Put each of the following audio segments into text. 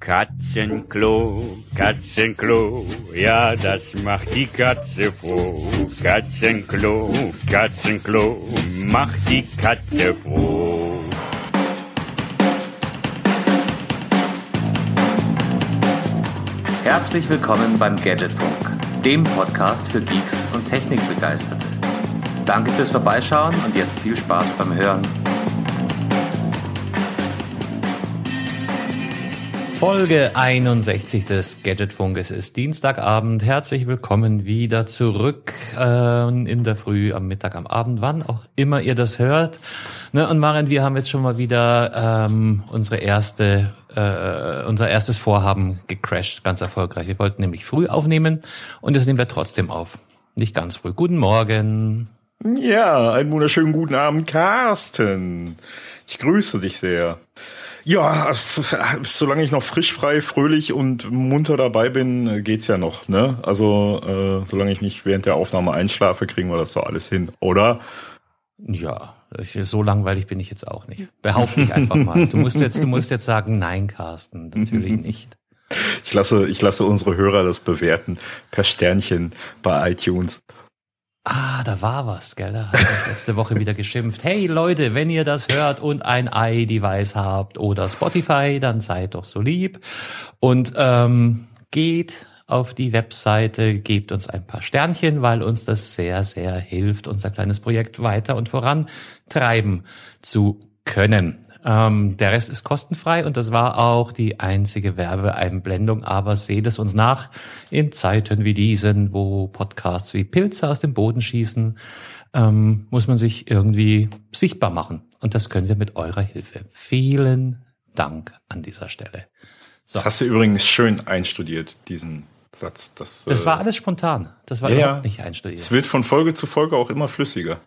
Katzenklo, Katzenklo, ja, das macht die Katze froh. Katzenklo, Katzenklo, macht die Katze froh. Herzlich willkommen beim Gadgetfunk, dem Podcast für Geeks und Technikbegeisterte. Danke fürs Vorbeischauen und jetzt viel Spaß beim Hören. Folge 61 des Gadgetfunk. Es ist Dienstagabend. Herzlich willkommen wieder zurück äh, in der Früh, am Mittag, am Abend, wann auch immer ihr das hört. Ne, und Maren, wir haben jetzt schon mal wieder ähm, unsere erste, äh, unser erstes Vorhaben gecrashed, ganz erfolgreich. Wir wollten nämlich früh aufnehmen und jetzt nehmen wir trotzdem auf. Nicht ganz früh. Guten Morgen. Ja, einen wunderschönen guten Abend, Carsten. Ich grüße dich sehr. Ja, solange ich noch frisch, frei, fröhlich und munter dabei bin, geht's ja noch. Ne? Also äh, solange ich nicht während der Aufnahme einschlafe, kriegen wir das so alles hin, oder? Ja, so langweilig bin ich jetzt auch nicht. Behaupte ich einfach mal. Du musst jetzt, du musst jetzt sagen, nein, Carsten, natürlich nicht. Ich lasse, ich lasse unsere Hörer das bewerten per Sternchen bei iTunes. Ah, da war was, gell? Da hat ich letzte Woche wieder geschimpft. Hey Leute, wenn ihr das hört und ein i-Device habt oder Spotify, dann seid doch so lieb und ähm, geht auf die Webseite, gebt uns ein paar Sternchen, weil uns das sehr, sehr hilft, unser kleines Projekt weiter und vorantreiben zu können. Ähm, der Rest ist kostenfrei und das war auch die einzige Werbeeinblendung, aber seht es uns nach in Zeiten wie diesen, wo Podcasts wie Pilze aus dem Boden schießen, ähm, muss man sich irgendwie sichtbar machen. Und das können wir mit eurer Hilfe. Vielen Dank an dieser Stelle. So. Das hast du übrigens schön einstudiert, diesen Satz. Das, das war äh, alles spontan. Das war ja, überhaupt nicht einstudiert. Es wird von Folge zu Folge auch immer flüssiger.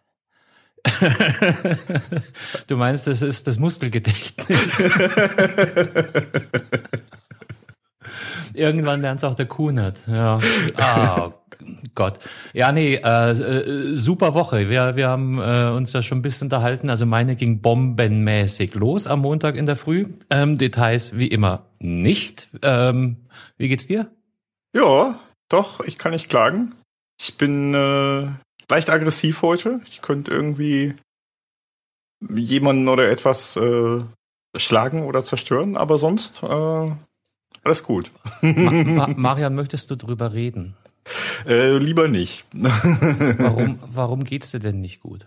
du meinst, das ist das Muskelgedächtnis. Irgendwann lernt es auch der Kunert. Ja. Ah, Gott. Ja, nee, äh, äh, super Woche. Wir, wir haben äh, uns ja schon ein bisschen unterhalten. Also meine ging bombenmäßig los am Montag in der Früh. Ähm, Details wie immer nicht. Ähm, wie geht's dir? Ja, doch, ich kann nicht klagen. Ich bin äh, leicht aggressiv heute. Ich könnte irgendwie jemanden oder etwas äh, schlagen oder zerstören, aber sonst äh, alles gut. Ma Ma Marian, möchtest du drüber reden? Äh, lieber nicht. warum, warum geht's dir denn nicht gut?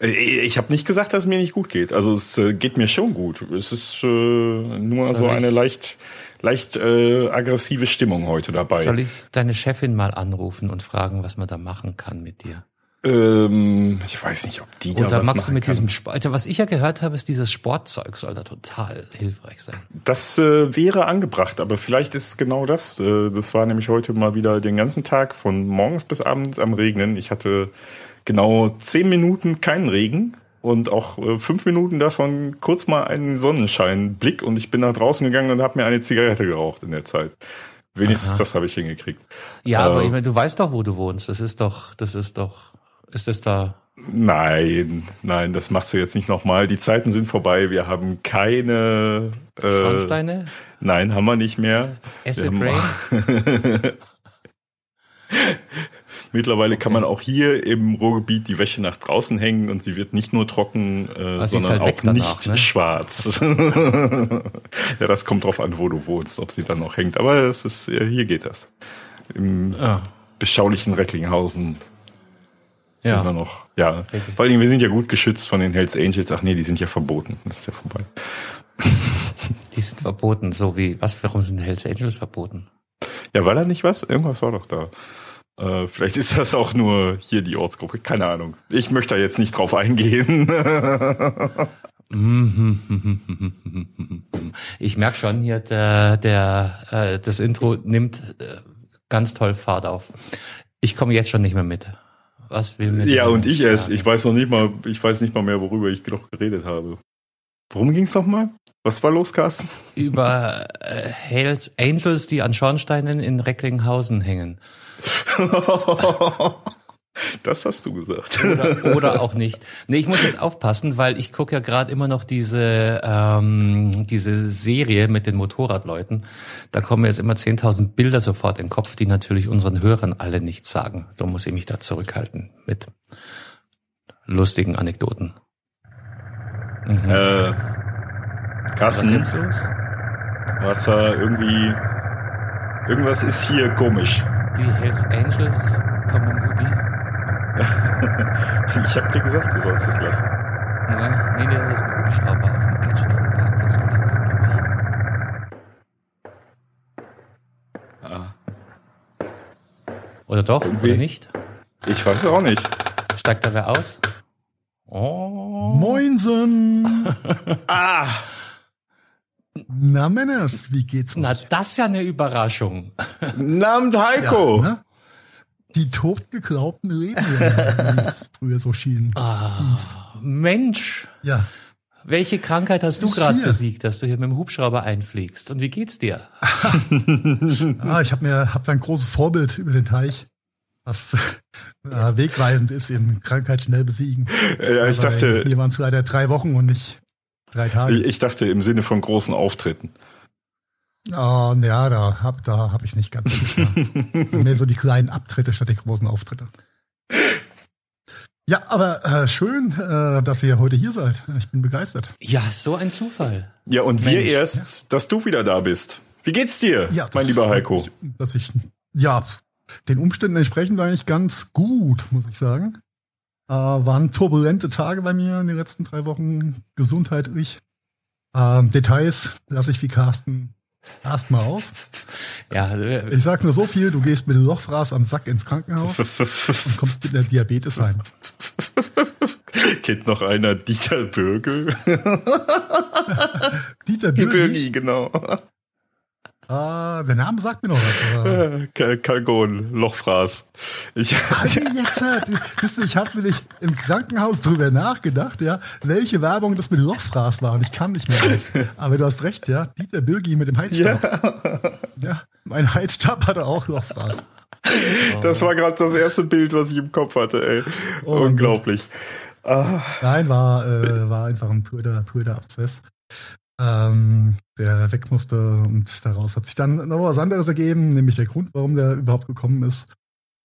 Äh, ich habe nicht gesagt, dass es mir nicht gut geht. Also es äh, geht mir schon gut. Es ist äh, nur Soll so eine leicht leicht äh, aggressive Stimmung heute dabei. Soll ich deine Chefin mal anrufen und fragen, was man da machen kann mit dir? Ähm, ich weiß nicht, ob die da Oder was magst du mit kann. diesem Sport? Was ich ja gehört habe, ist dieses Sportzeug soll da total hilfreich sein. Das äh, wäre angebracht, aber vielleicht ist es genau das. Äh, das war nämlich heute mal wieder den ganzen Tag von morgens bis abends am Regnen. Ich hatte genau zehn Minuten keinen Regen und auch äh, fünf Minuten davon kurz mal einen Sonnenscheinblick und ich bin nach draußen gegangen und habe mir eine Zigarette geraucht in der Zeit. Wenigstens Aha. das habe ich hingekriegt. Ja, äh, aber ich meine, du weißt doch, wo du wohnst. Das ist doch, das ist doch, ist das da? Nein, nein, das machst du jetzt nicht nochmal. Die Zeiten sind vorbei. Wir haben keine äh, Schornsteine. Nein, haben wir nicht mehr. Acid Rain. Mittlerweile kann man auch hier im Ruhrgebiet die Wäsche nach draußen hängen und sie wird nicht nur trocken, äh, also sondern halt auch danach, nicht ne? schwarz. ja, das kommt drauf an, wo du wohnst, ob sie dann noch hängt. Aber es ist, hier geht das. Im ah. beschaulichen Recklinghausen ja. sind wir noch. Ja, okay. vor allem wir sind ja gut geschützt von den Hells Angels. Ach nee, die sind ja verboten. Das ist ja vorbei. Die sind verboten, so wie, was, warum sind Hells Angels verboten? Ja, war da nicht was? Irgendwas war doch da. Äh, vielleicht ist das auch nur hier die Ortsgruppe, keine Ahnung. Ich möchte da jetzt nicht drauf eingehen. ich merke schon hier, der, der, äh, das Intro nimmt äh, ganz toll Fahrt auf. Ich komme jetzt schon nicht mehr mit. Was will mir Ja, und ich sagen? erst. Ich weiß noch nicht mal, ich weiß nicht mal mehr, worüber ich noch geredet habe. Worum ging es nochmal? Was war los, Carsten? Über äh, Hells Angels, die an Schornsteinen in Recklinghausen hängen. Das hast du gesagt. Oder, oder auch nicht. Nee, ich muss jetzt aufpassen, weil ich gucke ja gerade immer noch diese, ähm, diese Serie mit den Motorradleuten. Da kommen jetzt immer 10.000 Bilder sofort in den Kopf, die natürlich unseren Hörern alle nichts sagen. So muss ich mich da zurückhalten mit lustigen Anekdoten. Mhm. Äh, Carsten, Was ist jetzt los? Was war irgendwie... Irgendwas ist hier komisch. Die Hells Angels kommen Hubi. ich hab dir gesagt, du sollst es lassen. Ja, nee, der ist ein Hubschrauber auf dem Gadget vom Parkplatz gelandet, glaube ich. Ah. Oder doch? Irgendwie. Oder nicht? Ich weiß es auch nicht. Steigt da wer aus? Oh. Moinsen! ah! Na Männers, wie geht's euch? Na, das ist ja eine Überraschung. Namens Heiko. Ja, ne? Die totgeglaubten Leben, wie es früher so schien. Ah, Mensch. Ja. Welche Krankheit hast du gerade besiegt, dass du hier mit dem Hubschrauber einfliegst? Und wie geht's dir? ah, ich habe mir hab da ein großes Vorbild über den Teich, was äh, wegweisend ist, eben Krankheit schnell besiegen. Ja, ich Aber dachte. Hier waren es leider drei Wochen und nicht drei Tage. Ich dachte im Sinne von großen Auftritten. Oh, ja, da hab, da hab ich nicht ganz Mehr so die kleinen Abtritte statt die großen Auftritte. Ja, aber äh, schön, äh, dass ihr heute hier seid. Ich bin begeistert. Ja, so ein Zufall. Ja, und Mensch, wir erst, ja. dass du wieder da bist. Wie geht's dir, ja, mein lieber Heiko? Dass ich, ja, den Umständen entsprechend eigentlich ganz gut, muss ich sagen. Äh, waren turbulente Tage bei mir in den letzten drei Wochen, gesundheitlich. Ähm, Details lasse ich wie Carsten erstmal aus. Ja, äh, ich sag nur so viel, du gehst mit Lochfraß am Sack ins Krankenhaus und kommst mit einer Diabetes heim. Kennt noch einer Dieter Bürgel? Dieter Bürgel? genau. Ah, der Name sagt mir noch was. Kal Kalgon, Lochfraß. Ich, ah, jetzt, äh, ich habe nämlich im Krankenhaus drüber nachgedacht, ja, welche Werbung das mit Lochfraß war und ich kam nicht mehr drauf. Aber du hast recht, ja, Dieter Bürgi mit dem Heizstab. Ja, ja mein Heizstab hatte auch Lochfraß. Das war gerade das erste Bild, was ich im Kopf hatte, ey. Oh, Unglaublich. Ah. Nein, war, äh, war einfach ein purer, purer Abszess ähm, der weg musste und daraus hat sich dann noch was anderes ergeben, nämlich der Grund, warum der überhaupt gekommen ist.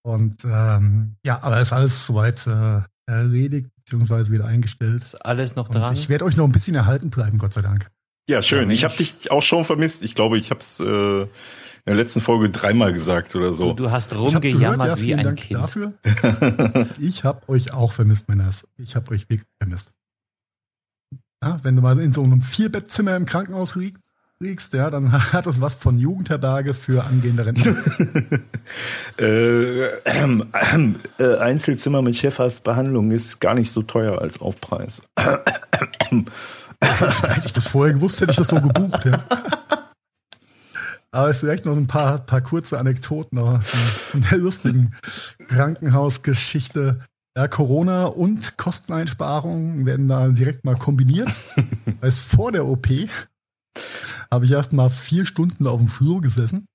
Und ähm, ja, aber ist alles soweit äh, erledigt, beziehungsweise wieder eingestellt. Ist alles noch dran. Und ich werde euch noch ein bisschen erhalten bleiben, Gott sei Dank. Ja, schön. Ja, ich habe dich auch schon vermisst. Ich glaube, ich habe es äh, in der letzten Folge dreimal gesagt oder so. Du, du hast rumgejammert ja, wie ein Dank Kind. Dafür. ich habe euch auch vermisst, Männers. Ich habe euch wirklich vermisst. Ja, wenn du mal in so einem Vierbettzimmer im Krankenhaus liegst, ja, dann hat das was von Jugendherberge für angehende Rentner. äh, äh, äh, Einzelzimmer mit Chefarztbehandlung ist gar nicht so teuer als Aufpreis. hätte ich das vorher gewusst, hätte ich das so gebucht. Ja. Aber vielleicht noch ein paar, paar kurze Anekdoten von der lustigen Krankenhausgeschichte. Ja, Corona und Kosteneinsparungen werden da direkt mal kombiniert. Weil vor der OP habe ich erst mal vier Stunden auf dem Flur gesessen.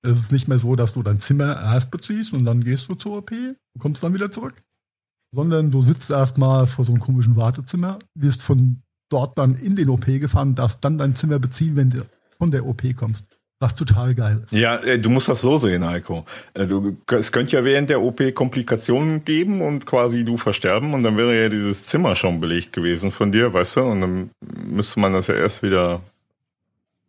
Es ist nicht mehr so, dass du dein Zimmer erst beziehst und dann gehst du zur OP und kommst dann wieder zurück. Sondern du sitzt erst mal vor so einem komischen Wartezimmer, wirst von dort dann in den OP gefahren, darfst dann dein Zimmer beziehen, wenn du von der OP kommst was total geil ist. Ja, äh, du musst das so sehen, Heiko. Äh, du, es könnte ja während der OP Komplikationen geben und quasi du versterben und dann wäre ja dieses Zimmer schon belegt gewesen von dir, weißt du? Und dann müsste man das ja erst wieder.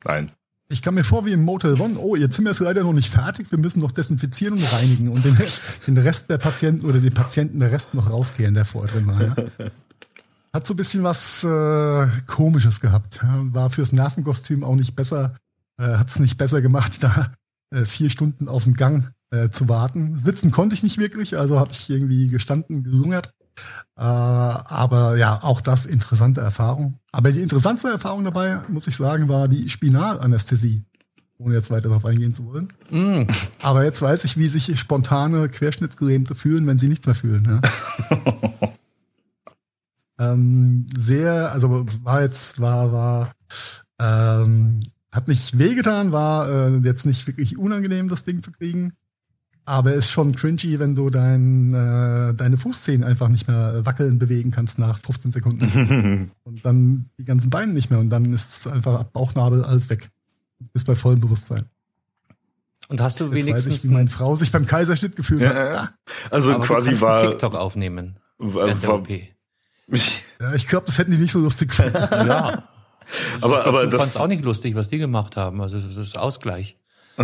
Nein. Ich kam mir vor wie im Motel One, oh, ihr Zimmer ist leider noch nicht fertig, wir müssen noch desinfizieren und reinigen und den, den Rest der Patienten oder den Patienten der Rest noch rausgehen, der vorher drin war. Ja? Hat so ein bisschen was äh, Komisches gehabt. War fürs Nervenkostüm auch nicht besser äh, hat es nicht besser gemacht, da äh, vier Stunden auf dem Gang äh, zu warten. Sitzen konnte ich nicht wirklich, also habe ich irgendwie gestanden, gelungert. Äh, aber ja, auch das interessante Erfahrung. Aber die interessanteste Erfahrung dabei, muss ich sagen, war die Spinalanästhesie. Ohne jetzt weiter darauf eingehen zu wollen. Mm. Aber jetzt weiß ich, wie sich spontane Querschnittsgelähmte fühlen, wenn sie nichts mehr fühlen. Ja? ähm, sehr, also war jetzt, war, war ähm, hat nicht wehgetan, war äh, jetzt nicht wirklich unangenehm, das Ding zu kriegen. Aber es ist schon cringy, wenn du dein, äh, deine Fußzehen einfach nicht mehr wackeln, bewegen kannst nach 15 Sekunden. und dann die ganzen Beine nicht mehr und dann ist es einfach ab Bauchnabel alles weg. Bis bei vollem Bewusstsein. Und hast du Jetzt wenigstens weiß ich, wie meine Frau sich beim Kaiserschnitt gefühlt ja, hat. Also Aber quasi du war TikTok aufnehmen. War, war, ja, ich glaube, das hätten die nicht so lustig gefunden. ja. Aber glaub, aber du das auch nicht lustig, was die gemacht haben. Also das ist Ausgleich.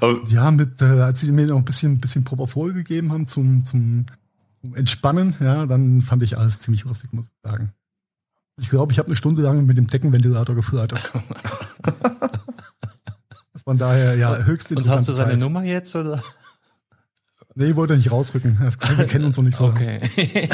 aber ja, mit äh, als sie mir noch ein bisschen bisschen Propofol gegeben haben zum zum Entspannen, ja, dann fand ich alles ziemlich lustig, muss ich sagen. Ich glaube, ich habe eine Stunde lang mit dem Deckenventilator geflirtet. Von daher, ja, höchst interessant. Und hast du seine Zeit. Nummer jetzt, oder? Nee, wollte nicht rausrücken. Wir kennen uns noch nicht so. Okay.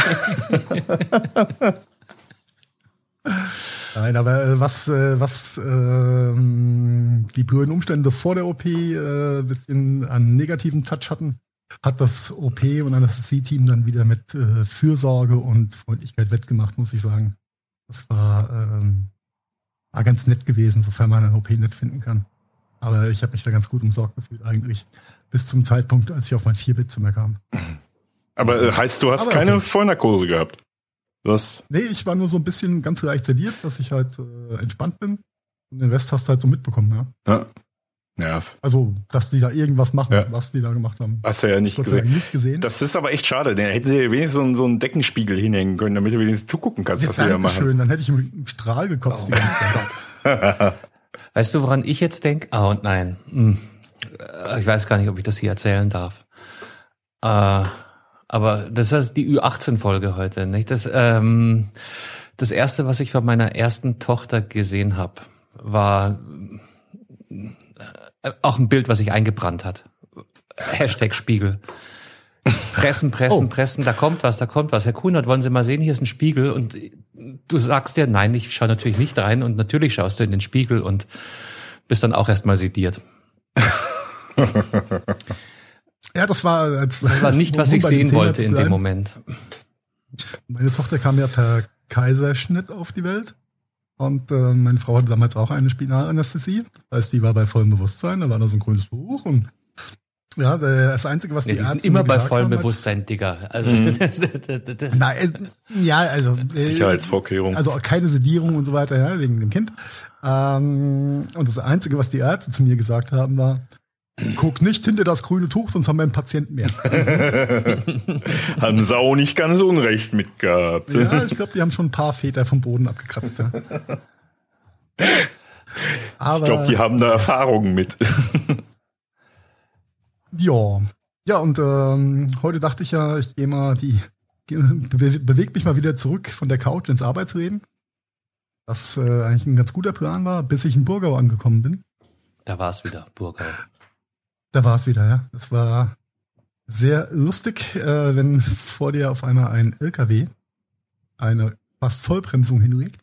Nein, aber äh, was, äh, was ähm, die blöden Umstände vor der OP äh, bisschen einen negativen Touch hatten, hat das OP und das C-Team dann wieder mit äh, Fürsorge und Freundlichkeit wettgemacht, muss ich sagen. Das war, ähm, war ganz nett gewesen, sofern man eine OP nett finden kann. Aber ich habe mich da ganz gut umsorgt gefühlt eigentlich. Bis zum Zeitpunkt, als ich auf mein 4-Bit-Zimmer kam. Aber äh, heißt, du hast Aber keine okay. Vollnarkose gehabt? Was? Nee, ich war nur so ein bisschen ganz leicht sediert, dass ich halt äh, entspannt bin. Und den Rest hast du halt so mitbekommen, ja. Ja. Ja. Also, dass die da irgendwas machen, ja. was die da gemacht haben. Hast du ja nicht gesehen. nicht gesehen. Das ist aber echt schade. Da hätten sie ja wenigstens so einen, so einen Deckenspiegel hinhängen können, damit du wenigstens zugucken kannst, ja, was sie da machen. schön, dann hätte ich im Strahl gekotzt oh. die ganze Zeit. weißt du, woran ich jetzt denke? Ah, oh, und nein. Hm. Ich weiß gar nicht, ob ich das hier erzählen darf. Äh, aber das ist die Ü18-Folge heute, nicht? Das, ähm, das erste, was ich von meiner ersten Tochter gesehen habe, war äh, auch ein Bild, was sich eingebrannt hat. Hashtag Spiegel. Pressen, pressen, oh. pressen, da kommt was, da kommt was. Herr Kunert, wollen Sie mal sehen, hier ist ein Spiegel und du sagst dir, nein, ich schaue natürlich nicht rein und natürlich schaust du in den Spiegel und bist dann auch erstmal sediert. ja, das war, als, das war nicht, was ich sehen wollte in dem Moment. Meine Tochter kam ja per Kaiserschnitt auf die Welt. Und äh, meine Frau hatte damals auch eine Spinalanästhesie. Das heißt, die war bei vollem Bewusstsein, da war da so ein grünes Buch und ja, das Einzige, was ja, die, die Ärzte immer bei vollem Bewusstsein, Digga. Also, mhm. das, das, das, Nein, äh, ja, also äh, Sicherheitsvorkehrung. Also keine Sedierung und so weiter, ja, wegen dem Kind. Ähm, und das Einzige, was die Ärzte zu mir gesagt haben, war, Guck nicht hinter das grüne Tuch, sonst haben wir einen Patienten mehr. haben sie auch nicht ganz unrecht mitgehabt. Ja, ich glaube, die haben schon ein paar Väter vom Boden abgekratzt. Ja. Aber, ich glaube, die haben da Erfahrungen mit. ja. Ja, und ähm, heute dachte ich ja, ich gehe mal die, bewege mich mal wieder zurück von der Couch ins Arbeitsleben. Was äh, eigentlich ein ganz guter Plan war, bis ich in Burgau angekommen bin. Da war es wieder, Burgau. Da war es wieder, ja. Das war sehr lustig, äh, wenn vor dir auf einmal ein LKW eine fast Vollbremsung hinlegt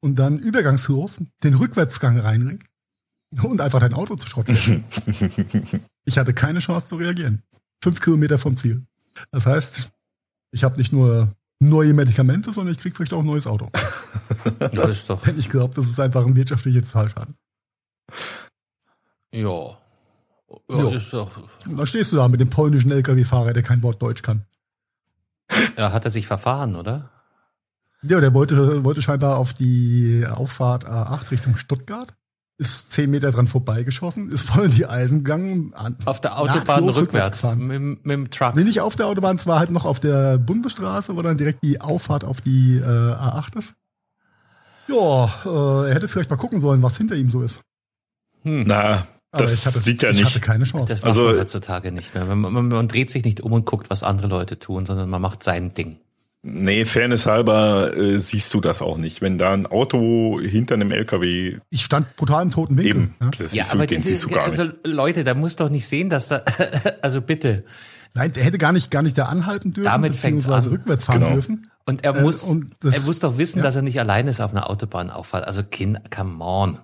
und dann übergangslos den Rückwärtsgang reinlegt und einfach dein Auto zu schrotten. ich hatte keine Chance zu reagieren. Fünf Kilometer vom Ziel. Das heißt, ich habe nicht nur neue Medikamente, sondern ich krieg vielleicht auch ein neues Auto. Ja, ist doch. Denn ich glaube, das ist einfach ein wirtschaftlicher Totalschaden. Ja. Ja, ist doch. Und dann stehst du da mit dem polnischen LKW-Fahrer, der kein Wort Deutsch kann. Ja, hat er sich verfahren, oder? Ja, der wollte, wollte scheinbar auf die Auffahrt A8 Richtung Stuttgart. Ist zehn Meter dran vorbeigeschossen, ist voll in die Eisen gegangen. Auf der Autobahn rückwärts, rückwärts mit, mit, dem Truck. Nee, nicht auf der Autobahn, es war halt noch auf der Bundesstraße, wo dann direkt die Auffahrt auf die äh, A8 ist. Ja, äh, er hätte vielleicht mal gucken sollen, was hinter ihm so ist. Hm. Na, das hatte, sieht ja nicht. Ich hatte keine Chance. Das macht also, man heutzutage nicht mehr. Man, man, man, dreht sich nicht um und guckt, was andere Leute tun, sondern man macht sein Ding. Nee, Fairness halber äh, siehst du das auch nicht. Wenn da ein Auto hinter einem LKW. Ich stand brutal im toten Winkel. Eben, ja, das ja aber du, den siehst du gar also nicht. Leute, da muss doch nicht sehen, dass da, also bitte. Nein, der hätte gar nicht, gar nicht da anhalten dürfen, Damit beziehungsweise rückwärts fahren genau. dürfen. Und er muss, äh, und das, er muss doch wissen, ja. dass er nicht alleine ist auf einer Autobahn auffällt. Also, Kind, come on.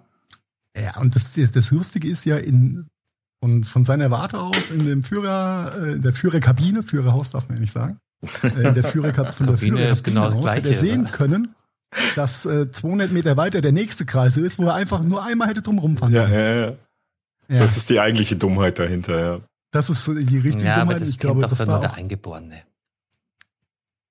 Ja, und das, das, das Lustige ist ja in, und von seiner Warte aus in dem Führer, äh, in der Führerkabine, Führerhaus darf man ja nicht sagen, äh, in der Führerkabine von der Führerkabine ist genau das Gleiche, hätte er sehen oder? können, dass äh, 200 Meter weiter der nächste Kreis ist, wo er einfach nur einmal hätte drum rumfahren ja, ja, ja, ja. Das ist die eigentliche Dummheit dahinter, ja. das ist die richtige ja, Dummheit. ich glaube, das war nur der Eingeborene.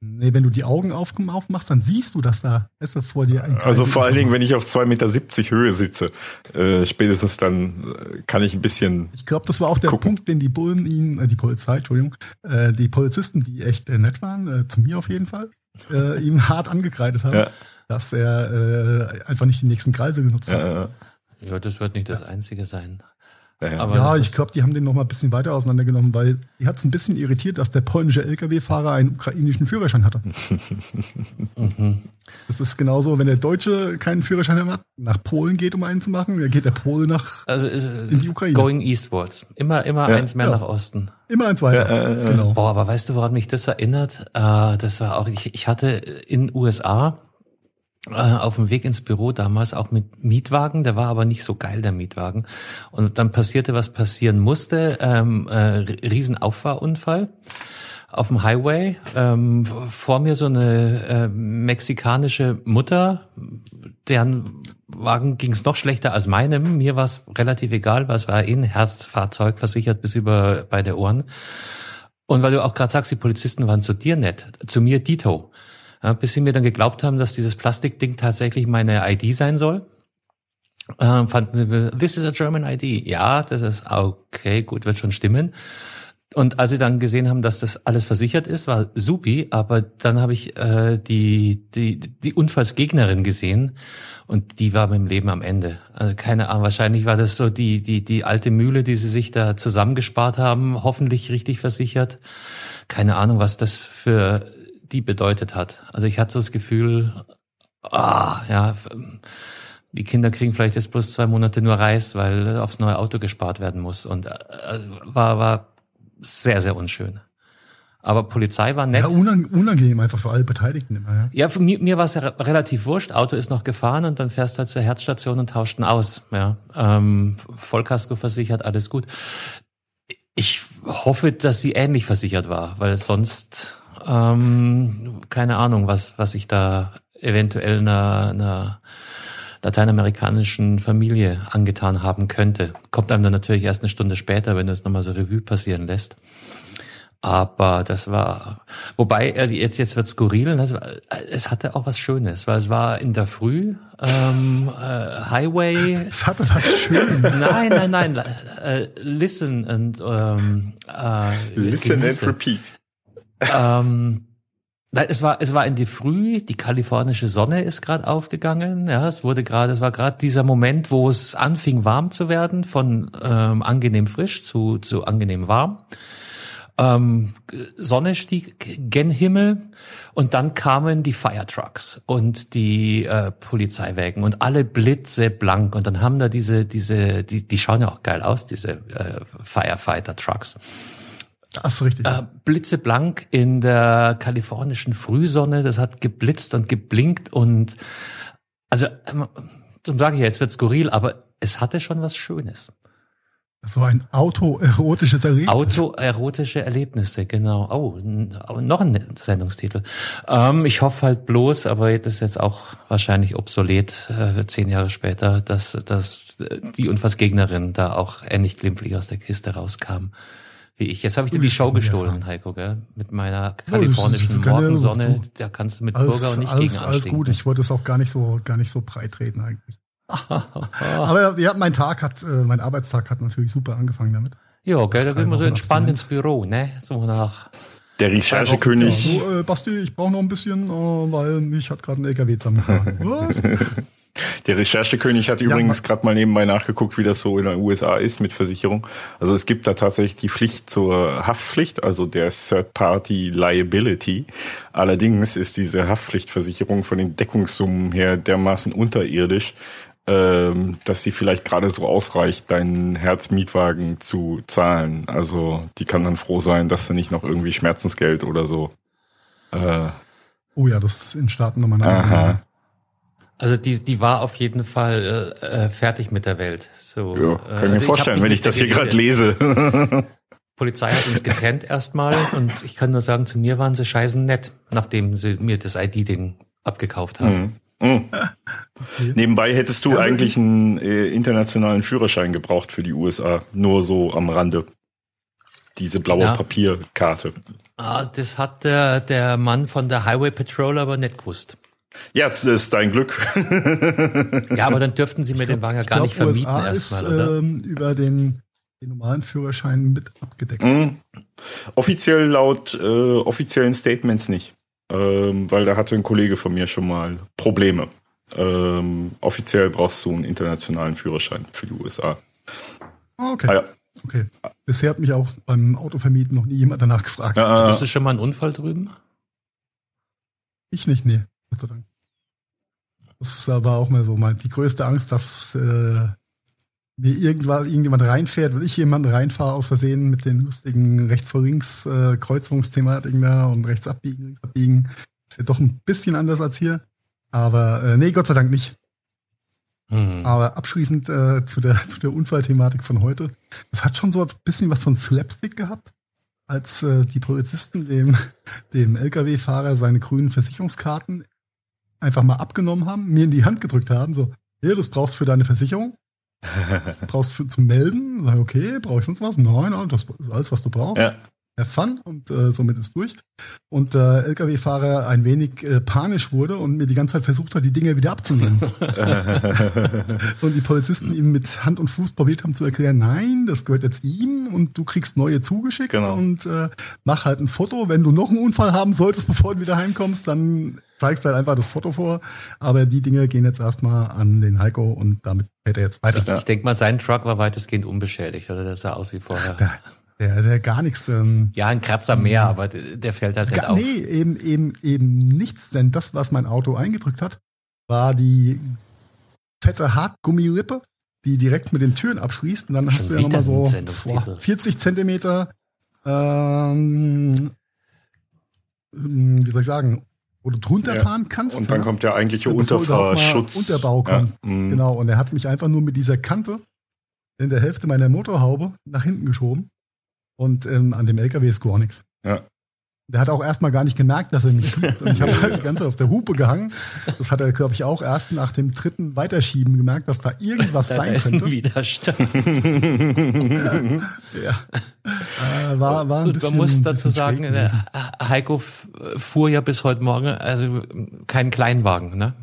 Nee, wenn du die Augen aufmachst, dann siehst du das da ist vor dir. Ein also vor allen Dingen, wenn ich auf 2,70 Meter Höhe sitze, äh, spätestens dann äh, kann ich ein bisschen. Ich glaube, das war auch der gucken. Punkt, den die Bullen ihn, äh, die Polizei, Entschuldigung, äh, die Polizisten, die echt äh, nett waren, äh, zu mir auf jeden Fall, äh, ihm hart angekreidet haben, ja. dass er äh, einfach nicht die nächsten Kreise genutzt hat. Ja, ja das wird nicht das Einzige sein. Aber ja, ich glaube, die haben den noch mal ein bisschen weiter auseinandergenommen, weil die hat es ein bisschen irritiert, dass der polnische Lkw-Fahrer einen ukrainischen Führerschein hatte. mhm. Das ist genauso, wenn der Deutsche keinen Führerschein hat, nach Polen geht, um einen zu machen, dann geht der Pole nach also, in die Ukraine. Going eastwards. Immer, immer ja. eins mehr ja. nach Osten. Immer eins weiter. Ja, genau. Boah, aber weißt du, woran mich das erinnert? Äh, das war auch, ich, ich hatte in USA äh, auf dem Weg ins Büro damals auch mit Mietwagen, der war aber nicht so geil, der Mietwagen. Und dann passierte, was passieren musste, ähm, äh, Riesenauffahrunfall auf dem Highway. Ähm, vor mir so eine äh, mexikanische Mutter, deren Wagen ging es noch schlechter als meinem. Mir war es relativ egal, es war eh ein Herzfahrzeug versichert bis über beide Ohren. Und weil du auch gerade sagst, die Polizisten waren zu dir nett, zu mir Dito. Ja, bis sie mir dann geglaubt haben, dass dieses Plastikding tatsächlich meine ID sein soll. Ähm, fanden sie, this is a German ID. Ja, das ist okay, gut, wird schon stimmen. Und als sie dann gesehen haben, dass das alles versichert ist, war supi, aber dann habe ich äh, die, die, die Unfallsgegnerin gesehen und die war beim Leben am Ende. Also keine Ahnung, wahrscheinlich war das so die, die, die alte Mühle, die sie sich da zusammengespart haben, hoffentlich richtig versichert. Keine Ahnung, was das für die bedeutet hat. Also ich hatte so das Gefühl, ah, ja, die Kinder kriegen vielleicht jetzt bloß zwei Monate nur Reis, weil aufs neue Auto gespart werden muss. Und äh, war, war sehr, sehr unschön. Aber Polizei war nett. Ja, unangenehm einfach für alle Beteiligten immer. Ja, ja für mir, mir war es ja relativ wurscht. Auto ist noch gefahren und dann fährst du halt zur Herzstation und tauscht ihn aus. Ja, ähm, Vollkasko versichert, alles gut. Ich hoffe, dass sie ähnlich versichert war, weil sonst ähm, keine Ahnung, was, was ich da eventuell einer, einer lateinamerikanischen Familie angetan haben könnte. Kommt einem dann natürlich erst eine Stunde später, wenn du es nochmal so Revue passieren lässt. Aber das war, wobei, äh, jetzt, jetzt wird skurril, ne? es hatte auch was Schönes, weil es war in der Früh, ähm, äh, Highway. Es hatte was Schönes. Nein, nein, nein, äh, listen and, ähm, äh, Listen Genieße. and repeat ähm, es war, es war in die Früh, die kalifornische Sonne ist gerade aufgegangen. Ja, es wurde gerade, es war gerade dieser Moment, wo es anfing warm zu werden, von ähm, angenehm frisch zu, zu angenehm warm. Ähm, Sonne stieg gen Himmel und dann kamen die Firetrucks und die äh, Polizeiwägen und alle Blitze blank und dann haben da diese, diese, die, die schauen ja auch geil aus, diese äh, Firefighter Trucks. Das ist richtig. Äh, blitzeblank in der kalifornischen Frühsonne. Das hat geblitzt und geblinkt und also, ähm, zum sage ich ja, jetzt wird skurril, aber es hatte schon was Schönes. So ein autoerotisches Erlebnis. Autoerotische Erlebnisse, genau. Oh, noch ein Sendungstitel. Ähm, ich hoffe halt bloß, aber das ist jetzt auch wahrscheinlich obsolet, äh, zehn Jahre später, dass, dass die Unfassgegnerin da auch ähnlich glimpflich aus der Kiste rauskam wie ich. Jetzt habe ich dir die Show gestohlen, Heiko, gell? Mit meiner kalifornischen ja, Morgensonne. Da kannst du mit alles, Burger und nicht alles, gegen Alles gut, ich wollte es auch gar nicht so, gar nicht so breit reden eigentlich. Aber ja, mein Tag hat, äh, mein Arbeitstag hat natürlich super angefangen damit. Ja, gell, da geht man so entspannt ins Büro, ne? So nach. Der Recherchekönig. Ja, so, äh, Basti, ich brauche noch ein bisschen, äh, weil mich hat gerade ein LKW zusammengefahren. Was? Der Recherchekönig hat übrigens ja, gerade mal nebenbei nachgeguckt, wie das so in den USA ist mit Versicherung. Also es gibt da tatsächlich die Pflicht zur Haftpflicht, also der Third-Party Liability. Allerdings ist diese Haftpflichtversicherung von den Deckungssummen her dermaßen unterirdisch, ähm, dass sie vielleicht gerade so ausreicht, deinen Herzmietwagen zu zahlen. Also die kann dann froh sein, dass du nicht noch irgendwie Schmerzensgeld oder so. Äh, oh ja, das ist in Staaten nochmal eine also die, die war auf jeden Fall äh, äh fertig mit der Welt. So, ja, kann ich also mir vorstellen, ich wenn ich das hier gerade lese. Polizei hat uns getrennt erstmal und ich kann nur sagen, zu mir waren sie scheißen nett, nachdem sie mir das ID-Ding abgekauft haben. Mhm. Mhm. Nebenbei hättest du eigentlich einen äh, internationalen Führerschein gebraucht für die USA, nur so am Rande. diese blaue ja. Papierkarte. Ah, das hat der, der Mann von der Highway Patrol aber nicht gewusst. Ja, das ist dein Glück. ja, aber dann dürften sie mir den Wagen ja gar glaub, nicht vermieten USA erstmal, oder? Ähm, über den, den normalen Führerschein mit abgedeckt. Mhm. Offiziell laut äh, offiziellen Statements nicht. Ähm, weil da hatte ein Kollege von mir schon mal Probleme. Ähm, offiziell brauchst du einen internationalen Führerschein für die USA. Okay. Ah, ja. Okay. Bisher hat mich auch beim Autovermieten noch nie jemand danach gefragt. Ja, Hattest du schon mal einen Unfall drüben? Ich nicht, nee. Gott sei Dank. Das ist aber auch mal so mein, die größte Angst, dass äh, mir irgendwas, irgendjemand reinfährt, wenn ich jemanden reinfahre aus Versehen mit den lustigen rechts vor links äh, Kreuzungsthematiken da und rechts abbiegen, links abbiegen. Ist ja doch ein bisschen anders als hier. Aber äh, nee, Gott sei Dank nicht. Mhm. Aber abschließend äh, zu, der, zu der Unfallthematik von heute. Das hat schon so ein bisschen was von Slapstick gehabt, als äh, die Polizisten dem, dem Lkw-Fahrer seine grünen Versicherungskarten einfach mal abgenommen haben, mir in die Hand gedrückt haben, so, hier, das brauchst du für deine Versicherung. brauchst du zum Melden? Okay, brauche ich sonst was? Nein, das ist alles, was du brauchst. Ja. Have fun und äh, somit ist durch. Und der LKW-Fahrer ein wenig äh, panisch wurde und mir die ganze Zeit versucht hat, die Dinge wieder abzunehmen. und die Polizisten ihm mit Hand und Fuß probiert haben zu erklären, nein, das gehört jetzt ihm und du kriegst neue zugeschickt genau. und äh, mach halt ein Foto. Wenn du noch einen Unfall haben solltest, bevor du wieder heimkommst, dann zeigst du halt einfach das Foto vor. Aber die Dinge gehen jetzt erstmal an den Heiko und damit fährt er jetzt weiter. Ich, ich denke mal, sein Truck war weitestgehend unbeschädigt, oder? Das sah aus wie vorher. Ach, der, der gar nichts. Ähm, ja, ein Kratzer mehr, aber der fällt halt nicht auf. Nee, eben, eben, eben nichts, denn das, was mein Auto eingedrückt hat, war die fette Hartgummilippe, die direkt mit den Türen abschließt. Und dann Schon hast du ja nochmal so boah, 40 Zentimeter, ähm, wie soll ich sagen, wo du drunter ja. fahren kannst. Und dann ja? kommt der eigentliche Unterfahrschutz. Unterbau kommt. Ja. Mhm. Genau. Und er hat mich einfach nur mit dieser Kante in der Hälfte meiner Motorhaube nach hinten geschoben. Und ähm, an dem LKW ist gar nichts. Ja. Der hat auch erstmal gar nicht gemerkt, dass er mich schiebt. Und ich habe halt die ganze Zeit auf der Hupe gehangen. Das hat er, glaube ich, auch erst nach dem dritten Weiterschieben gemerkt, dass da irgendwas da sein ist könnte. Ein Widerstand. ja. Äh, war, war ein Und bisschen, man muss dazu sagen, der Heiko fuhr ja bis heute Morgen, also keinen Kleinwagen, ne?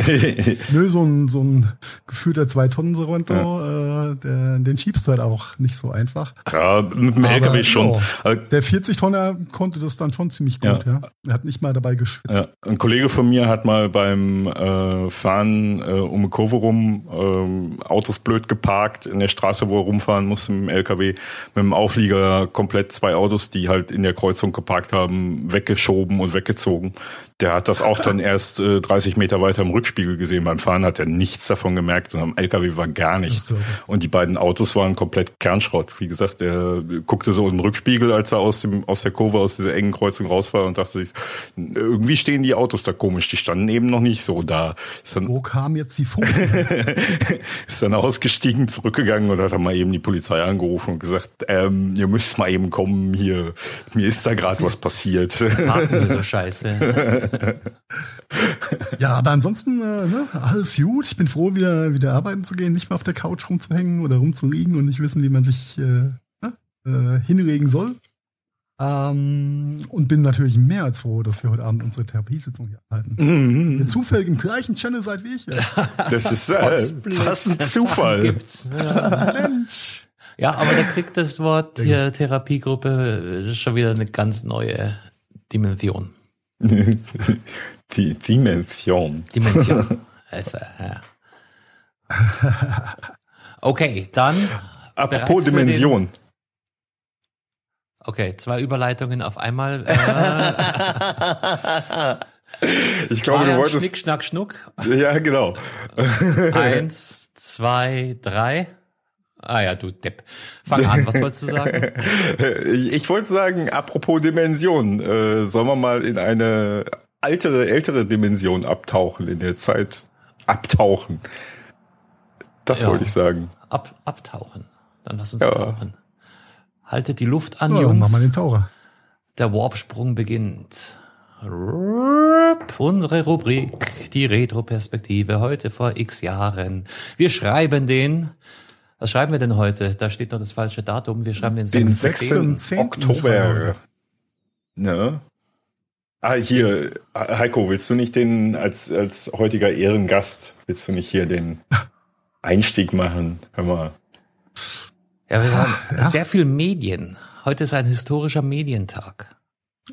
Nö, so ein, so ein gefühlter zwei tonnen Sorrento, ja. äh, der, den schiebst du halt auch nicht so einfach. Ja, mit dem LKW Aber, schon. Ja, der 40-Tonner konnte das dann schon ziemlich gut, ja. ja. Er hat nicht mal dabei geschwitzt. Ein Kollege von mir hat mal beim äh, Fahren äh, um eine Kurve rum äh, Autos blöd geparkt in der Straße, wo er rumfahren musste mit dem LKW, mit dem Auflieger komplett zwei Autos, die halt in der Kreuzung geparkt haben, weggeschoben und weggezogen. Der hat das auch dann erst äh, 30 Meter weiter im Rückspiegel gesehen. Beim Fahren hat er nichts davon gemerkt und am LKW war gar nichts. So. Und die beiden Autos waren komplett Kernschrott. Wie gesagt, er guckte so in den Rückspiegel, als er aus dem aus der Kurve aus dieser engen Kreuzung raus war und dachte sich, irgendwie stehen die Autos da komisch. Die standen eben noch nicht so da. Ist dann, Wo kam jetzt die Funke? ist dann ausgestiegen, zurückgegangen und hat dann mal eben die Polizei angerufen und gesagt, ähm, ihr müsst mal eben kommen hier. Mir ist da gerade was passiert. Warten wir so scheiße ja, aber ansonsten äh, ne, alles gut. Ich bin froh, wieder, wieder arbeiten zu gehen, nicht mehr auf der Couch rumzuhängen oder rumzuliegen und nicht wissen, wie man sich äh, ne, äh, hinlegen soll. Ähm, und bin natürlich mehr als froh, dass wir heute Abend unsere Therapiesitzung hier abhalten. Mhm. Ihr zufällig im gleichen Channel seid wie ich. Das ist äh, fast ein Zufall. Ja. Mensch. Ja, aber da kriegt das Wort hier Therapiegruppe schon wieder eine ganz neue Dimension. Die Dimension. Dimension. Also, ja. Okay, dann. Apropos Dimension. Okay, zwei Überleitungen auf einmal. ich glaube, du wolltest. Schnick, schnack, schnuck. Ja, genau. Eins, zwei, drei. Ah ja, du Depp. Fang an, was wolltest du sagen? ich wollte sagen, apropos Dimension, äh, sollen wir mal in eine ältere, ältere Dimension abtauchen, in der Zeit abtauchen. Das ja. wollte ich sagen. Ab, abtauchen. Dann lass uns ja. tauchen. Haltet die Luft an, ja, Jungs. Mach mal den Taucher. Der Warpsprung beginnt. Unsere Rubrik, die Retro-Perspektive, heute vor x Jahren. Wir schreiben den Was schreiben wir denn heute? Da steht noch das falsche Datum. Wir schreiben den, den 6. 6. Oktober. Ne? Ah, hier, Heiko, willst du nicht den als, als heutiger Ehrengast, willst du nicht hier den Einstieg machen? Hör mal. Ja, wir haben ja. sehr viel Medien. Heute ist ein historischer Medientag.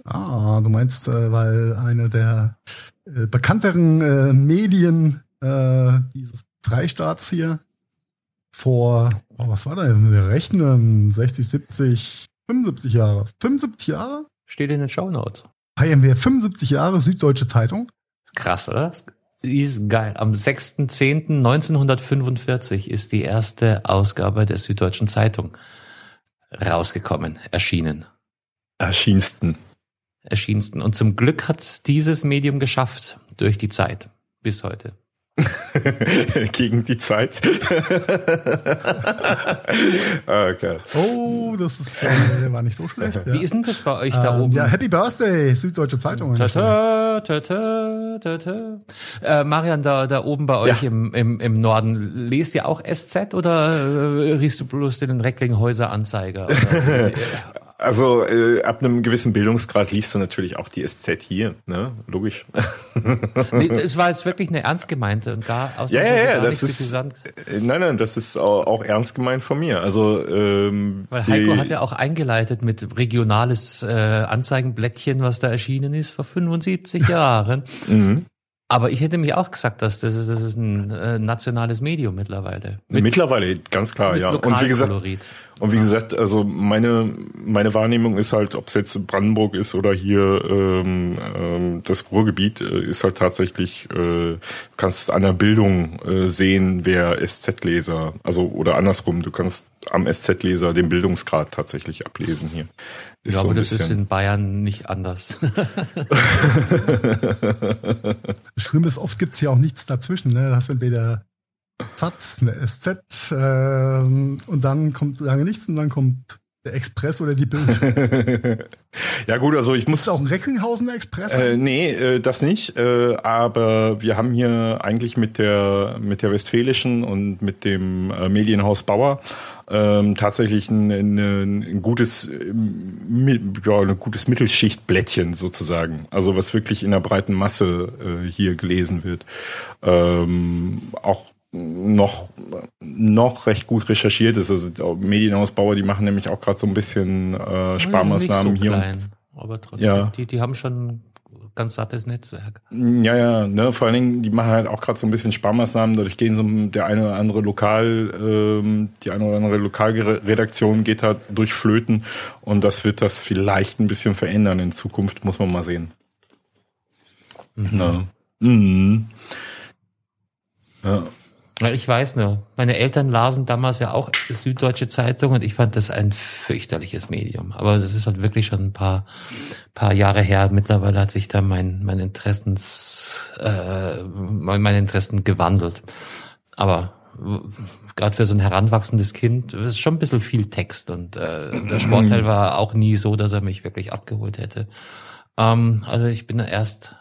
Ah, du meinst, äh, weil eine der äh, bekannteren äh, Medien dieses Freistaats hier vor, oh, was war da denn? Wir rechnen 60, 70, 75 Jahre. 75 Jahre? Steht in den Show Notes. Feiern wir 75 Jahre Süddeutsche Zeitung? Krass, oder? Ist geil. Am 6.10.1945 ist die erste Ausgabe der Süddeutschen Zeitung rausgekommen, erschienen. Erschiensten. Erschiensten. Und zum Glück hat dieses Medium geschafft durch die Zeit bis heute. Gegen die Zeit. okay. Oh, das ist, äh, war nicht so schlecht. Ja. Wie ist denn das bei euch da ähm, oben? Ja, Happy Birthday, Süddeutsche Zeitung. Tata, tata, tata. Äh, Marian, da, da oben bei euch ja. im, im, im Norden, lest ihr auch SZ oder äh, riechst du bloß den Recklinghäuser Anzeiger? Also äh, ab einem gewissen Bildungsgrad liest du natürlich auch die SZ hier, ne? Logisch. nee, es war jetzt wirklich eine ernst gemeinte und gar aus ja, ja, ja, das ist äh, nein, nein, das ist auch, auch ernst gemeint von mir. Also ähm, weil Heiko hat ja auch eingeleitet mit regionales äh, Anzeigenblättchen, was da erschienen ist vor 75 Jahren. mhm. Aber ich hätte mich auch gesagt, dass das ist, das ist ein äh, nationales Medium mittlerweile. Mit, mittlerweile, ganz klar, ja. Und wie gesagt, und wie gesagt, also meine meine Wahrnehmung ist halt, ob es jetzt Brandenburg ist oder hier ähm, ähm, das Ruhrgebiet, äh, ist halt tatsächlich, äh, kannst an der Bildung äh, sehen, wer SZ-Leser, also oder andersrum, du kannst am SZ-Leser den Bildungsgrad tatsächlich ablesen hier. Ist ja, so aber das ist in Bayern nicht anders. das Schlimme ist, oft gibt's ja auch nichts dazwischen. Ne? Das ist entweder FATS, eine SZ ähm, und dann kommt lange nichts und dann kommt der Express oder die Bild. ja gut, also ich muss... Ist auch ein Recklinghausen Express? Äh, nee, äh, das nicht. Äh, aber wir haben hier eigentlich mit der mit der Westfälischen und mit dem äh, Medienhaus Bauer ähm, tatsächlich ein, ein, ein gutes ja, ein gutes Mittelschichtblättchen sozusagen. Also was wirklich in der breiten Masse äh, hier gelesen wird. Ähm, auch noch noch recht gut recherchiert ist. Also Medienausbauer, die machen nämlich auch gerade so ein bisschen äh, Sparmaßnahmen so hier. Klein, aber trotzdem, ja. die, die haben schon ganz sattes Netzwerk. Ja, ja, ne, vor allen Dingen, die machen halt auch gerade so ein bisschen Sparmaßnahmen, dadurch gehen so der eine oder andere Lokal, ähm, die eine oder andere Lokalredaktion geht halt durch Flöten und das wird das vielleicht ein bisschen verändern in Zukunft, muss man mal sehen. Mhm. Na. Mhm. Ja. Ich weiß nur, meine Eltern lasen damals ja auch Süddeutsche Zeitung und ich fand das ein fürchterliches Medium. Aber das ist halt wirklich schon ein paar, paar Jahre her. Mittlerweile hat sich da mein, mein Interessens, äh, meine Interessen gewandelt. Aber gerade für so ein heranwachsendes Kind ist schon ein bisschen viel Text und äh, der Sportteil war auch nie so, dass er mich wirklich abgeholt hätte. Ähm, also ich bin erst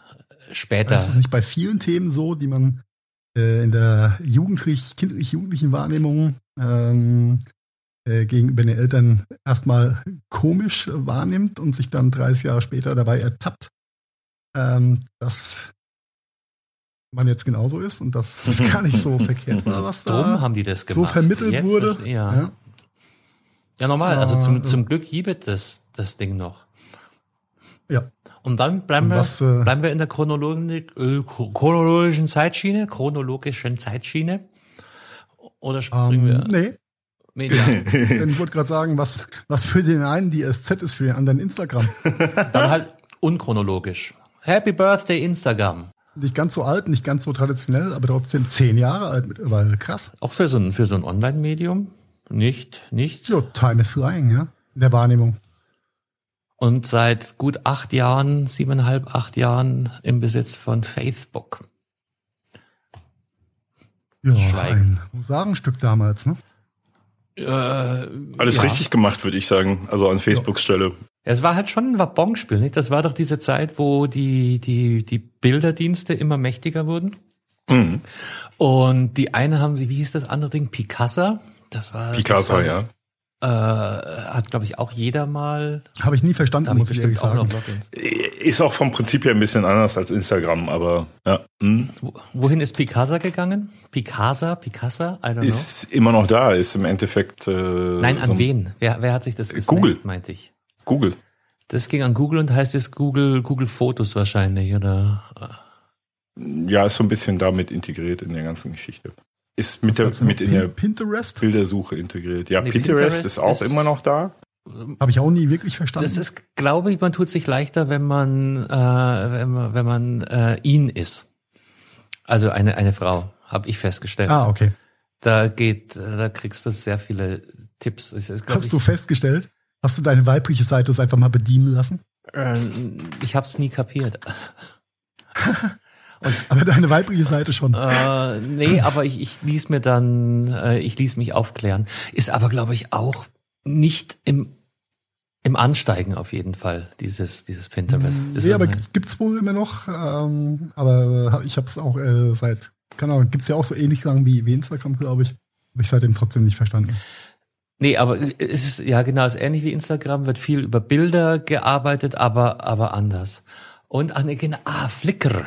später. Das ist nicht bei vielen Themen so, die man äh, in der jugendlich, kindlich-jugendlichen Wahrnehmung ähm, äh, gegenüber den Eltern erstmal komisch wahrnimmt und sich dann 30 Jahre später dabei ertappt, ähm, dass man jetzt genauso ist und dass das gar nicht so verkehrt war, was da Drum haben die das gemacht. so vermittelt jetzt wurde. Ja. ja. ja. normal. Also zum, zum Glück gibt es das Ding noch. Ja. Und dann bleiben, was, wir, äh, bleiben wir in der chronologischen, äh, chronologischen Zeitschiene, chronologischen Zeitschiene. Oder springen ähm, wir? Nee. Media. ich wollte gerade sagen, was, was für den einen die SZ ist, für den anderen Instagram. Dann halt unchronologisch. Happy Birthday Instagram. Nicht ganz so alt, nicht ganz so traditionell, aber trotzdem zehn Jahre alt mittlerweile. Krass. Auch für so ein, für so ein Online-Medium? Nicht, nicht? Ja, time is flying, ja. In der Wahrnehmung und seit gut acht Jahren, siebeneinhalb, acht Jahren im Besitz von Facebook. Ja, Schweigen. ein Sagenstück damals, ne? Äh, Alles ja. richtig gemacht, würde ich sagen. Also an Facebooks Stelle. Es war halt schon ein Wabonspiel, nicht? Das war doch diese Zeit, wo die, die, die Bilderdienste immer mächtiger wurden. Mhm. Und die eine haben sie, wie hieß das andere Ding? Picasa Das war. Picasa, ja. Äh, hat, glaube ich, auch jeder mal. Habe ich nie verstanden, muss ich ehrlich sagen. Ist auch vom Prinzip her ein bisschen anders als Instagram, aber ja. Hm. Wohin ist Picasa gegangen? Picasa, Picasa? I don't ist know. immer noch da, ist im Endeffekt. Äh, Nein, an so wen? Wer, wer hat sich das gesnappt, Google, meinte ich. Google. Das ging an Google und heißt jetzt Google, Google Fotos wahrscheinlich, oder? Ja, ist so ein bisschen damit integriert in der ganzen Geschichte. Ist mit, der, mit in der Pinterest? Bildersuche integriert. Ja, nee, Pinterest, Pinterest, ist auch ist immer noch da. Habe ich auch nie wirklich verstanden. Das ist, glaube ich, man tut sich leichter, wenn man, äh, wenn man, wenn man äh, ihn ist. Also eine, eine Frau, habe ich festgestellt. Ah, okay. Da geht, da kriegst du sehr viele Tipps. Ist, Hast ich, du festgestellt? Hast du deine weibliche Seite das einfach mal bedienen lassen? Äh, ich habe es nie kapiert. Und, aber deine weibliche Seite schon. Äh, nee, aber ich, ich ließ mir dann, äh, ich ließ mich aufklären. Ist aber, glaube ich, auch nicht im im Ansteigen auf jeden Fall, dieses, dieses Pinterest. Ist nee, aber gibt's wohl immer noch, ähm, aber ich habe es auch äh, seit, keine Ahnung, gibt's ja auch so ähnlich lang wie, wie Instagram, glaube ich. Habe ich seitdem trotzdem nicht verstanden. Nee, aber es ist, ja genau, es ist ähnlich wie Instagram, wird viel über Bilder gearbeitet, aber, aber anders. Und an, ah, Flickr.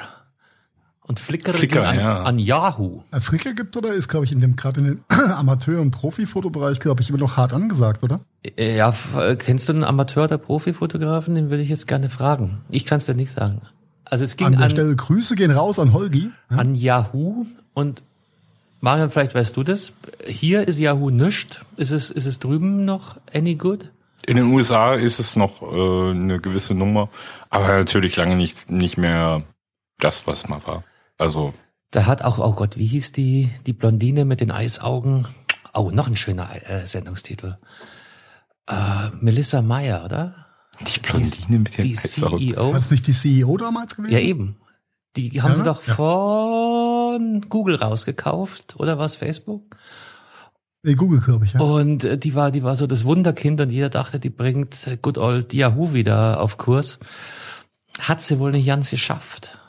Und Flickr, Flickr an, ja. an Yahoo. Äh, Flickr gibt oder ist, glaube ich, in dem gerade in den Amateur- und Profifotobereich, glaube ich, immer noch hart angesagt, oder? Äh, ja, kennst du einen Amateur- oder Profifotografen? Den würde ich jetzt gerne fragen. Ich kann es dir nicht sagen. Also es ging an der an, Stelle Grüße gehen raus an Holgi. Ja? An Yahoo und Marian, vielleicht weißt du das. Hier ist Yahoo nischt. Ist es, ist es drüben noch any good? In den USA ist es noch äh, eine gewisse Nummer, aber natürlich lange nicht, nicht mehr das, was mal war. Also. Da hat auch, oh Gott, wie hieß die, die Blondine mit den Eisaugen? Oh, noch ein schöner äh, Sendungstitel. Äh, Melissa Meyer, oder? Die Blondine die, mit den die Eisaugen. CEO. War das nicht die CEO damals gewesen? Ja, eben. Die haben ja, sie doch ja. von Google rausgekauft, oder was, Facebook? Nee, Google, glaube ich, ja. Und äh, die war, die war so das Wunderkind und jeder dachte, die bringt Good Old Yahoo wieder auf Kurs. Hat sie wohl nicht ganz geschafft.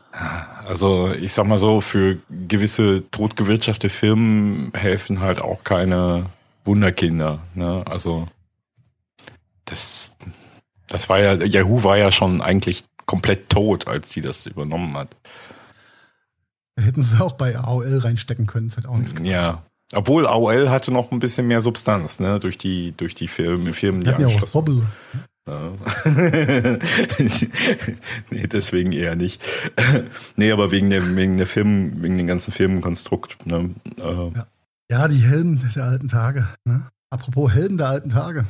Also ich sag mal so, für gewisse totgewirtschaftete Firmen helfen halt auch keine Wunderkinder. Ne? Also das, das war ja, Yahoo war ja schon eigentlich komplett tot, als sie das übernommen hat. Hätten sie auch bei AOL reinstecken können, das hätte auch nichts gemacht. Ja. Obwohl AOL hatte noch ein bisschen mehr Substanz, ne, durch die, durch die Firmen, Firmen die ja auch das Bobble. nee, deswegen eher nicht. nee, aber wegen der, wegen der Firmen, wegen dem ganzen Firmenkonstrukt. Ne? Äh. Ja. ja. die Helden der alten Tage. Ne? Apropos Helden der alten Tage.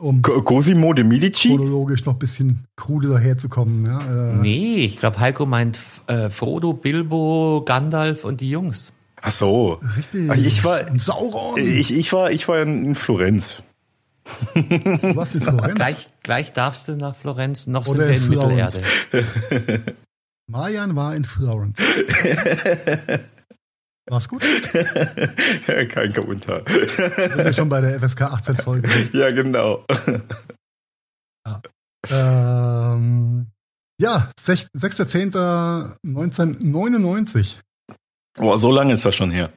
Um Cosimo de Medici? Chronologisch noch ein bisschen krude daherzukommen. Ja? Äh. Nee, ich glaube, Heiko meint äh, Frodo, Bilbo, Gandalf und die Jungs. Ach so. Richtig. Ich war, Sauron. Ich, ich war, ich war in Florenz. Du warst in Florenz? Gleich, gleich darfst du nach Florenz, noch Oder sind wir in, in Mittelerde. Marian war in Florenz. War's gut? Kein Kommentar. Sind wir schon bei der FSK 18 Folge? Ja, genau. Ja, ähm, ja 6.10.1999. Boah, so lange ist das schon her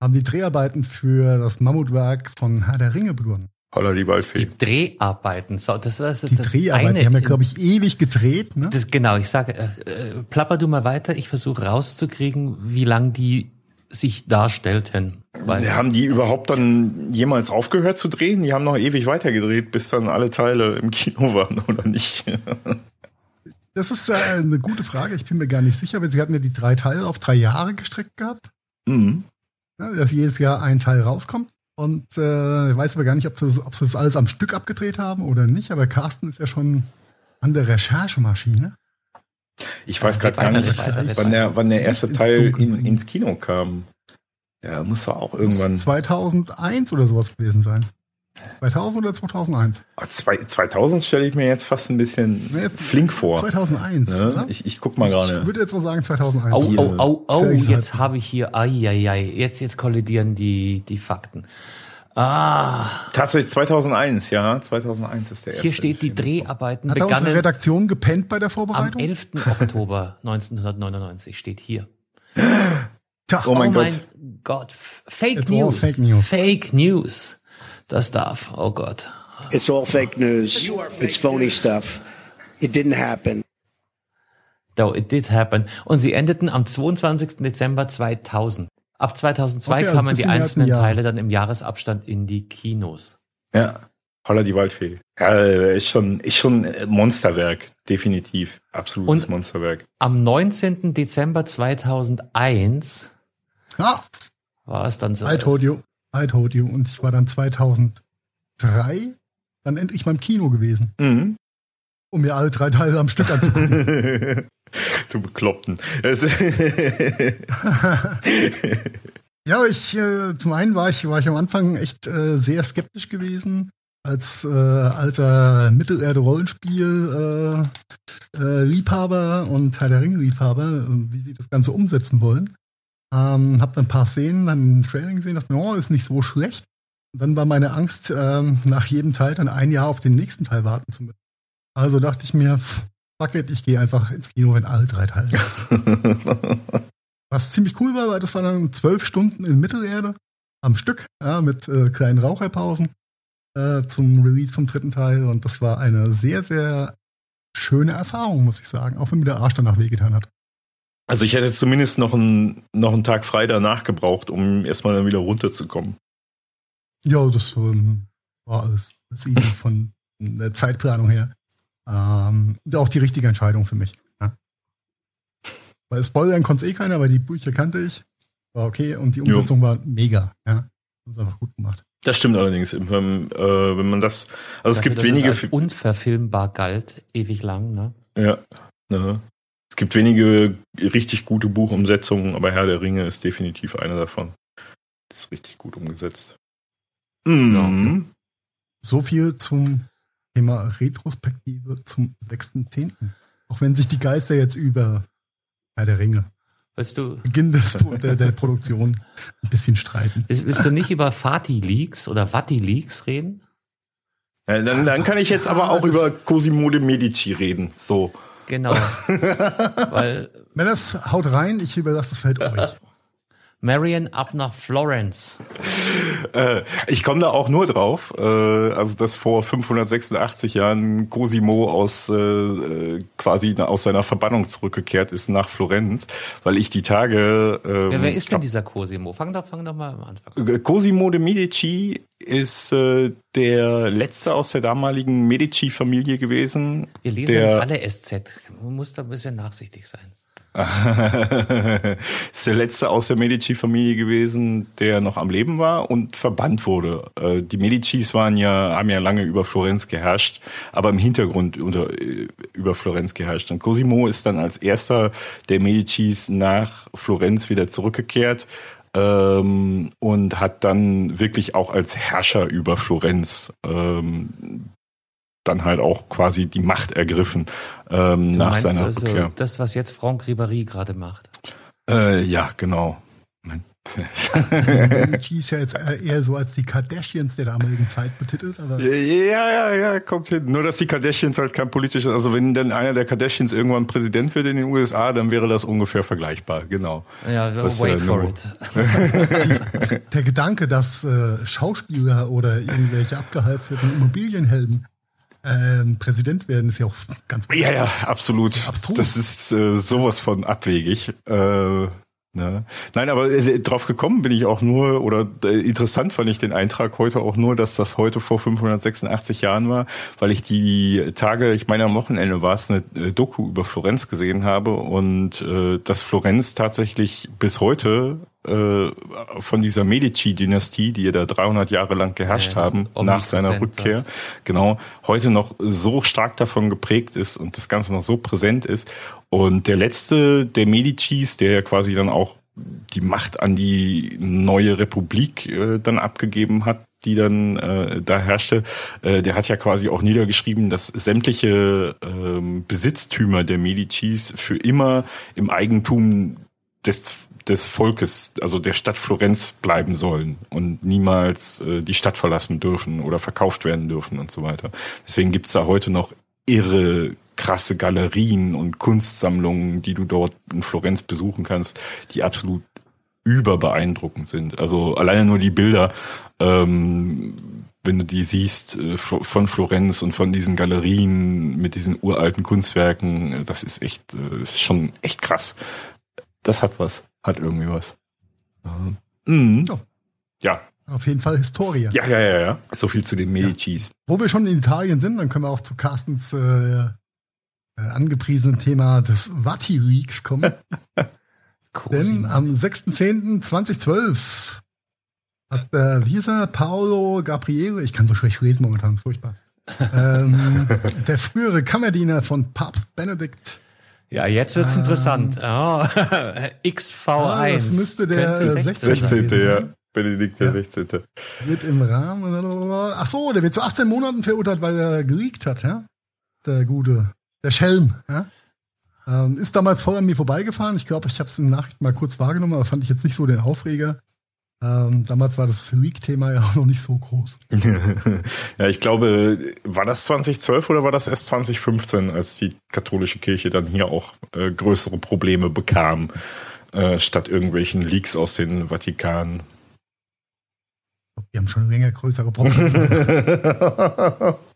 haben die Dreharbeiten für das Mammutwerk von Herr der Ringe begonnen. Holla die Waldfee. Die Dreharbeiten, so, das war das Die Dreharbeiten, eine, die haben ja, glaube ich, ewig gedreht. Ne? Das, genau, ich sage, äh, äh, plapper du mal weiter, ich versuche rauszukriegen, wie lang die sich darstellten. Weil haben die überhaupt dann jemals aufgehört zu drehen? Die haben noch ewig weiter gedreht, bis dann alle Teile im Kino waren, oder nicht? das ist äh, eine gute Frage. Ich bin mir gar nicht sicher, weil sie hatten ja die drei Teile auf drei Jahre gestreckt gehabt. Mhm ja, dass jedes Jahr ein Teil rauskommt. Und äh, ich weiß aber gar nicht, ob sie, ob sie das alles am Stück abgedreht haben oder nicht, aber Carsten ist ja schon an der Recherchemaschine. Ich weiß gerade gar nicht, wann der, wann der erste Teil in, ins Kino kam. Ja, muss doch auch irgendwann. 2001 oder sowas gewesen sein. 2000 oder 2001? 2000 stelle ich mir jetzt fast ein bisschen jetzt flink vor. 2001. Ja, ich, ich guck mal gerade. Ich würde jetzt mal sagen 2001. Oh, oh, oh, oh, jetzt habe ich hier, ai, ai, ai, jetzt, jetzt kollidieren die, die Fakten. Ah. Tatsächlich 2001, ja. 2001 ist der erste. Hier steht, die Dreharbeiten Hat begannen. Hat unsere Redaktion gepennt bei der Vorbereitung? Am 11. Oktober 1999 steht hier. Tja, oh mein, oh mein Gott. Gott. Fake It's News. Fake News. Fake News. Das darf. Oh Gott. It's all fake news. It's phony stuff. It didn't happen. No, it did happen. Und sie endeten am 22. Dezember 2000. Ab 2002 okay, also kamen die einzelnen Teile dann im Jahresabstand in die Kinos. Ja. Holla die Waldfee. Ja, ist schon, ist schon Monsterwerk. Definitiv. Absolutes Und Monsterwerk. Am 19. Dezember 2001 ah, war es dann so. I told you. You. Und ich war dann 2003 dann endlich mal im Kino gewesen. Mhm. Um mir alle drei Teile am Stück anzugucken. du Bekloppten. ja, ich, äh, zum einen war ich, war ich am Anfang echt äh, sehr skeptisch gewesen. Als äh, alter Mittelerde-Rollenspiel äh, äh, und Herr der Ringe-Liebhaber, wie sie das Ganze umsetzen wollen. Ähm, hab dann ein paar Szenen dann im Training gesehen, dachte mir, oh, ist nicht so schlecht. Und dann war meine Angst, ähm, nach jedem Teil dann ein Jahr auf den nächsten Teil warten zu müssen. Also dachte ich mir, fuck it, ich gehe einfach ins Kino, wenn alle drei Teile. Was ziemlich cool war, weil das waren dann zwölf Stunden in Mittelerde am Stück, ja, mit äh, kleinen Raucherpausen äh, zum Release vom dritten Teil. Und das war eine sehr, sehr schöne Erfahrung, muss ich sagen, auch wenn mir der Arsch danach wehgetan hat. Also ich hätte zumindest noch einen, noch einen Tag frei danach gebraucht, um erstmal dann wieder runterzukommen. Ja, das ähm, war alles, alles easy von der Zeitplanung her. Ähm, auch die richtige Entscheidung für mich. Ja. Weil spoilern konnte es eh keiner, weil die Bücher kannte ich. War okay und die Umsetzung jo. war mega. Ja. Das ist einfach gut gemacht. Das stimmt allerdings. Wenn, äh, wenn man das, also es gibt wenige. Es unverfilmbar galt, ewig lang, ne? Ja. Ne. Es gibt wenige richtig gute Buchumsetzungen, aber Herr der Ringe ist definitiv eine davon. Das ist richtig gut umgesetzt. Mhm. So viel zum Thema Retrospektive zum 6.10. Auch wenn sich die Geister jetzt über Herr der Ringe Willst du? Beginn des, der, der, Produktion ein bisschen streiten. Willst, willst du nicht über Fati-Leaks oder Vati-Leaks reden? Ja, dann, dann kann ich jetzt aber auch über Cosimo de Medici reden. So. Genau. Weil, Wenn das haut rein, ich überlasse das Feld euch. Marion ab nach Florence. Äh, ich komme da auch nur drauf, äh, also dass vor 586 Jahren Cosimo aus äh, quasi aus seiner Verbannung zurückgekehrt ist nach Florenz, weil ich die Tage. Ähm, ja, wer ist denn dieser Cosimo? Fang doch, fang doch mal am Anfang. An. Cosimo de Medici ist äh, der letzte aus der damaligen Medici-Familie gewesen. Wir lesen der, alle SZ. Man muss da ein bisschen nachsichtig sein. ist der letzte aus der Medici-Familie gewesen, der noch am Leben war und verbannt wurde. Äh, die Medicis waren ja, haben ja lange über Florenz geherrscht, aber im Hintergrund unter, äh, über Florenz geherrscht. Und Cosimo ist dann als erster der Medicis nach Florenz wieder zurückgekehrt ähm, und hat dann wirklich auch als Herrscher über Florenz ähm, dann halt auch quasi die Macht ergriffen ähm, du nach seiner also Rückkehr. Das, was jetzt Franck Ribéry gerade macht. Äh, ja, genau. G ist ja jetzt eher so als die Kardashians der damaligen Zeit betitelt. Aber ja, ja, ja, kommt hin. Nur, dass die Kardashians halt kein politisches, also wenn dann einer der Kardashians irgendwann Präsident wird in den USA, dann wäre das ungefähr vergleichbar, genau. Ja, Was, wait äh, for it. Die, der Gedanke, dass äh, Schauspieler oder irgendwelche abgehalfterten Immobilienhelden ähm, Präsident werden, ist ja auch ganz Ja, ja, absolut. Das, das ist äh, sowas von abwegig. Äh, Ne? Nein, aber äh, drauf gekommen bin ich auch nur, oder äh, interessant fand ich den Eintrag heute auch nur, dass das heute vor 586 Jahren war, weil ich die Tage, ich meine am Wochenende war es eine äh, Doku über Florenz gesehen habe und äh, dass Florenz tatsächlich bis heute äh, von dieser Medici-Dynastie, die ja da 300 Jahre lang geherrscht ja, haben, nach seiner Rückkehr, hat. genau, heute noch so stark davon geprägt ist und das Ganze noch so präsent ist. Und der letzte der Medicis, der ja quasi dann auch die Macht an die neue Republik äh, dann abgegeben hat, die dann äh, da herrschte, äh, der hat ja quasi auch niedergeschrieben, dass sämtliche äh, Besitztümer der Medicis für immer im Eigentum des des Volkes, also der Stadt Florenz bleiben sollen und niemals äh, die Stadt verlassen dürfen oder verkauft werden dürfen und so weiter. Deswegen gibt's da heute noch irre krasse Galerien und Kunstsammlungen, die du dort in Florenz besuchen kannst, die absolut überbeeindruckend sind. Also alleine nur die Bilder, ähm, wenn du die siehst äh, von Florenz und von diesen Galerien mit diesen uralten Kunstwerken, das ist echt, äh, ist schon echt krass. Das hat was, hat irgendwie was. Mhm. Ja. ja. Auf jeden Fall Historie. Ja, ja, ja, ja. So viel zu den Medicis. Ja. Wo wir schon in Italien sind, dann können wir auch zu Carstens äh, äh, angepriesenen Thema des Vati-Leaks kommen. Denn am 6.10.2012 hat äh, wie ist er? Paolo Gabriele, ich kann so schlecht lesen momentan, ist furchtbar. ähm, der frühere Kammerdiener von Papst Benedikt. Ja, jetzt wird's ähm, interessant. Oh. XV1. Ah, das müsste der 16. 16. ja. Benedikt der ja. 16. Wird im Rahmen. Ach so, der wird zu 18 Monaten verurteilt, weil er geleakt hat, ja? Der gute, der Schelm, ja? Ähm, ist damals voll an mir vorbeigefahren. Ich glaube, ich habe es in Nachrichten mal kurz wahrgenommen, aber fand ich jetzt nicht so den Aufreger. Ähm, damals war das Leak-Thema ja auch noch nicht so groß. ja, ich glaube, war das 2012 oder war das erst 2015, als die katholische Kirche dann hier auch äh, größere Probleme bekam, äh, statt irgendwelchen Leaks aus den Vatikan? Wir haben schon länger größere Probleme.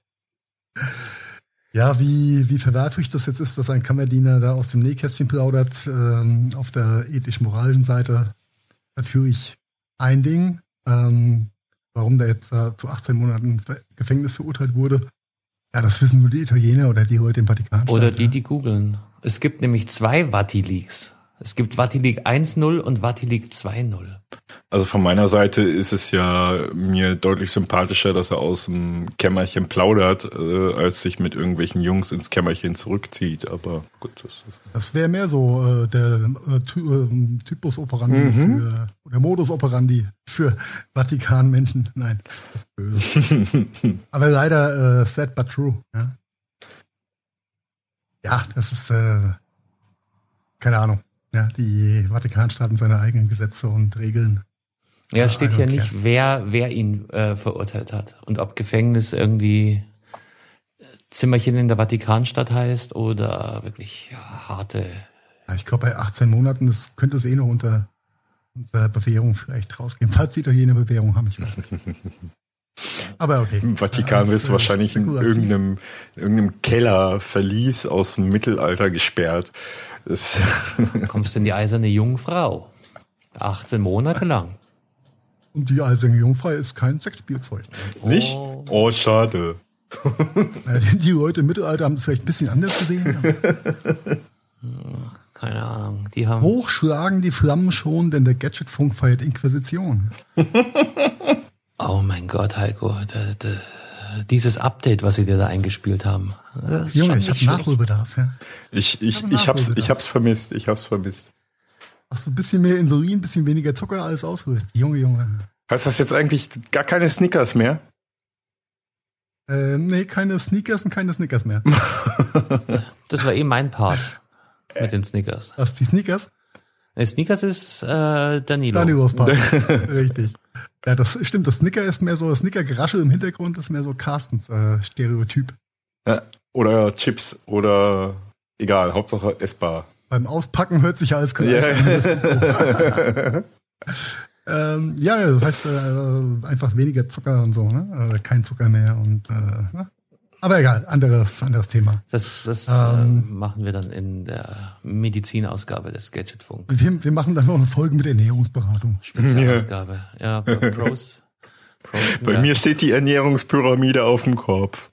Ja, wie, wie verwerflich das jetzt ist, dass ein Kammerdiener da aus dem Nähkästchen plaudert, ähm, auf der ethisch-moralischen Seite natürlich ein Ding. Ähm, warum der jetzt äh, zu 18 Monaten Gefängnis verurteilt wurde, ja, das wissen nur die Italiener oder die heute im Vatikan. Oder die, die googeln. Es gibt nämlich zwei Vati-Leaks. Es gibt Vatileak 1.0 und Vatileak 2.0. Also von meiner Seite ist es ja mir deutlich sympathischer, dass er aus dem Kämmerchen plaudert, äh, als sich mit irgendwelchen Jungs ins Kämmerchen zurückzieht. Aber gut. Das, das wäre mehr so äh, der äh, Ty äh, Typus operandi mhm. für, oder Modus operandi für Vatikan-Menschen. Nein, böse. Aber leider äh, sad but true. Ja, ja das ist äh, keine Ahnung. Ja, die Vatikanstaaten seine eigenen Gesetze und Regeln. Ja, es steht hier nicht, wer, wer ihn äh, verurteilt hat und ob Gefängnis irgendwie äh, Zimmerchen in der Vatikanstadt heißt oder wirklich ja, harte. Ja, ich glaube, bei 18 Monaten das könnte es eh noch unter, unter Bewährung vielleicht rausgehen. Falls sie doch jene Bewährung haben, ich weiß nicht. Aber okay. Im Vatikan wirst du wahrscheinlich in irgendeinem, in irgendeinem Keller Verlies aus dem Mittelalter gesperrt. Das Kommst du in die eiserne Jungfrau. 18 Monate lang. Und die eiserne Jungfrau ist kein Sexspielzeug. Nicht? Oh, schade. die Leute im Mittelalter haben es vielleicht ein bisschen anders gesehen. Keine Ahnung. Die haben Hochschlagen die Flammen schon, denn der Gadgetfunk feiert Inquisition. Oh mein Gott, Heiko. Da, da, dieses Update, was sie dir da eingespielt haben. Junge, ich habe Nachholbedarf. Ja. Ich, ich, ich, hab's, ich hab's vermisst. Ich hab's vermisst. Hast du ein bisschen mehr Insulin, ein bisschen weniger Zucker, alles ausgerüstet. Junge, Junge. Heißt das jetzt eigentlich gar keine Snickers mehr? Äh, nee, keine Sneakers und keine Snickers mehr. das war eh mein Part mit den Snickers. Was, die Sneakers? Nee, Sneakers ist äh, Danilo. Danilos Part. Richtig. Ja, das stimmt. Das Snicker ist mehr so, das Snicker-Geraschel im Hintergrund ist mehr so Carstens äh, Stereotyp. Ja, oder Chips oder egal, Hauptsache essbar. Beim Auspacken hört sich ja alles yeah. ähm, Ja, das heißt äh, einfach weniger Zucker und so, ne? Äh, kein Zucker mehr und äh, ne? Aber egal, anderes, anderes Thema. Das, das ähm, äh, machen wir dann in der Medizinausgabe des Gadgetfunk. Wir, wir machen dann noch eine Folge mit Ernährungsberatung. Spezialausgabe. Ja, ja Pros. Pros Bei mir steht die Ernährungspyramide auf dem Kopf.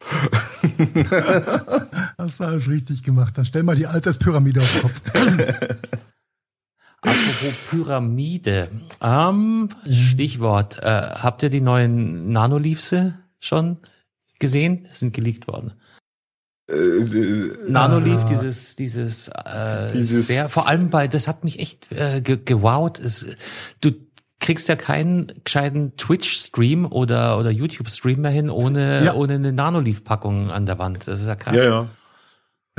Hast du alles richtig gemacht. Dann stell mal die Alterspyramide auf den Kopf. Apropos Pyramide. Ähm, Stichwort. Äh, habt ihr die neuen Nanoleafse schon gesehen, sind geleakt worden. Äh, äh, Nanoleaf, ah, dieses, dieses, äh, dieses sehr, vor allem bei, das hat mich echt äh, ge gewowt. Es, du kriegst ja keinen gescheiten Twitch-Stream oder, oder YouTube-Stream mehr hin ohne, ja. ohne eine Nanoleaf-Packung an der Wand. Das ist ja krass. Ja, ja.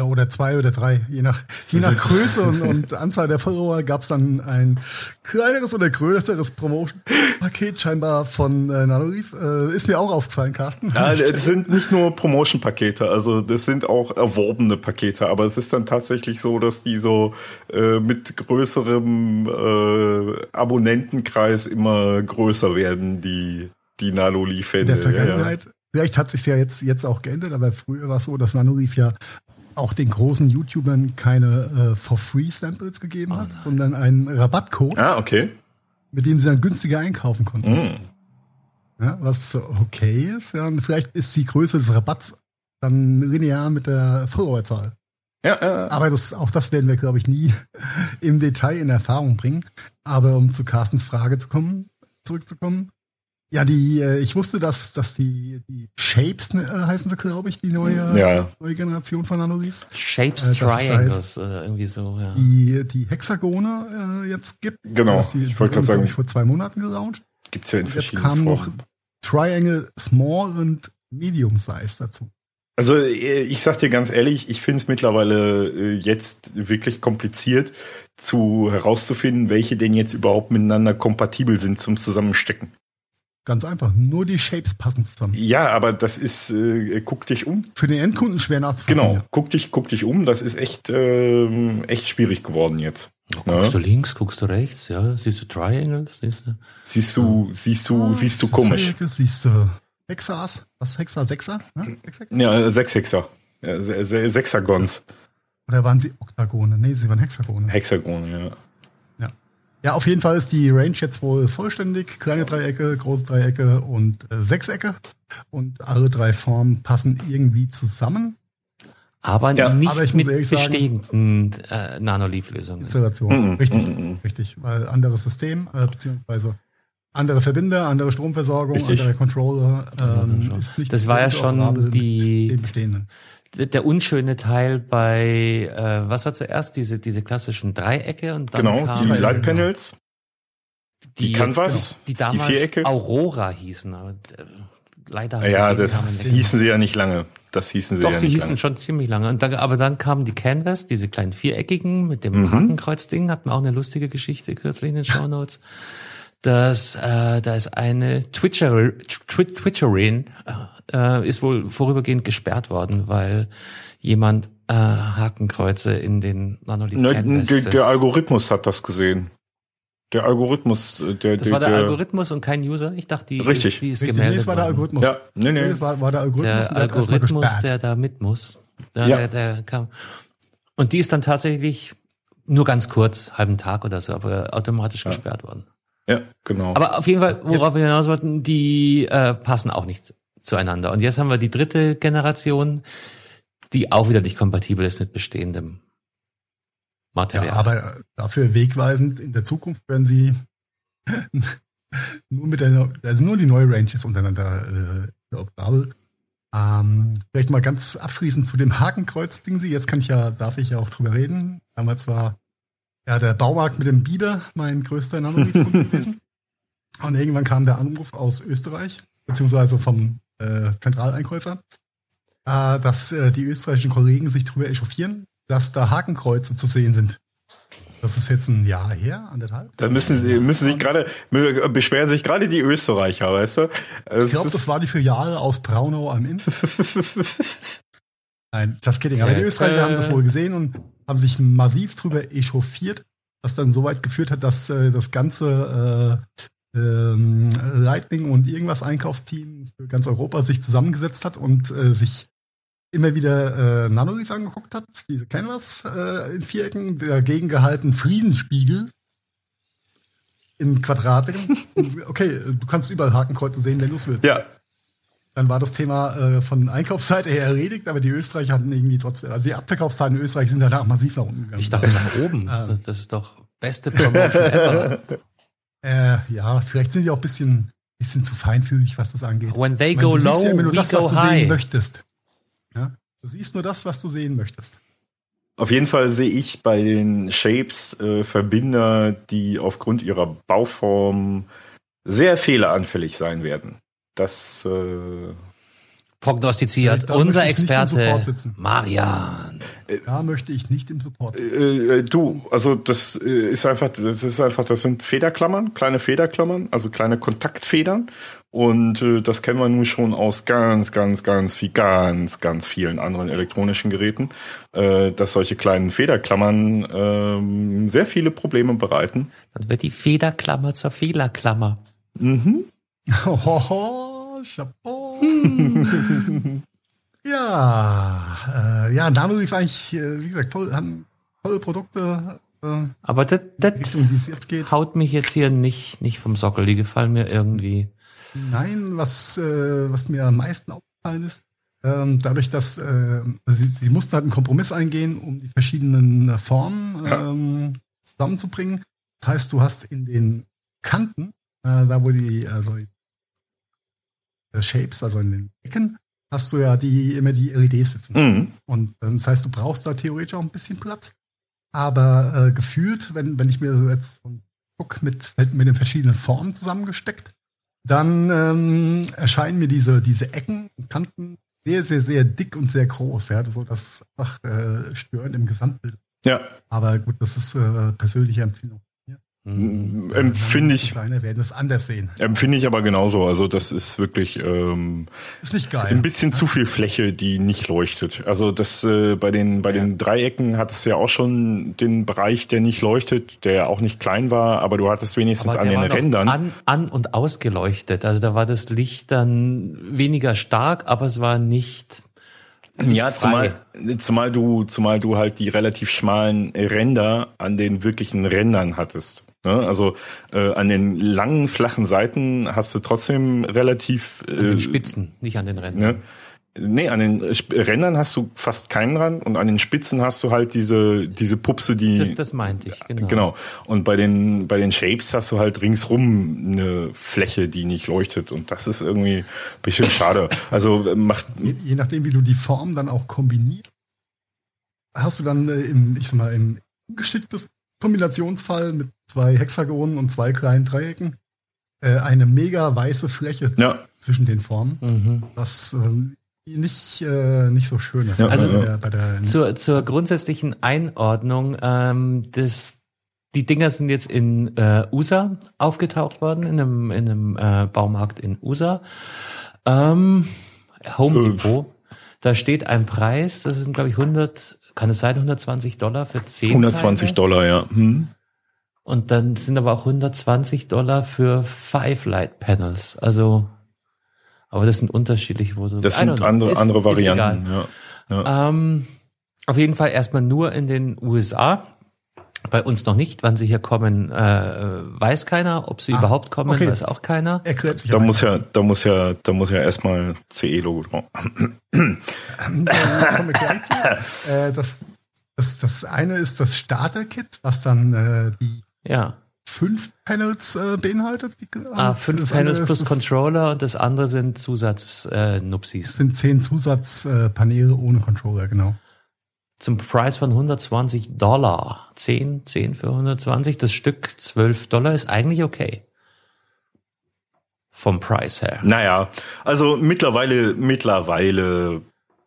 Ja, oder zwei oder drei, je nach, je nach Größe und, und Anzahl der Follower gab es dann ein kleineres oder größeres Promotion-Paket scheinbar von äh, Nanoreef. Äh, ist mir auch aufgefallen, Carsten. Ja, es sind nicht nur Promotion-Pakete, also das sind auch erworbene Pakete, aber es ist dann tatsächlich so, dass die so äh, mit größerem äh, Abonnentenkreis immer größer werden, die, die Nanoleaf-Fans. In der Vergangenheit, ja, ja. Vielleicht hat sich ja jetzt, jetzt auch geändert, aber früher war es so, dass Nanoreef ja auch den großen YouTubern keine äh, For-Free-Samples gegeben hat, oh sondern einen Rabattcode. Ah, okay. Mit dem sie dann günstiger einkaufen konnten. Mm. Ja, was okay ist. Ja, und vielleicht ist die Größe des Rabatts dann linear mit der Followerzahl. Ja, ja, Aber das, auch das werden wir, glaube ich, nie im Detail in Erfahrung bringen. Aber um zu Carstens Frage zu kommen, zurückzukommen, ja, die, äh, ich wusste, dass, dass die, die Shapes äh, heißen sie, glaube ich, die neue, ja. neue Generation von Nanoreefs. Shapes äh, Triangles, äh, irgendwie so, ja. Die, die Hexagone äh, jetzt gibt. Genau. Die, ich wollte gerade sagen. Ich vor zwei Monaten gelauncht. Gibt's ja in verschiedenen Jetzt kamen noch Triangle Small und Medium Size dazu. Also äh, ich sag dir ganz ehrlich, ich finde es mittlerweile jetzt wirklich kompliziert zu herauszufinden, welche denn jetzt überhaupt miteinander kompatibel sind zum Zusammenstecken. Ganz einfach. Nur die Shapes passen zusammen. Ja, aber das ist, äh, guck dich um. Für den Endkunden schwer nachzuvollziehen. Genau, guck dich, guck dich um. Das ist echt, äh, echt schwierig geworden jetzt. Ja, guckst ja. du links, guckst du rechts, ja, siehst du Triangles, siehst du. Siehst du, siehst du, ah, siehst du komisch. Dreiecke, siehst du Hexas, was Hexa, Sechser? Ne? Ja, sechs Hexer. Ja, Sechsagons. Oder waren sie Oktagone? Nee, sie waren Hexagone. Hexagone, ja. Ja, auf jeden Fall ist die Range jetzt wohl vollständig. Kleine Dreiecke, große Dreiecke und äh, Sechsecke. Und alle drei Formen passen irgendwie zusammen. Aber ja, nicht aber mit bestehenden äh, Nanoleaf-Lösungen. Installation, mhm. richtig, mhm. richtig. Weil anderes System, äh, beziehungsweise andere Verbinder, andere Stromversorgung, richtig. andere Controller. Ähm, ist nicht das war ja schon die, der unschöne Teil bei, äh, was war zuerst, diese, diese klassischen Dreiecke und dann Genau, kam, die Lightpanels. Die, die Canvas, genau, die damals die Vierecke. Aurora hießen. Aber, äh, leider ja, das hießen sie ja nicht lange. Das hießen sie Doch, ja die nicht hießen lange. schon ziemlich lange. Und dann, aber dann kamen die Canvas, diese kleinen viereckigen mit dem mhm. Hakenkreuz-Ding. Hatten wir auch eine lustige Geschichte kürzlich in den Show Notes. Dass äh, da ist eine Twitcher, Twitcherin, äh, ist wohl vorübergehend gesperrt worden, weil jemand äh, Hakenkreuze in den Nanolith ne, der, der Algorithmus hat das gesehen. Der Algorithmus, äh, der, das der, war der, der Algorithmus und kein User. Ich dachte, die richtig. ist, die ist richtig, gemeldet. Nee, das war der Algorithmus. Ja, nee, nee. das war, war der Algorithmus. Der Algorithmus, der da mit muss. Der, ja. der, der kam. Und die ist dann tatsächlich nur ganz kurz, halben Tag oder so, aber automatisch ja. gesperrt worden. Ja, genau. Aber auf jeden Fall, worauf wir hinaus wollten, die äh, passen auch nicht zueinander. Und jetzt haben wir die dritte Generation, die auch wieder nicht kompatibel ist mit bestehendem Material. Ja, aber dafür wegweisend in der Zukunft werden sie nur mit der, also nur die neue Range ist untereinander äh, operabel. Ähm, vielleicht mal ganz abschließend zu dem Hakenkreuz-Ding. Jetzt kann ich ja, darf ich ja auch drüber reden. Damals war ja der Baumarkt mit dem Bieder mein größter Nanobriefkunde gewesen. Und irgendwann kam der Anruf aus Österreich, beziehungsweise vom äh, Zentraleinkäufer, äh, dass äh, die österreichischen Kollegen sich darüber echauffieren, dass da Hakenkreuze zu sehen sind. Das ist jetzt ein Jahr her, anderthalb. Da müssen sie müssen sich gerade beschweren sich gerade die Österreicher, weißt du? Das ich glaube, das war die Filiale aus Braunau am Inn. Nein, just kidding. Aber die Österreicher haben das wohl gesehen und haben sich massiv drüber echauffiert, was dann so weit geführt hat, dass äh, das ganze äh, ähm, Lightning und irgendwas Einkaufsteam für ganz Europa sich zusammengesetzt hat und äh, sich immer wieder äh, Nanoleaf angeguckt hat, diese Canvas äh, in Vierecken, dagegen gehalten Friesenspiegel in Quadraten. okay, du kannst überall Hakenkreuze sehen, wenn du es willst. Ja. Dann war das Thema äh, von Einkaufsseite her erledigt, aber die Österreicher hatten irgendwie trotzdem, also die Abverkaufszahlen in Österreich sind danach massiv nach unten gegangen. Ich dachte nach oben. das ist doch beste Promotion ever. Äh, ja, vielleicht sind die auch ein bisschen, bisschen zu feinfühlig, was das angeht. When they meine, go low, ja immer nur das, was du high. sehen möchtest. Ja? Du siehst nur das, was du sehen möchtest. Auf jeden Fall sehe ich bei den Shapes äh, Verbinder, die aufgrund ihrer Bauform sehr fehleranfällig sein werden. Das äh, prognostiziert. Ja, Unser Experte Marian. Da möchte ich nicht im Support sitzen. Äh, äh, du, also das äh, ist einfach, das ist einfach, das sind Federklammern, kleine Federklammern, also kleine Kontaktfedern. Und äh, das kennen wir nun schon aus ganz, ganz, ganz viel, ganz, ganz vielen anderen elektronischen Geräten, äh, dass solche kleinen Federklammern äh, sehr viele Probleme bereiten. Dann wird die Federklammer zur Fehlerklammer. Mhm. Hoho, Chapeau. ja, äh, ja, Nano lief eigentlich, äh, wie gesagt, toll, haben tolle Produkte. Äh, Aber das, haut mich jetzt hier nicht, nicht vom Sockel. Die gefallen mir irgendwie Nein, was, äh, was mir am meisten aufgefallen ist, ähm, dadurch, dass äh, sie, sie mussten halt einen Kompromiss eingehen, um die verschiedenen äh, Formen ähm, zusammenzubringen. Das heißt, du hast in den Kanten, äh, da wo die, also die äh, Shapes, also in den Ecken, hast du ja die immer die LEDs sitzen. Mhm. Und äh, das heißt, du brauchst da theoretisch auch ein bisschen Platz. Aber äh, gefühlt, wenn, wenn ich mir jetzt so guck mit, mit den verschiedenen Formen zusammengesteckt, dann ähm, erscheinen mir diese, diese Ecken und Kanten sehr, sehr, sehr dick und sehr groß. Ja, so das einfach äh, störend im Gesamtbild. Ja. Aber gut, das ist äh, persönliche Empfindung. Mhm. Empfinde ich. Kleine werden das anders sehen. Empfinde ich aber genauso. Also das ist wirklich ähm, ist nicht geil. Ein bisschen zu viel Fläche, die nicht leuchtet. Also das äh, bei den bei ja. den Dreiecken hat es ja auch schon den Bereich, der nicht leuchtet, der auch nicht klein war, aber du hattest wenigstens an den Rändern an, an und ausgeleuchtet. Also da war das Licht dann weniger stark, aber es war nicht ja, zumal, zumal du, zumal du halt die relativ schmalen Ränder an den wirklichen Rändern hattest. Ne? Also äh, an den langen, flachen Seiten hast du trotzdem relativ. Äh, an den Spitzen, nicht an den Rändern. Ne? Nee, an den Rändern hast du fast keinen Rand und an den Spitzen hast du halt diese, diese Pupse, die. Das, das meinte ich, genau. Genau. Und bei den, bei den Shapes hast du halt ringsrum eine Fläche, die nicht leuchtet und das ist irgendwie ein bisschen schade. Also äh, macht. Je, je nachdem, wie du die Form dann auch kombinierst, hast du dann äh, im, ich sag mal, im geschicktesten Kombinationsfall mit zwei Hexagonen und zwei kleinen Dreiecken äh, eine mega weiße Fläche ja. zwischen den Formen, mhm. was ähm, nicht, äh, nicht so schön ist. Ja, also ja. Bei der, zur, zur grundsätzlichen Einordnung, ähm, das, die Dinger sind jetzt in äh, USA aufgetaucht worden, in einem, in einem äh, Baumarkt in USA. Ähm, Home äh. Depot. Da steht ein Preis, das sind glaube ich 100 kann es sein, 120 Dollar für 10 120 Teile? Dollar, ja. Hm. Und dann sind aber auch 120 Dollar für Five Light Panels. Also, aber das sind unterschiedliche Produkte. Das sind andere, ist, andere Varianten. Ja, ja. Ähm, auf jeden Fall erstmal nur in den USA. Bei uns noch nicht. Wann sie hier kommen, äh, weiß keiner. Ob sie ah, überhaupt kommen, okay. weiß auch keiner. Erklärt sich da muss ja, da muss ja, da muss ja erstmal CE-Logo drauf. Ähm, äh, das, das, das eine ist das Starter-Kit, was dann äh, die ja. fünf Panels äh, beinhaltet. Die, ah, fünf Panels plus Controller und das andere sind Zusatz-Nupsis. Äh, sind zehn Zusatzpaneele ohne Controller, genau zum Preis von 120 Dollar. 10, 10 für 120. Das Stück 12 Dollar ist eigentlich okay. Vom Preis her. Naja, also mittlerweile, mittlerweile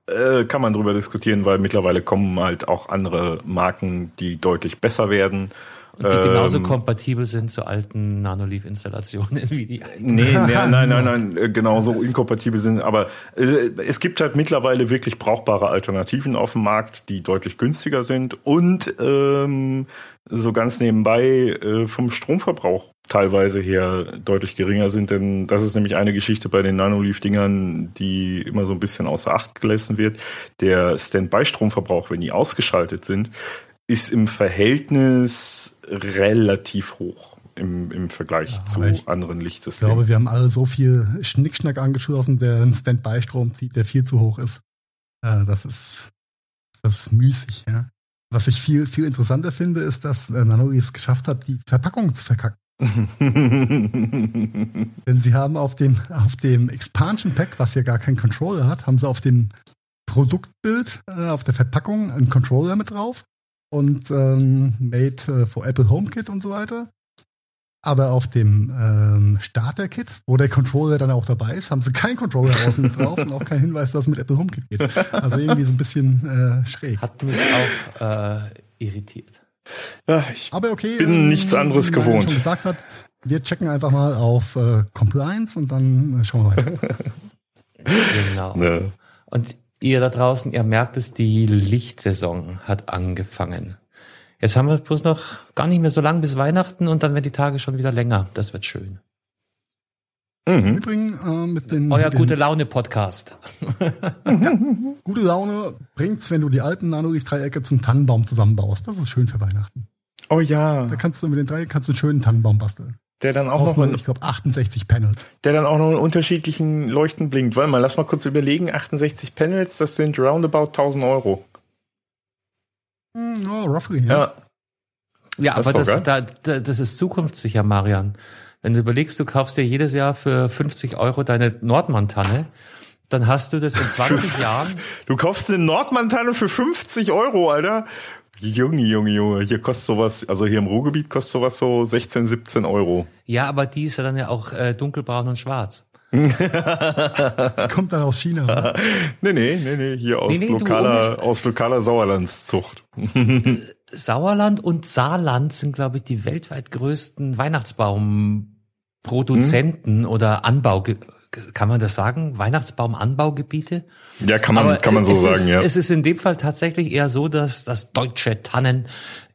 äh, kann man drüber diskutieren, weil mittlerweile kommen halt auch andere Marken, die deutlich besser werden. Und die genauso ähm, kompatibel sind zu alten Nanoleaf-Installationen wie die alten. Nee, nee, nein, nein, nein, äh, genauso inkompatibel sind. Aber äh, es gibt halt mittlerweile wirklich brauchbare Alternativen auf dem Markt, die deutlich günstiger sind und ähm, so ganz nebenbei äh, vom Stromverbrauch teilweise her deutlich geringer sind, denn das ist nämlich eine Geschichte bei den Nanoleaf-Dingern, die immer so ein bisschen außer Acht gelassen wird. Der Standby-Stromverbrauch, wenn die ausgeschaltet sind, ist im Verhältnis relativ hoch im, im Vergleich ja, zu anderen Lichtsystemen. Ich glaube, wir haben alle so viel Schnickschnack angeschlossen, der einen Standby-Strom zieht, der viel zu hoch ist. Äh, das ist, das ist müßig, ja. Was ich viel, viel interessanter finde, ist, dass äh, Nanoleaf es geschafft hat, die Verpackung zu verkacken. Denn sie haben auf dem, auf dem Expansion Pack, was ja gar keinen Controller hat, haben sie auf dem Produktbild, äh, auf der Verpackung einen Controller mit drauf und ähm, Made äh, for Apple HomeKit und so weiter. Aber auf dem ähm, Starter-Kit, wo der Controller dann auch dabei ist, haben sie keinen Controller außen drauf und auch keinen Hinweis, dass es mit Apple HomeKit geht. Also irgendwie so ein bisschen äh, schräg. Hat mich auch äh, irritiert. Ja, ich Aber okay, bin ähm, nichts anderes wie gewohnt. Schon gesagt hat, wir checken einfach mal auf äh, Compliance und dann äh, schauen wir weiter. genau. Ne. Und ihr da draußen, ihr merkt es, die Lichtsaison hat angefangen. Jetzt haben wir bloß noch gar nicht mehr so lang bis Weihnachten und dann werden die Tage schon wieder länger. Das wird schön. Mhm. Übrigens, äh, mit den, Euer mit gute Laune Podcast. ja, gute Laune bringt's, wenn du die alten Nanolicht-Dreiecke zum Tannenbaum zusammenbaust. Das ist schön für Weihnachten. Oh ja. Da kannst du mit den Dreiecken kannst du einen schönen Tannenbaum basteln. Der dann auch noch mal, ich glaube 68 Panels. Der dann auch noch in unterschiedlichen Leuchten blinkt. Warte mal, lass mal kurz überlegen. 68 Panels, das sind roundabout 1000 Euro. Hm, oh, roughly, ja. Ja, ja aber das, da, das ist zukunftssicher, Marian. Wenn du überlegst, du kaufst dir jedes Jahr für 50 Euro deine Nordmann-Tanne, dann hast du das in 20 Jahren. Du kaufst eine Nordmann-Tanne für 50 Euro, Alter. Junge, Junge, Junge, hier kostet sowas, also hier im Ruhrgebiet kostet sowas so 16, 17 Euro. Ja, aber die ist ja dann ja auch äh, dunkelbraun und schwarz. Kommt dann aus China. nee, nee, nee, nee, hier aus nee, nee, lokaler, aus lokaler Sauerlandszucht. Sauerland und Saarland sind, glaube ich, die weltweit größten Weihnachtsbaumproduzenten hm? oder Anbau, kann man das sagen? Weihnachtsbaumanbaugebiete? Ja, kann man, Aber kann man so sagen, ist, ja. Es ist in dem Fall tatsächlich eher so, dass, dass deutsche Tannen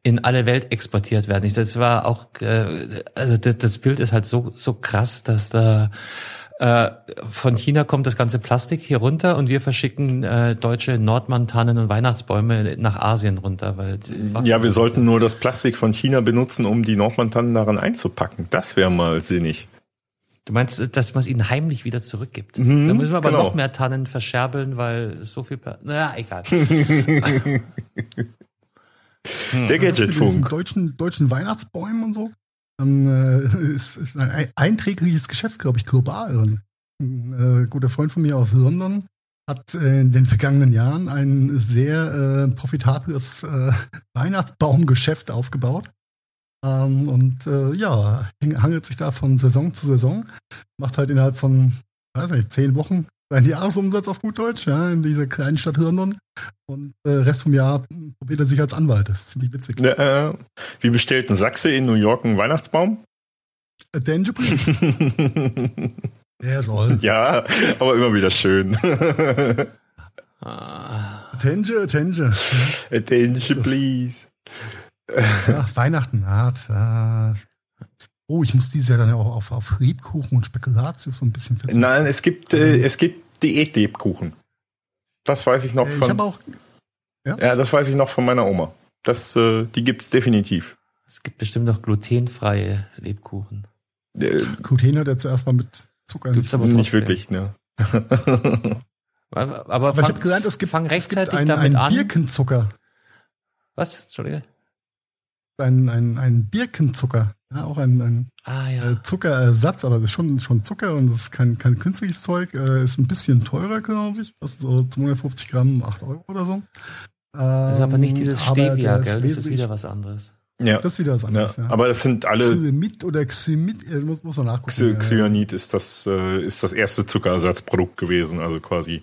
in alle Welt exportiert werden. Das war auch, äh, also das, das Bild ist halt so, so krass, dass da äh, von China kommt das ganze Plastik hier runter und wir verschicken äh, deutsche Nordmann-Tannen und Weihnachtsbäume nach Asien runter. Weil ja, wir sollten nur das Plastik von China benutzen, um die Nordmann-Tannen daran einzupacken. Das wäre mal sinnig. Du meinst, dass man es ihnen heimlich wieder zurückgibt? Mhm, da müssen wir aber genau. noch mehr Tannen verscherbeln, weil so viel... naja, egal. Der Gadgetfunk. Deutschen, deutschen Weihnachtsbäumen und so dann äh, ist, ist ein einträgliches Geschäft, glaube ich, global. Ein äh, guter Freund von mir aus London hat äh, in den vergangenen Jahren ein sehr äh, profitables äh, Weihnachtsbaumgeschäft aufgebaut. Ähm, und äh, ja, hangelt sich da von Saison zu Saison, macht halt innerhalb von, weiß nicht, zehn Wochen seinen Jahresumsatz auf gut Deutsch, ja, in dieser kleinen Stadt London. Und äh, Rest vom Jahr probiert er sich als Anwalt. Das ist ziemlich witzig. Äh, wie bestellt ein Sachse in New York einen Weihnachtsbaum? A danger, please. Der soll. Ja, aber immer wieder schön. Attention, attention. Attention, please. Ja, Weihnachten, hart. Ja. Oh, ich muss dieses Jahr dann auch auf, auf Lebkuchen und Spekulatius so ein bisschen verzichten. Nein, es gibt, äh, ähm. es gibt Diät-Lebkuchen. Das weiß ich noch äh, von. Ich habe auch. Ja? ja? das weiß ich noch von meiner Oma. Das, äh, die gibt's definitiv. Es gibt bestimmt noch glutenfreie Lebkuchen. Äh, Gluten hat er zuerst mal mit Zucker. Gibt's aber nicht wirklich, ne? aber, aber, aber ich habe gelernt, es gibt, es gibt einen, einen Birkenzucker. Was? Entschuldige? Ein, ein, ein Birkenzucker. Ja, auch ein, ein ah, ja. Äh, Zuckerersatz, aber das ist schon, schon Zucker und das ist kein, kein künstliches Zeug. Äh, ist ein bisschen teurer, glaube ich. Das ist so 250 Gramm, 8 Euro oder so. das ist aber nicht dieses ähm, Stevia, gell? Das ist wieder was anderes. Ja. Das ist wieder was anderes, ja. ja. Aber es sind alle. Xylomid oder Xymid, äh, muss, muss man nachgucken. Xyanid ist das, äh, ist das erste Zuckerersatzprodukt gewesen, also quasi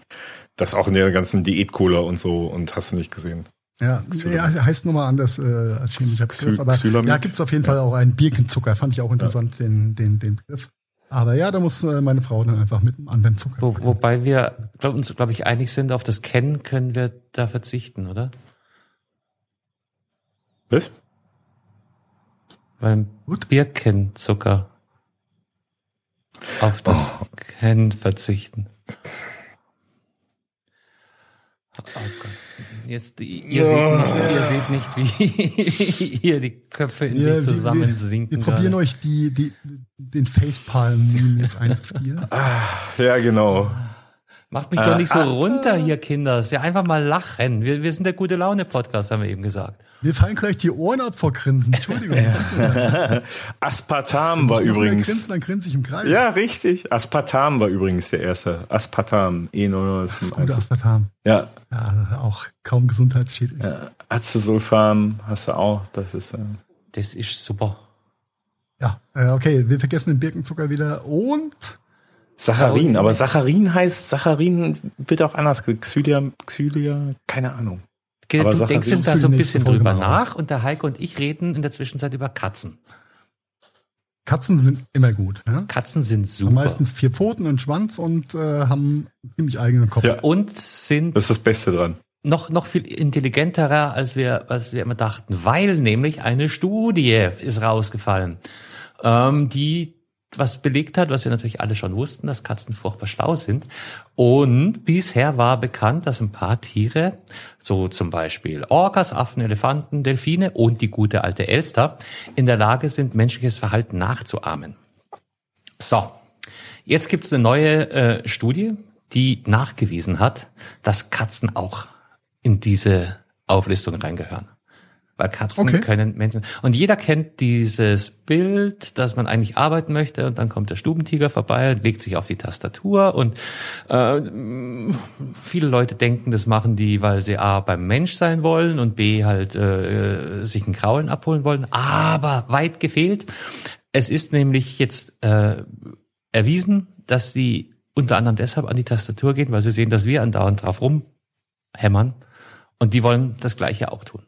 das auch in der ganzen Diät-Cola und so und hast du nicht gesehen. Ja, ja heißt nochmal anders äh, als chemischer Begriff. Aber Xylamid. ja, gibt es auf jeden ja. Fall auch einen Birkenzucker. Fand ich auch interessant, ja. den, den, den Begriff. Aber ja, da muss äh, meine Frau dann einfach mit dem anderen Zucker. Wo, wobei wir glaub, uns, glaube ich, einig sind, auf das Kennen können wir da verzichten, oder? Was? Beim Gut. Birkenzucker. Auf das oh. Kennen verzichten. Oh Gott. Jetzt, ihr, ja. seht nicht, ihr seht nicht, wie hier die Köpfe in ja, sich zusammensinken. Wir, wir probieren euch die, die, den Facepalm jetzt einzuspielen. Ah, ja, genau. Macht mich doch nicht so runter hier, Kinders. Ja, einfach mal lachen. Wir, wir sind der gute Laune-Podcast, haben wir eben gesagt. Mir fallen gleich die Ohren ab vor Grinsen. Entschuldigung. Aspartam war übrigens. Grinsen, dann grinse ich im Kreis. Ja, richtig. Aspartam war übrigens der erste. Aspartam, E0. Das ist gut, Aspartam. Ja. Ja, auch kaum gesundheitsschädlich. Ja, Acesulfam hast du auch. Das ist. Äh das ist super. Ja, äh, okay, wir vergessen den Birkenzucker wieder und Saccharin, aber Saccharin heißt, Saccharin wird auch anders, Xylia, Xylia, keine Ahnung. Du aber denkst jetzt da so ein bisschen drüber nach und der Heike und ich reden in der Zwischenzeit über Katzen. Katzen sind immer gut. Ja? Katzen sind super. Haben meistens vier Pfoten und Schwanz und äh, haben ziemlich eigenen Kopf. Ja. Und sind. Das ist das Beste dran. Noch, noch viel intelligenterer, als wir, als wir immer dachten, weil nämlich eine Studie ist rausgefallen, ähm, die was belegt hat, was wir natürlich alle schon wussten, dass Katzen furchtbar schlau sind. Und bisher war bekannt, dass ein paar Tiere, so zum Beispiel Orcas, Affen, Elefanten, Delfine und die gute alte Elster, in der Lage sind, menschliches Verhalten nachzuahmen. So, jetzt gibt's eine neue äh, Studie, die nachgewiesen hat, dass Katzen auch in diese Auflistung reingehören weil Katzen okay. können Menschen. Und jeder kennt dieses Bild, dass man eigentlich arbeiten möchte und dann kommt der Stubentiger vorbei und legt sich auf die Tastatur und äh, viele Leute denken, das machen die, weil sie A beim Mensch sein wollen und B halt äh, sich einen Kraulen abholen wollen. Aber weit gefehlt. Es ist nämlich jetzt äh, erwiesen, dass sie unter anderem deshalb an die Tastatur gehen, weil sie sehen, dass wir andauernd drauf rumhämmern und die wollen das Gleiche auch tun.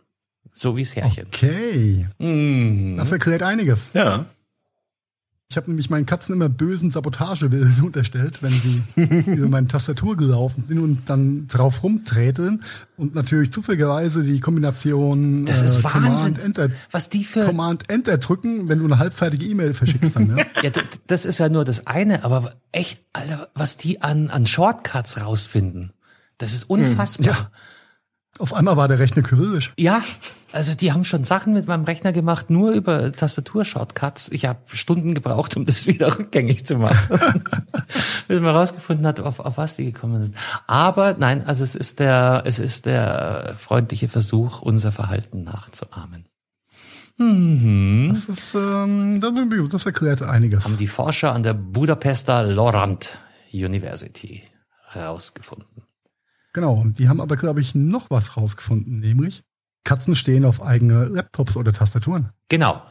So wie es Herrchen. Okay. Mhm. Das erklärt einiges. Ja. Ich habe nämlich meinen Katzen immer bösen Sabotagewillen unterstellt, wenn sie über meine Tastatur gelaufen sind und dann drauf rumtreten und natürlich zufälligerweise die Kombination das ist äh, Wahnsinn. Command Enter, was die für Command Enter drücken, wenn du eine halbfertige E-Mail verschickst dann. Ne? ja, das ist ja nur das eine, aber echt, Alter, was die an an Shortcuts rausfinden, das ist unfassbar. Ja. Auf einmal war der Rechner kyrillisch. Ja, also die haben schon Sachen mit meinem Rechner gemacht, nur über Tastatur-Shortcuts. Ich habe Stunden gebraucht, um das wieder rückgängig zu machen. Bis man rausgefunden hat, auf, auf was die gekommen sind. Aber nein, also es ist der, es ist der freundliche Versuch, unser Verhalten nachzuahmen. Mhm. Das ist, ähm, das erklärt einiges. Haben die Forscher an der Budapester Lorand University herausgefunden. Genau, und die haben aber, glaube ich, noch was rausgefunden, nämlich Katzen stehen auf eigene Laptops oder Tastaturen. Genau.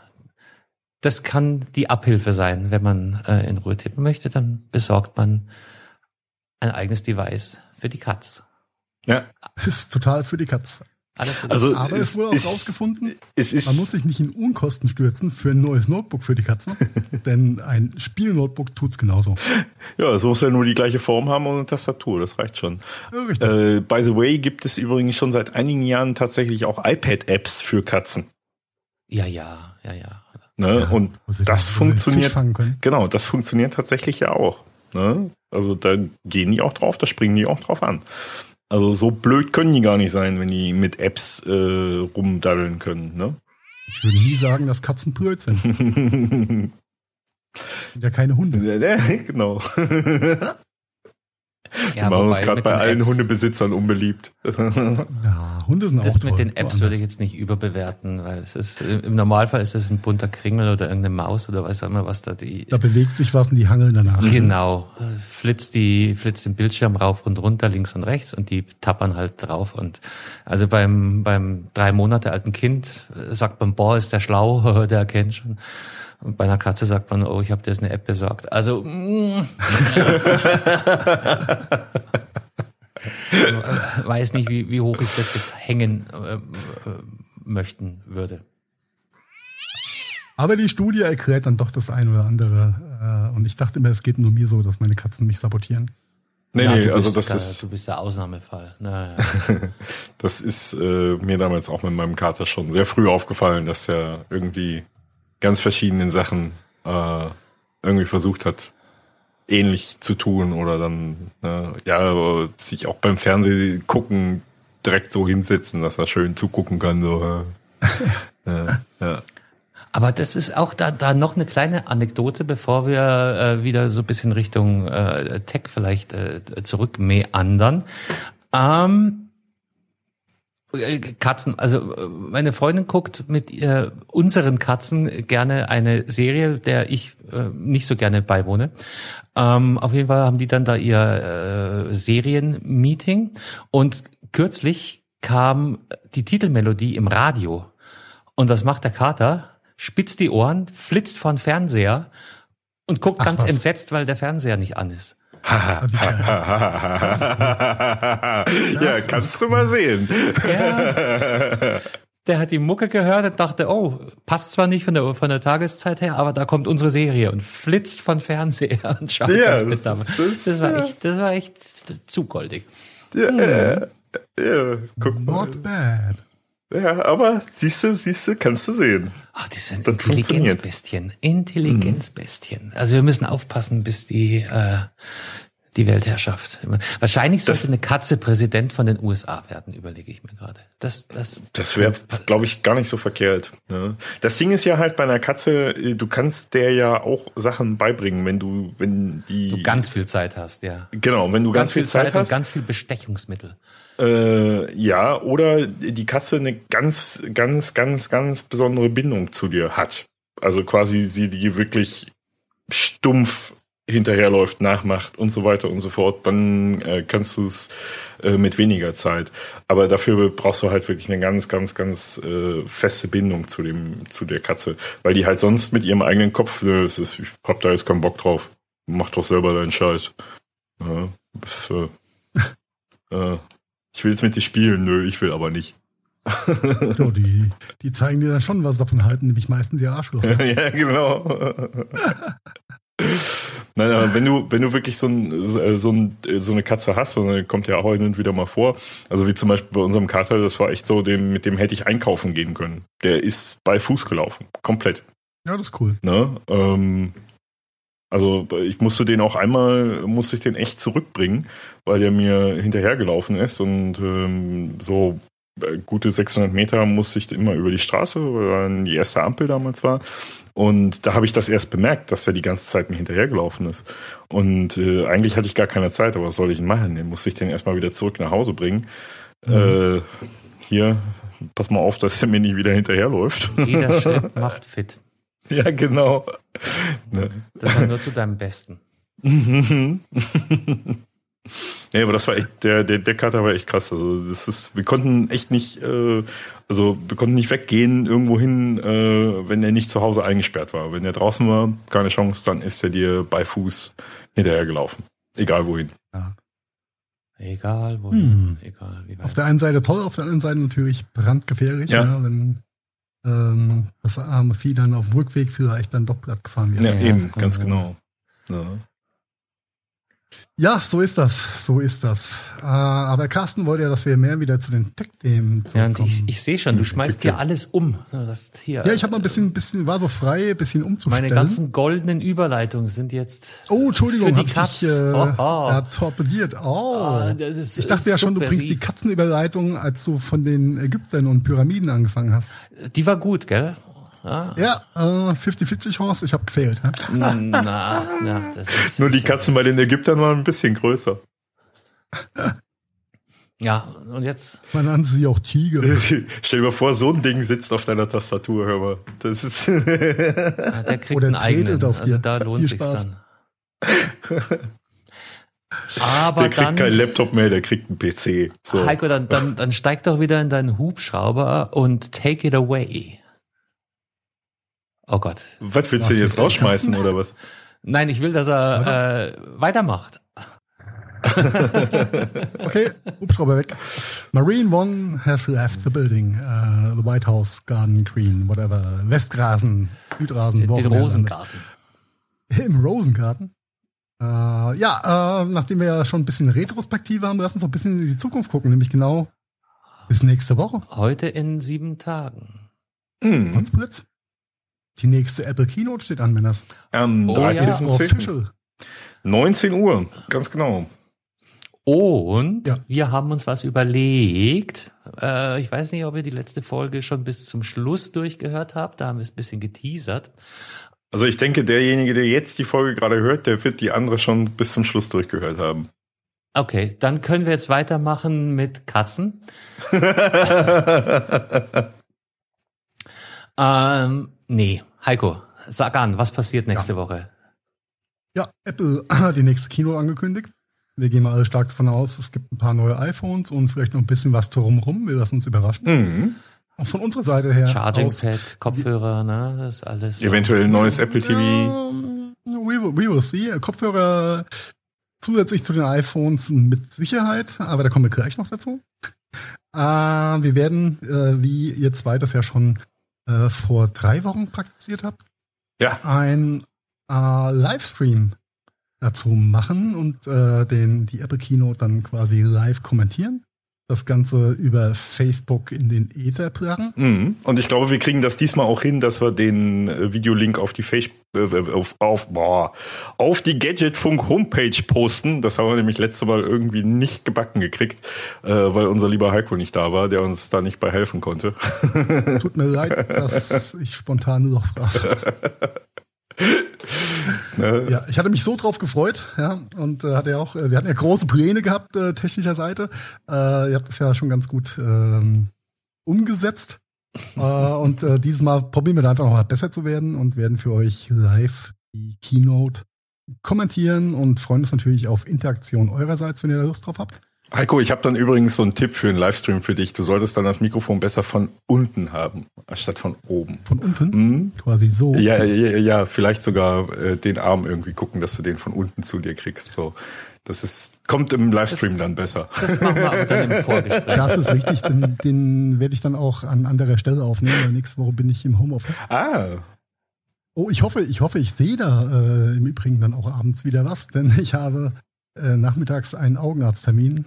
Das kann die Abhilfe sein. Wenn man äh, in Ruhe tippen möchte, dann besorgt man ein eigenes Device für die Katz. Ja. Das ist total für die Katz. Also Aber es, wurde auch rausgefunden, man muss sich nicht in Unkosten stürzen für ein neues Notebook für die Katzen, denn ein Spielnotebook tut's genauso. Ja, es muss ja nur die gleiche Form haben und eine Tastatur, das reicht schon. Ja, äh, by the way, gibt es übrigens schon seit einigen Jahren tatsächlich auch iPad-Apps für Katzen. Ja, ja, ja, ja. Ne? Ja, und das funktioniert. Genau, das funktioniert tatsächlich ja auch. Ne? Also da gehen die auch drauf, da springen die auch drauf an. Also so blöd können die gar nicht sein, wenn die mit Apps äh, rumdaddeln können, ne? Ich würde nie sagen, dass Katzen blöd sind. sind ja keine Hunde. genau. Ja, wir machen uns gerade bei allen Apps, Hundebesitzern unbeliebt. ja, Hunde sind das auch Das mit den Apps würde ich jetzt nicht überbewerten, weil es ist, im Normalfall ist es ein bunter Kringel oder irgendeine Maus oder weiß auch immer, was da die. Da bewegt sich was und die hangeln danach. Genau. Es flitzt die, flitzt den Bildschirm rauf und runter, links und rechts und die tappern halt drauf und, also beim, beim drei Monate alten Kind sagt man, boah, ist der schlau, der erkennt schon. Und bei einer Katze sagt man, oh, ich habe dir jetzt eine App besorgt. Also mm, weiß nicht, wie, wie hoch ich das jetzt hängen äh, äh, möchten würde. Aber die Studie erklärt dann doch das eine oder andere. Äh, und ich dachte immer, es geht nur mir so, dass meine Katzen mich sabotieren. Nee, ja, nee, also das gar, ist. Du bist der Ausnahmefall. Naja. das ist äh, mir damals auch mit meinem Kater schon sehr früh aufgefallen, dass er irgendwie ganz verschiedenen Sachen äh, irgendwie versucht hat, ähnlich zu tun oder dann äh, ja sich auch beim Fernsehen gucken direkt so hinsetzen, dass er schön zugucken kann. So. ja, ja. Aber das ist auch da, da noch eine kleine Anekdote, bevor wir äh, wieder so ein bisschen Richtung äh, Tech vielleicht äh, zurückmeandern. Ähm, äh, Katzen, also meine Freundin guckt mit äh, unseren Katzen gerne eine Serie, der ich äh, nicht so gerne beiwohne. Ähm, auf jeden Fall haben die dann da ihr äh, Serienmeeting und kürzlich kam die Titelmelodie im Radio. Und was macht der Kater? spitzt die Ohren, flitzt vor den Fernseher und guckt Ach, ganz was? entsetzt, weil der Fernseher nicht an ist. ja, kannst du mal sehen. Ja. Der hat die Mucke gehört und dachte, oh, passt zwar nicht von der, von der Tageszeit her, aber da kommt unsere Serie und flitzt von Fernseher und schaut ja, das mit damit. Das, das war echt, das war echt zu goldig. Ja, hm. ja, ja, guck mal. Not bad. Ja, aber siehst du, siehst du, kannst du sehen. Ach, die sind Intelligenzbestien. Intelligenzbestien. Also wir müssen aufpassen, bis die äh, die Weltherrschaft. Wahrscheinlich sollte das, eine Katze Präsident von den USA werden, überlege ich mir gerade. Das, das, das wäre, glaube ich, gar nicht so verkehrt. Ne? Das Ding ist ja halt bei einer Katze, du kannst der ja auch Sachen beibringen, wenn du, wenn die. Du ganz viel Zeit hast, ja. Genau, wenn du ganz, ganz viel, Zeit, Zeit hast. Und ganz viel Bestechungsmittel. Äh, ja, oder die Katze eine ganz, ganz, ganz, ganz besondere Bindung zu dir hat. Also quasi sie die wirklich stumpf hinterherläuft, nachmacht und so weiter und so fort, dann äh, kannst du es äh, mit weniger Zeit. Aber dafür brauchst du halt wirklich eine ganz, ganz, ganz äh, feste Bindung zu dem, zu der Katze, weil die halt sonst mit ihrem eigenen Kopf, ist, ich hab da jetzt keinen Bock drauf, mach doch selber deinen Scheiß. Ja, das, äh, äh, ich will jetzt mit dir spielen, nö, ich will aber nicht. ja, die, die zeigen dir dann schon, was sie davon halten, nämlich meistens ihr Arschloch. ja, genau. Nein, aber wenn du, wenn du wirklich so, ein, so, ein, so eine Katze hast, dann kommt ja auch hin und wieder mal vor, also wie zum Beispiel bei unserem Kater, das war echt so, dem, mit dem hätte ich einkaufen gehen können. Der ist bei Fuß gelaufen. Komplett. Ja, das ist cool. Ne? Ähm, also ich musste den auch einmal, musste ich den echt zurückbringen, weil der mir hinterhergelaufen ist und ähm, so äh, gute 600 Meter musste ich immer über die Straße, weil die erste Ampel damals war. Und da habe ich das erst bemerkt, dass er die ganze Zeit mir hinterhergelaufen ist. Und äh, eigentlich hatte ich gar keine Zeit, aber was soll ich denn machen? Den musste ich den erstmal wieder zurück nach Hause bringen. Mhm. Äh, hier, pass mal auf, dass er mir nicht wieder hinterherläuft. Jeder Schritt macht fit. Ja, genau. Das war nur zu deinem Besten. Nee, aber das war echt, der, der, der Kater war echt krass. Also das ist, wir konnten echt nicht, äh, also wir konnten nicht weggehen irgendwo hin, äh, wenn er nicht zu Hause eingesperrt war. Wenn er draußen war, keine Chance, dann ist er dir bei Fuß hinterhergelaufen. Egal wohin. Ja. Egal wohin, hm. egal wie weit. Auf der einen Seite toll, auf der anderen Seite natürlich brandgefährlich, ja. ja wenn ähm, das arme Vieh dann auf dem Rückweg vielleicht dann doch glatt gefahren wird. Ja, ja eben, ganz genau. Ja. Ja, so ist das, so ist das. Äh, aber Carsten wollte ja, dass wir mehr wieder zu den Tech-Themen Ja, und ich, ich sehe schon, du schmeißt hier alles um. Das hier, ja, ich habe mal ein bisschen, bisschen, war so frei, ein bisschen umzustellen. Meine ganzen goldenen Überleitungen sind jetzt. Oh, Entschuldigung, hab ich äh, oh, oh. Ja, torpediert. Oh, ah, ist, ich dachte ja schon, du bringst die Katzenüberleitung, als du von den Ägyptern und Pyramiden angefangen hast. Die war gut, gell? Ah. Ja, äh, 50-50 Chance, ich habe gefehlt. Na, na, das ist Nur die Katzen bei den Ägyptern waren ein bisschen größer. Ja, und jetzt? Man nannte sie auch Tiger. Stell dir mal vor, so ein Ding sitzt auf deiner Tastatur, hör mal. Das ist. ja, der kriegt Oder einen eigenen. Auf dir. Also da lohnt sich dann. Aber der kriegt dann, keinen Laptop mehr, der kriegt einen PC. So. Heiko, dann, dann, dann steig doch wieder in deinen Hubschrauber und take it away. Oh Gott. Was willst du denn jetzt rausschmeißen oder was? Nein, ich will, dass er äh, weitermacht. okay, Hubschrauber weg. Marine One has left the building. Uh, the White House, Garden Green, whatever. Westrasen, Südrasen, Den, den Rosengarten. Im Rosengarten. Uh, ja, uh, nachdem wir ja schon ein bisschen Retrospektive haben, lass uns noch ein bisschen in die Zukunft gucken, nämlich genau bis nächste Woche. Heute in sieben Tagen. Mhm. Potzblitz. Die nächste Apple Keynote steht an, Männers. Am oh, 13.10. Ja. 19 Uhr, ganz genau. Und ja. wir haben uns was überlegt. Äh, ich weiß nicht, ob ihr die letzte Folge schon bis zum Schluss durchgehört habt. Da haben wir es ein bisschen geteasert. Also ich denke, derjenige, der jetzt die Folge gerade hört, der wird die andere schon bis zum Schluss durchgehört haben. Okay, dann können wir jetzt weitermachen mit Katzen. ähm, Nee, Heiko, sag an, was passiert nächste ja. Woche? Ja, Apple hat die nächste Kino angekündigt. Wir gehen mal alle stark davon aus, es gibt ein paar neue iPhones und vielleicht noch ein bisschen was drumherum. Wir lassen uns überraschen. Mhm. von unserer Seite her. Charging Pad, Kopfhörer, ne, das ist alles. Eventuell ein neues Apple TV. we, will, we will see. Kopfhörer zusätzlich zu den iPhones mit Sicherheit, aber da kommen wir gleich noch dazu. Äh, wir werden, äh, wie ihr zwei das ja schon äh, vor drei Wochen praktiziert habt, ja. ein äh, Livestream dazu machen und äh, den, die Apple Keynote dann quasi live kommentieren das Ganze über Facebook in den Ether plagen. Mhm. Und ich glaube, wir kriegen das diesmal auch hin, dass wir den äh, Videolink auf die Face äh, auf, auf, boah, auf die Gadgetfunk Homepage posten. Das haben wir nämlich letzte Mal irgendwie nicht gebacken gekriegt, äh, weil unser lieber Heiko nicht da war, der uns da nicht bei helfen konnte. Tut mir leid, dass ich spontan nur noch frage. ne? Ja, ich hatte mich so drauf gefreut, ja, und äh, hatte ja auch, äh, wir hatten ja große Pläne gehabt, äh, technischer Seite. Äh, ihr habt das ja schon ganz gut ähm, umgesetzt. äh, und äh, dieses Mal probieren wir da einfach noch mal besser zu werden und werden für euch live die Keynote kommentieren und freuen uns natürlich auf Interaktion eurerseits, wenn ihr da Lust drauf habt. Heiko, ich habe dann übrigens so einen Tipp für einen Livestream für dich. Du solltest dann das Mikrofon besser von unten haben, anstatt von oben. Von unten? Mhm. Quasi so? Ja, ja, ja, vielleicht sogar äh, den Arm irgendwie gucken, dass du den von unten zu dir kriegst. So, das ist kommt im Livestream das, dann besser. Das machen wir aber dann im Vorgespräch. Das ist richtig, den, den werde ich dann auch an anderer Stelle aufnehmen, weil nächste Woche bin ich im Homeoffice. Ah. Oh, ich hoffe, ich hoffe, ich sehe da äh, im Übrigen dann auch abends wieder was, denn ich habe äh, nachmittags einen Augenarzttermin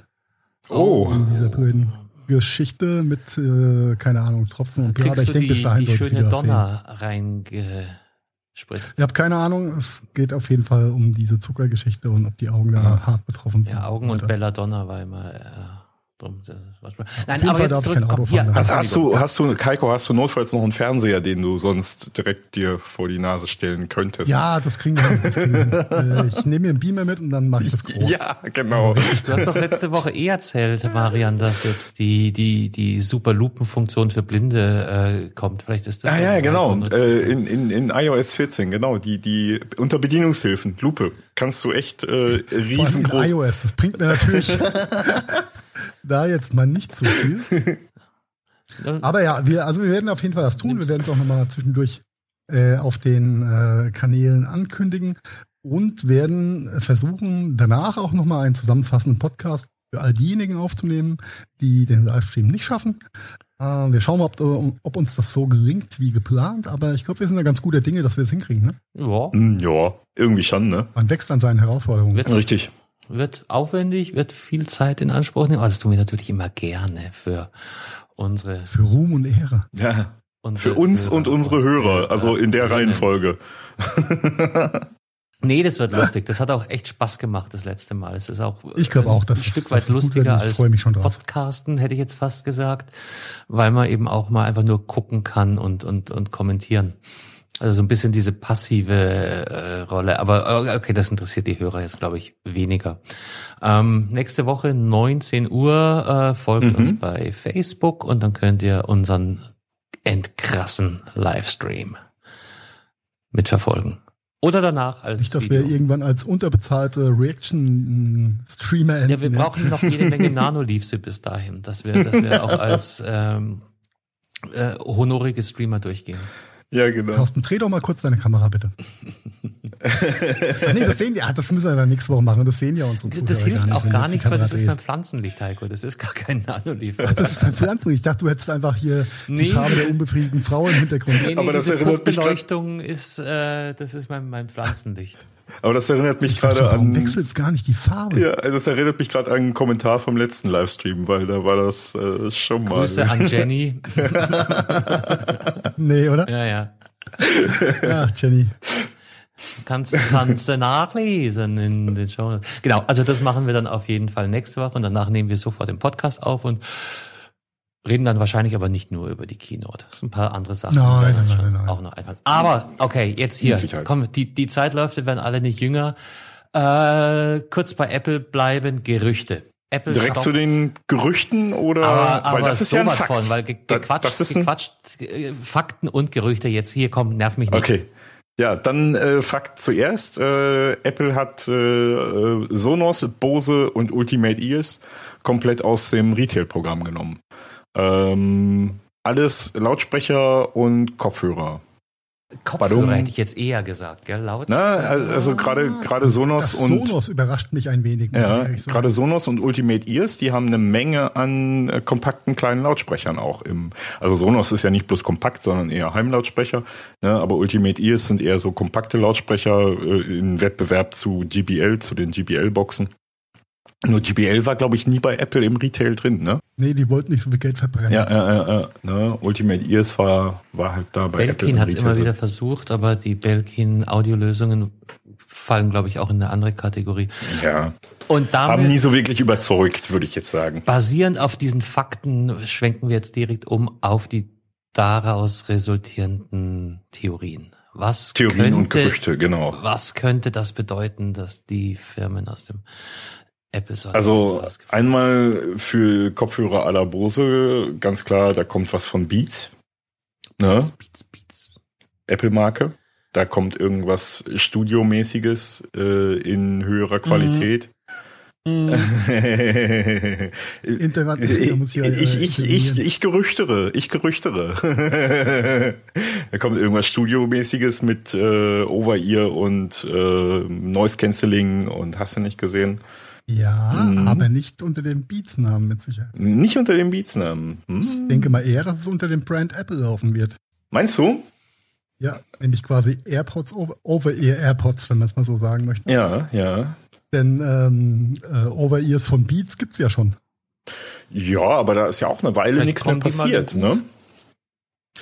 Oh. In dieser blöden Geschichte mit, äh, keine Ahnung, Tropfen und bla. Ich denke, bis dahin die schöne Donner reingespritzt. Ich habe keine Ahnung. Es geht auf jeden Fall um diese Zuckergeschichte und ob die Augen da ja. hart betroffen sind. Ja, Augen und Belladonna war immer. Äh, Drum, Nein, aber jetzt zurück. Ja, also hast du, hast du, Kaiko, hast du notfalls noch einen Fernseher, den du sonst direkt dir vor die Nase stellen könntest? Ja, das kriegen wir. Das kriegen wir. Äh, ich nehme mir einen Beamer mit und dann mache ich das groß. Ja, genau. Du hast doch letzte Woche eh erzählt, Marian, dass jetzt die die die super Lupenfunktion für Blinde äh, kommt. Vielleicht ist das. Ah ja, genau. Äh, in, in in iOS 14, genau. Die die unter Bedienungshilfen Lupe kannst du echt äh, riesengroß. in iOS, das bringt mir natürlich. da jetzt mal nicht so viel. Aber ja, wir, also wir werden auf jeden Fall das tun. Wir werden es auch nochmal zwischendurch äh, auf den äh, Kanälen ankündigen und werden versuchen, danach auch nochmal einen zusammenfassenden Podcast für all diejenigen aufzunehmen, die den Livestream nicht schaffen. Äh, wir schauen mal, ob, ob, uns das so gelingt wie geplant, aber ich glaube, wir sind da ganz guter Dinge, dass wir es das hinkriegen. Ne? Ja. Hm, ja, irgendwie schon, ne? Man wächst an seinen Herausforderungen. Richtig wird aufwendig, wird viel Zeit in Anspruch nehmen. Also das tun wir natürlich immer gerne für unsere. Für Ruhm und Ehre. Ja. Für uns Hörer. und unsere Hörer, also in der Reihenfolge. Nee, das wird lustig. Das hat auch echt Spaß gemacht das letzte Mal. Es ist auch ich glaube auch, dass ein Stück weit lustiger als Podcasten, hätte ich jetzt fast gesagt, weil man eben auch mal einfach nur gucken kann und und und kommentieren. Also so ein bisschen diese passive äh, Rolle. Aber äh, okay, das interessiert die Hörer jetzt, glaube ich, weniger. Ähm, nächste Woche 19 Uhr äh, folgt mhm. uns bei Facebook und dann könnt ihr unseren endkrassen Livestream mitverfolgen. Oder danach als Nicht, dass Video. wir irgendwann als unterbezahlte Reaction-Streamer enden. Ja, wir brauchen noch jede Menge Nanoleafse bis dahin, dass wir, dass wir auch als ähm, äh, honorige Streamer durchgehen. Ja, genau. Thorsten, dreh doch mal kurz deine Kamera, bitte. Ach nee, das sehen die, das müssen wir dann nächste Woche machen. Das sehen ja unsere Zuhörer Das hilft gar nicht, auch gar nichts, weil das ist mein Pflanzenlicht, Heiko. Das ist gar kein Nanolief. Ach, das ist ein Pflanzenlicht. Ich dachte, du hättest einfach hier nee. die Farbe der unbefriedigten Frau im Hintergrund. Nee, nee, Aber das erinnert mich Beleuchtung ist, äh, das ist mein, mein Pflanzenlicht. Aber das erinnert mich gerade an. Warum wechselt gar nicht die Farbe? Ja, das erinnert mich gerade an einen Kommentar vom letzten Livestream, weil da war das äh, schon mal. Grüße an Jenny. nee, oder? Ja, ja. Ach, Jenny. Kannst, kannst du nachlesen in den Show. Genau, also das machen wir dann auf jeden Fall nächste Woche und danach nehmen wir sofort den Podcast auf und reden dann wahrscheinlich aber nicht nur über die Keynote. Das sind ein paar andere Sachen. Nein, nein, nein, nein. Auch noch einfach. Aber okay, jetzt hier. Komm, die, die Zeit läuft, wir werden alle nicht jünger. Äh, kurz bei Apple bleiben Gerüchte. Apple Direkt stoppt. zu den Gerüchten oder aber, aber weil das ist ja ein Fakt. Von, weil gequatscht, das ist gequatscht, äh, Fakten und Gerüchte jetzt hier kommen, nerv mich nicht. Okay. Ja, dann äh, Fakt zuerst. Äh, Apple hat äh, äh, Sonos, Bose und Ultimate Ears komplett aus dem Retail-Programm genommen. Ähm, alles Lautsprecher und Kopfhörer. Kopfhörer Badum. hätte ich jetzt eher gesagt, gell? Laut. Na, also gerade gerade Sonos das und Sonos überrascht mich ein wenig. Ja, gerade Sonos und Ultimate Ears, die haben eine Menge an äh, kompakten kleinen Lautsprechern auch im. Also Sonos ist ja nicht bloß kompakt, sondern eher Heimlautsprecher. Ne? Aber Ultimate Ears sind eher so kompakte Lautsprecher äh, im Wettbewerb zu GBL, zu den GBL-Boxen. Nur GBL war, glaube ich, nie bei Apple im Retail drin, ne? Nee, die wollten nicht so viel Geld verbrennen. Ja, ja, ja, ja ne? Ultimate Ears war, war halt da bei Belkin hat es immer wieder versucht, aber die Belkin Audiolösungen fallen, glaube ich, auch in eine andere Kategorie. Ja. Und damit haben nie so wirklich überzeugt, würde ich jetzt sagen. Basierend auf diesen Fakten schwenken wir jetzt direkt um auf die daraus resultierenden Theorien. Was Theorien könnte, und Gerüchte, genau. Was könnte das bedeuten, dass die Firmen aus dem Apple also einmal für Kopfhörer à la Bose, ganz klar, da kommt was von Beats. Ne? Beats, Beats. Apple-Marke. Da kommt irgendwas Studiomäßiges äh, in höherer Qualität. Mhm. Internet, ich, ich, äh, ich, ich, ich gerüchtere, ich gerüchtere. da kommt irgendwas Studiomäßiges mit äh, Over-Ear und äh, Noise Cancelling und hast du nicht gesehen? Ja, mhm. aber nicht unter dem Beats-Namen mit Sicherheit. Nicht unter dem Beats-Namen. Hm. Ich denke mal eher, dass es unter dem Brand Apple laufen wird. Meinst du? Ja, nämlich quasi AirPods Over-Ear AirPods, wenn man es mal so sagen möchte. Ja, ja. Denn ähm, äh, Over-Ears von Beats gibt's ja schon. Ja, aber da ist ja auch eine Weile nichts mehr passiert, ne?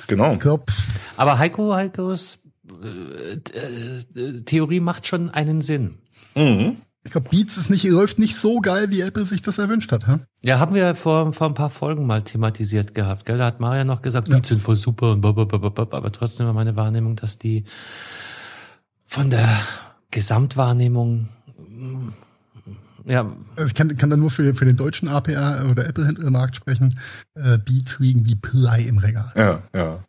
Genau. Ich glaub, aber Heiko, Heikos äh, äh, Theorie macht schon einen Sinn. Mhm. Ich glaube, Beats ist nicht, läuft nicht so geil, wie Apple sich das erwünscht hat. Ja, ja haben wir vor, vor ein paar Folgen mal thematisiert gehabt. Gell? Da hat Maria noch gesagt, Beats ja. sind voll super und blablabla, aber trotzdem war meine Wahrnehmung, dass die von der Gesamtwahrnehmung ja. Also ich kann, kann da nur für, für den deutschen APA oder Apple-Händlermarkt sprechen. Äh, Beats liegen wie Play im Regal. Ja, ja.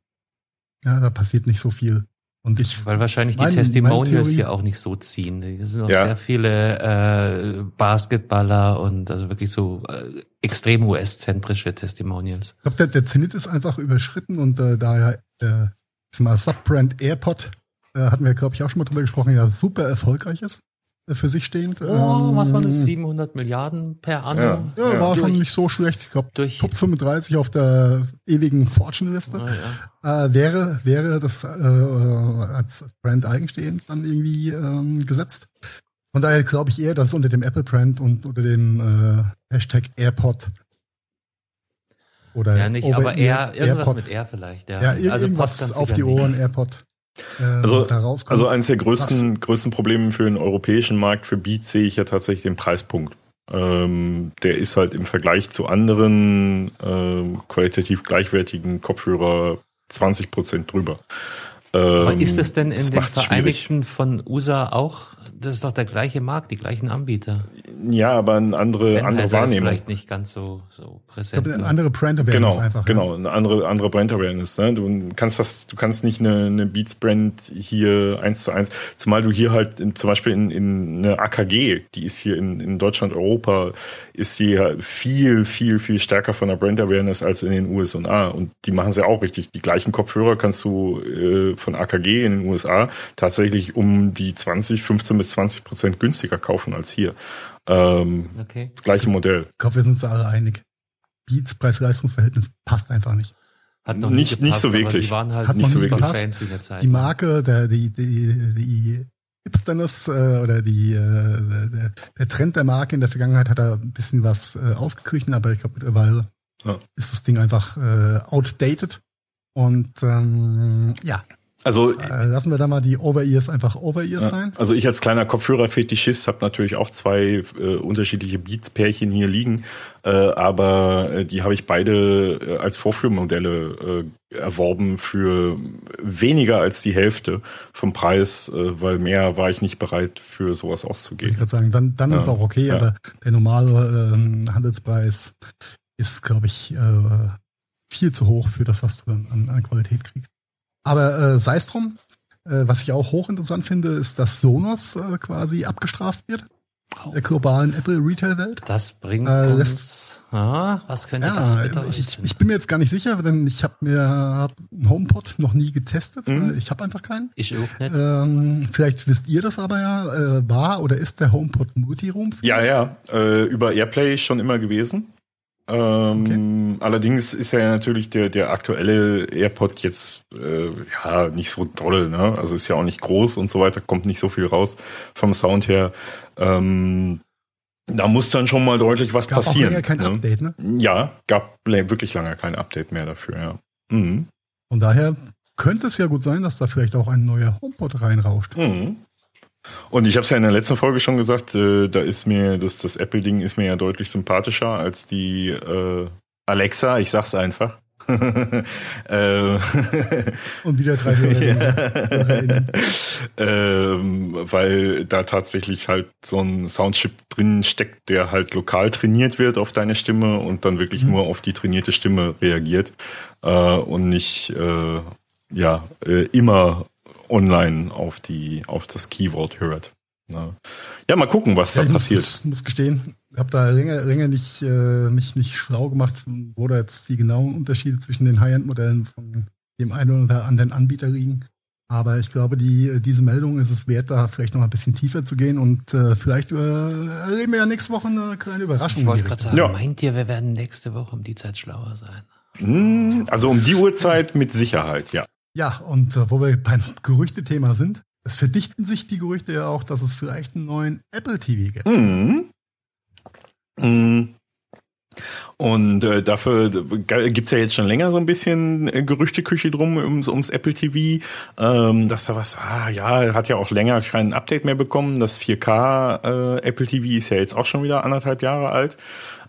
Ja, da passiert nicht so viel. Und ich, Weil wahrscheinlich mein, die Testimonials hier auch nicht so ziehen. Es sind auch ja. sehr viele äh, Basketballer und also wirklich so äh, extrem US-zentrische Testimonials. Ich glaube, der, der Zenit ist einfach überschritten und äh, daher äh, mal Subbrand AirPod, äh, hatten wir, glaube ich, auch schon mal drüber gesprochen, ja super erfolgreich ist für sich stehend. Oh, ähm, was war das? 700 Milliarden per Anno? Ja, ja war durch, schon nicht so schlecht. Ich glaube, Top 35 auf der ewigen Fortune-Liste. Oh, ja. äh, wäre, wäre das äh, als Brand eigenstehend dann irgendwie ähm, gesetzt. Von daher glaube ich eher, dass es unter dem Apple-Brand und unter dem äh, Hashtag AirPod oder ja, nicht, aber eher irgendwas AirPod. mit Air vielleicht. Ja, ja also irgendwas auf die Ohren, AirPod. Äh, also, also eines der größten, größten Probleme für den europäischen Markt für Beats sehe ich ja tatsächlich den Preispunkt. Ähm, der ist halt im Vergleich zu anderen ähm, qualitativ gleichwertigen Kopfhörer 20 Prozent drüber. Aber ist ähm, es denn in den Vereinigten schwierig. von USA auch das ist doch der gleiche Markt, die gleichen Anbieter. Ja, aber eine andere, Sennheiser andere Wahrnehmung. Ist vielleicht nicht ganz so, so präsent. Ich glaube, eine andere Brand Awareness genau, einfach. Genau, eine andere, andere Brand Awareness. Ne? Du kannst das, du kannst nicht eine, eine Beats Brand hier eins zu eins, zumal du hier halt in, zum Beispiel in, in eine AKG, die ist hier in, in Deutschland, Europa, ist sie halt viel, viel, viel stärker von der Brand Awareness als in den USA. Und die machen sie auch richtig. Die gleichen Kopfhörer kannst du äh, von AKG in den USA tatsächlich um die 20, 15 bis 20 Prozent günstiger kaufen als hier. Ähm, okay. Gleiche Modell. Ich glaube, wir sind uns alle einig. Beats Preis-Leistungs-Verhältnis passt einfach nicht. Hat noch nicht, nicht, gepasst, nicht so wirklich. Sie waren halt Hat nicht so wirklich Fans in der Zeit. Die Marke, der, die, die, die Hipsterness äh, oder die, äh, der, der, Trend der Marke in der Vergangenheit hat da ein bisschen was äh, ausgeglichen, aber ich glaube mittlerweile ja. ist das Ding einfach äh, outdated. Und ähm, ja, also äh, lassen wir da mal die Over-Ears einfach Over-Ears ja, sein. Also ich als kleiner Kopfhörer-Fetischist habe natürlich auch zwei äh, unterschiedliche Beats-Pärchen hier liegen, äh, aber äh, die habe ich beide äh, als Vorführmodelle erworben für weniger als die Hälfte vom Preis, weil mehr war ich nicht bereit für sowas auszugeben. Ich gerade sagen, dann, dann ja, ist auch okay, ja. aber der normale äh, Handelspreis ist, glaube ich, viel zu hoch für das, was du dann an, an Qualität kriegst. Aber äh, sei es drum. Äh, was ich auch hochinteressant finde, ist, dass Sonos äh, quasi abgestraft wird. oh. der globalen Apple Retail-Welt. Das bringt äh, uns. Ah, was könnte ja, das? Ich, ich, bin mir jetzt gar nicht sicher, denn ich habe mir hab einen HomePod noch nie getestet. Mhm. Ich habe einfach keinen. Ich auch nicht. Ähm, vielleicht wisst ihr das aber ja. Äh, war oder ist der HomePod Multiroom? Ja, ja. Äh, über AirPlay schon immer gewesen. Ähm, okay. Allerdings ist ja natürlich der, der aktuelle AirPod jetzt äh, ja nicht so toll, ne? Also ist ja auch nicht groß und so weiter, kommt nicht so viel raus vom Sound her. Ähm, da muss dann schon mal deutlich was gab passieren. Auch kein ne? Update, ne? Ja, gab wirklich lange kein Update mehr dafür, ja. Mhm. Von daher könnte es ja gut sein, dass da vielleicht auch ein neuer HomePod reinrauscht. Mhm. Und ich habe es ja in der letzten Folge schon gesagt, äh, da ist mir das, das Apple-Ding ist mir ja deutlich sympathischer als die äh, Alexa, ich sag's einfach. äh, Und wieder drei Hörer. ähm, weil da tatsächlich halt so ein Soundchip drin steckt, der halt lokal trainiert wird auf deine Stimme und dann wirklich mhm. nur auf die trainierte Stimme reagiert äh, und nicht äh, ja äh, immer online auf die auf das Keyword hört. Ne? Ja, mal gucken, was ja, da passiert. Ich muss, muss gestehen, ich habe da länger, länger nicht, äh, mich nicht schlau gemacht, wo da jetzt die genauen Unterschiede zwischen den High-End-Modellen von dem einen oder anderen Anbieter liegen. Aber ich glaube, die, diese Meldung ist es wert, da vielleicht noch ein bisschen tiefer zu gehen und äh, vielleicht äh, erleben wir ja nächste Woche eine kleine Überraschung. Ich wollte gerade sagen, ja. meint ihr, wir werden nächste Woche um die Zeit schlauer sein? Hm, also um die Uhrzeit mit Sicherheit, ja. Ja, und äh, wo wir beim Gerüchtethema sind, es verdichten sich die Gerüchte ja auch, dass es vielleicht einen neuen Apple TV gibt. Mhm. Mhm. Und äh, dafür gibt's ja jetzt schon länger so ein bisschen äh, Gerüchteküche drum ums, ums Apple TV, ähm, dass da was, ah ja, hat ja auch länger kein Update mehr bekommen. Das 4K äh, Apple TV ist ja jetzt auch schon wieder anderthalb Jahre alt.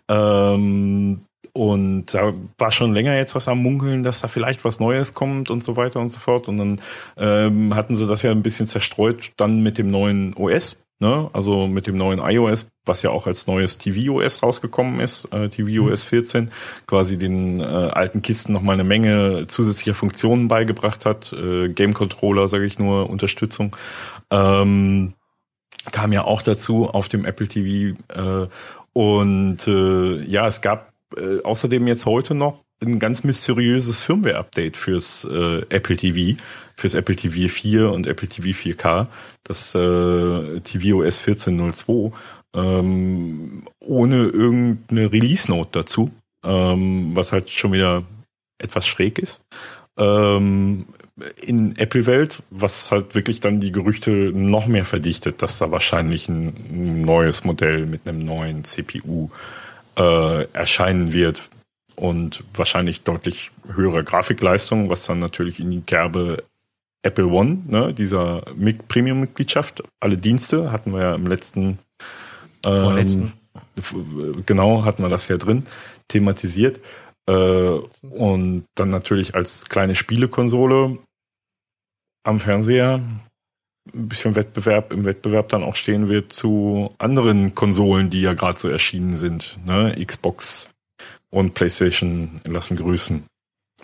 Ähm, und da war schon länger jetzt was am Munkeln, dass da vielleicht was Neues kommt und so weiter und so fort. Und dann ähm, hatten sie das ja ein bisschen zerstreut dann mit dem neuen OS, ne? also mit dem neuen iOS, was ja auch als neues tvOS rausgekommen ist, äh, tvOS 14, quasi den äh, alten Kisten nochmal eine Menge zusätzlicher Funktionen beigebracht hat. Äh, Game Controller, sage ich nur, Unterstützung. Ähm, kam ja auch dazu auf dem Apple TV. Äh, und äh, ja, es gab äh, außerdem jetzt heute noch ein ganz mysteriöses Firmware-Update fürs äh, Apple TV, fürs Apple TV 4 und Apple TV 4K, das äh, tvOS 14.02, ähm, ohne irgendeine Release-Note dazu, ähm, was halt schon wieder etwas schräg ist. Ähm, in Apple-Welt, was halt wirklich dann die Gerüchte noch mehr verdichtet, dass da wahrscheinlich ein neues Modell mit einem neuen CPU äh, erscheinen wird und wahrscheinlich deutlich höhere Grafikleistung, was dann natürlich in die Kerbe Apple One, ne, dieser Premium-Mitgliedschaft, alle Dienste hatten wir ja im letzten, ähm, genau, hatten wir das ja drin, thematisiert. Äh, und dann natürlich als kleine Spielekonsole am Fernseher ein bisschen Wettbewerb im Wettbewerb dann auch stehen wird zu anderen Konsolen, die ja gerade so erschienen sind. Ne? Xbox und PlayStation lassen grüßen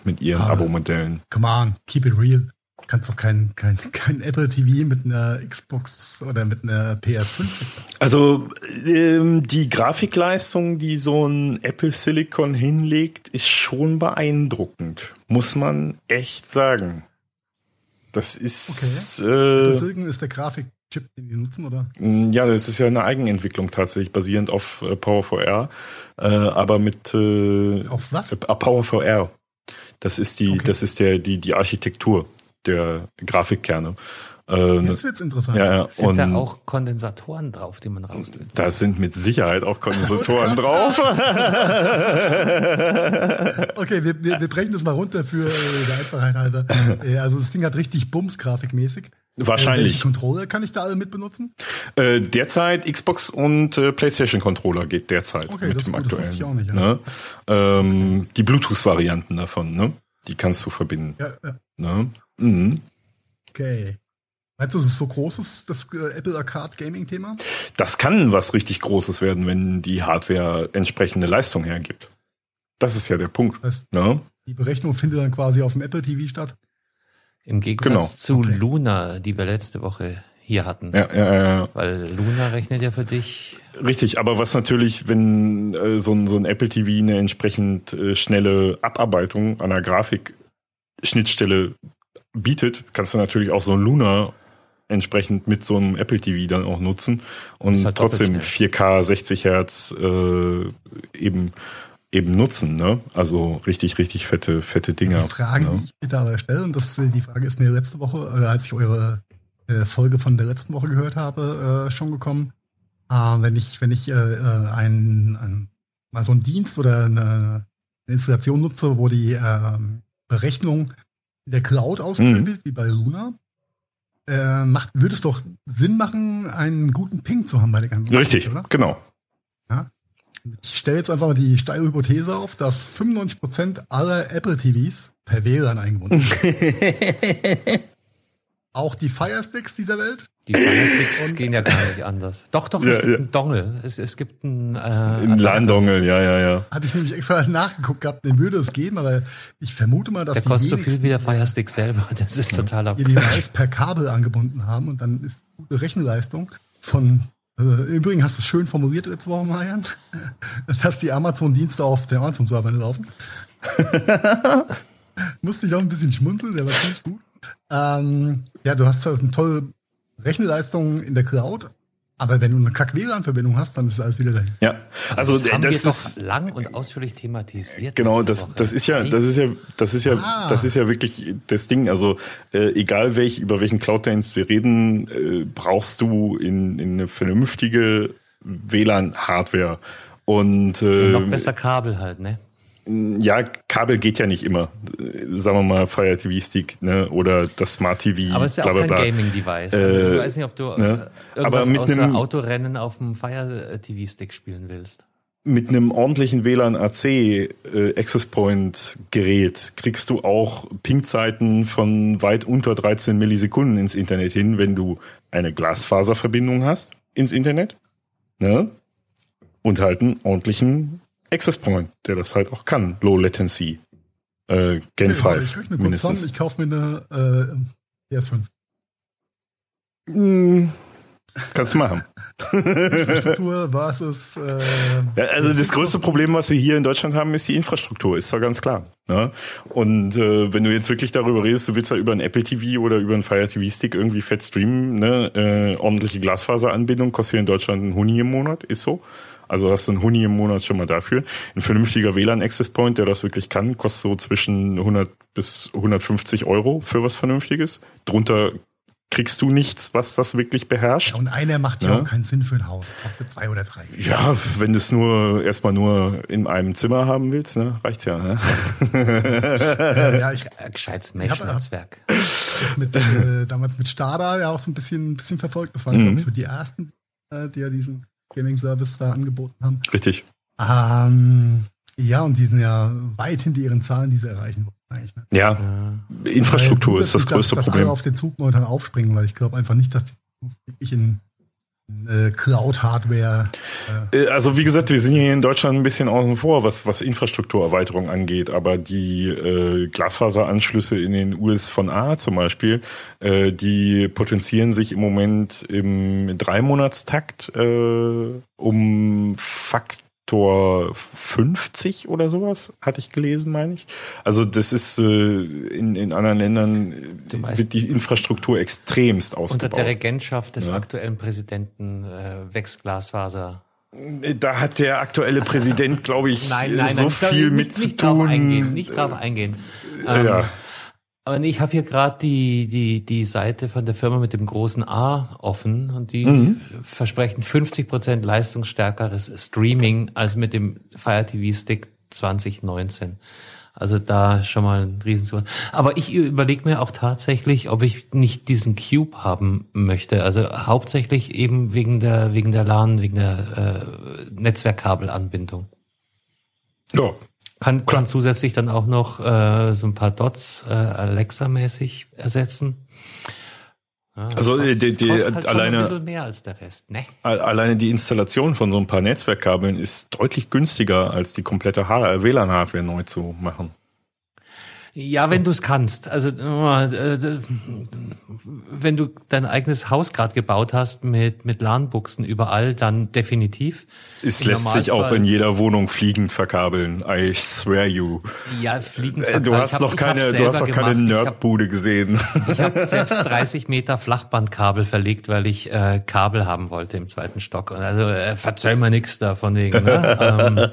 mit ihren ah, Abo-Modellen. Come on, keep it real. Du kannst doch kein, kein, kein Apple TV mit einer Xbox oder mit einer PS5. Also ähm, die Grafikleistung, die so ein Apple Silicon hinlegt, ist schon beeindruckend. Muss man echt sagen. Das ist. Okay. Äh, Silicon ist der Grafikchip, den die nutzen, oder? Mm, ja, das ist ja eine Eigenentwicklung tatsächlich, basierend auf äh, Power4R, äh, aber mit äh, auf was? Äh, Power4R. Das ist die, okay. das ist der die die Architektur der Grafikkerne. Äh, Jetzt wird's interessant. Ja, ja. Sind und da auch Kondensatoren drauf, die man rauslöst? Da sind mit Sicherheit auch Kondensatoren drauf. okay, wir, wir, wir brechen das mal runter für äh, der Einfachheit halber. Äh, also das Ding hat richtig Bums grafikmäßig. Wahrscheinlich. Welche Controller kann ich da alle mit benutzen? Äh, derzeit Xbox und äh, PlayStation Controller geht derzeit okay, mit das dem gut, aktuellen. Das ich auch nicht, ja. ne? ähm, die Bluetooth-Varianten davon, ne? Die kannst du verbinden. Ja, ja. Ne? Mhm. Okay. Meinst du, es ist so großes, das äh, Apple Arcade Gaming Thema? Das kann was richtig Großes werden, wenn die Hardware entsprechende Leistung hergibt. Das ist ja der Punkt. Das heißt, ne? Die Berechnung findet dann quasi auf dem Apple TV statt? Im Gegensatz genau. zu okay. Luna, die wir letzte Woche hier hatten. Ja, ja, ja. Weil Luna rechnet ja für dich. Richtig, aber was natürlich, wenn äh, so, ein, so ein Apple TV eine entsprechend äh, schnelle Abarbeitung einer Grafikschnittstelle bietet, kannst du natürlich auch so ein Luna entsprechend mit so einem Apple TV dann auch nutzen und halt trotzdem 4K 60 Hertz äh, eben eben nutzen, ne? Also richtig, richtig fette, fette Dinger. Die Frage, ne? die ich mir dabei stelle, und das, die Frage ist mir letzte Woche, oder als ich eure äh, Folge von der letzten Woche gehört habe, äh, schon gekommen. Äh, wenn ich, wenn ich äh, äh ein, ein, mal so einen Dienst oder eine, eine Installation nutze, wo die äh, Berechnung in der Cloud ausgeführt mhm. wird, wie bei Luna, äh, macht, würde es doch Sinn machen, einen guten Ping zu haben bei der ganzen Richtig, oder? genau. Ja? Ich stelle jetzt einfach mal die steile Hypothese auf, dass 95% aller Apple TVs per WLAN eingebunden sind. Auch die Firesticks dieser Welt? Die Firesticks gehen ja gar nicht anders. Doch, doch, es ja, gibt ja. einen Dongle. Es, es gibt einen, äh, einen LAN-Dongle, ja, ja, ja. Hatte ich nämlich extra nachgeguckt gehabt, den würde es geben, aber ich vermute mal, dass der kostet so viel wie der Firestick selber. Das ist total ab. Die Device per Kabel angebunden haben und dann ist gute Rechenleistung von äh, Übrigens hast du es schön formuliert letzte Woche, Marian, dass die Amazon-Dienste auf der Amazon-Server laufen. Musste ich auch ein bisschen schmunzeln, der war ziemlich gut. Ähm, ja, du hast eine tolle Rechenleistung in der Cloud, aber wenn du eine Kack-WLAN-Verbindung hast, dann ist alles wieder dahin. Ja, also das, haben das wir ist doch lang und ausführlich thematisiert. Genau, das, das ist ja, das ist ja, das ist ja, ah. das ist ja wirklich das Ding. Also äh, egal welch über welchen Cloud-Dienst wir reden, äh, brauchst du in, in eine vernünftige WLAN-Hardware und äh, und noch besser Kabel halt, ne? Ja, Kabel geht ja nicht immer. Sagen wir mal Fire TV Stick ne? oder das Smart TV. Aber es ist ja auch kein Gaming-Device. Also äh, ich weiß nicht, ob du ne? irgendwas Aber mit außer einem, Autorennen auf dem Fire TV Stick spielen willst. Mit einem ordentlichen WLAN AC äh, Access Point Gerät kriegst du auch Ping-Zeiten von weit unter 13 Millisekunden ins Internet hin, wenn du eine Glasfaserverbindung hast ins Internet. Ne? Und halt einen ordentlichen Access Point, der das halt auch kann. Low Latency. Äh, Gen okay, 5. Warte, ich rechne kurz an, ich kaufe mir eine äh, PS5. Mm, kannst du machen. Infrastruktur, Basis. Äh, ja, also das größte Problem, was wir hier in Deutschland haben, ist die Infrastruktur, ist doch ganz klar. Ne? Und äh, wenn du jetzt wirklich darüber redest, du willst ja über ein Apple TV oder über einen Fire TV Stick irgendwie fett streamen, ne? äh, ordentliche Glasfaseranbindung kostet hier in Deutschland ein Huni im Monat, ist so. Also hast du einen Huni im Monat schon mal dafür. Ein vernünftiger WLAN-Access Point, der das wirklich kann, kostet so zwischen 100 bis 150 Euro für was Vernünftiges. Drunter kriegst du nichts, was das wirklich beherrscht. Ja, und einer macht ja, ja auch keinen Sinn für ein Haus. Kostet zwei oder drei. Ja, wenn du es nur erstmal nur in einem Zimmer haben willst, ne, reicht's ja. Ne? äh, ja, ich gescheites Mesh-Netzwerk. Mit, äh, damals mit Stada ja auch so ein bisschen, ein bisschen verfolgt. Das waren, mhm. glaube ich, so die ersten, äh, die ja diesen Gaming-Service da angeboten haben. Richtig. Ähm, ja, und die sind ja weit hinter ihren Zahlen, die sie erreichen wollen. Eigentlich, ne? Ja, ja. Infrastruktur gut, ist das größte dass, Problem. Dass alle auf den Zug momentan aufspringen, weil ich glaube einfach nicht, dass die wirklich in Cloud-Hardware. Äh, äh. Also wie gesagt, wir sind hier in Deutschland ein bisschen außen vor, was, was Infrastrukturerweiterung angeht, aber die äh, Glasfaseranschlüsse in den US von A zum Beispiel, äh, die potenzieren sich im Moment im Dreimonatstakt äh, um Fakt Faktor 50 oder sowas, hatte ich gelesen, meine ich. Also das ist äh, in, in anderen Ländern wird die Infrastruktur extremst ausgebaut. Unter der Regentschaft des ja. aktuellen Präsidenten äh, wächst Glasfaser. Da hat der aktuelle Präsident, glaube ich, nein, nein, so nein, viel mit nicht, zu nicht tun. Drauf eingehen, nicht drauf eingehen. Ähm, ja. Aber ich habe hier gerade die, die, die Seite von der Firma mit dem großen A offen und die mhm. versprechen 50 Prozent leistungsstärkeres Streaming als mit dem Fire TV Stick 2019. Also da schon mal ein Riesen. Aber ich überlege mir auch tatsächlich, ob ich nicht diesen Cube haben möchte. Also hauptsächlich eben wegen der wegen der LAN, wegen der äh, Netzwerkkabelanbindung. Ja, kann, kann zusätzlich dann auch noch äh, so ein paar Dots äh, Alexa-mäßig ersetzen. Ja, also kostet, die, die halt alleine mehr als der Rest, ne? Alleine die Installation von so ein paar Netzwerkkabeln ist deutlich günstiger als die komplette WLAN-Hardware neu zu machen. Ja, wenn du es kannst. Also äh, wenn du dein eigenes Haus gerade gebaut hast mit mit LAN-Buchsen überall, dann definitiv. Es Im lässt Normalfall, sich auch in jeder Wohnung fliegend verkabeln. I swear you. Ja, fliegend verkabeln. Du hast hab, noch keine, du hast noch keine Nerdbude gesehen. Ich habe selbst 30 Meter Flachbandkabel verlegt, weil ich äh, Kabel haben wollte im zweiten Stock. Also äh, verzeih mir nichts da von wegen. Ne?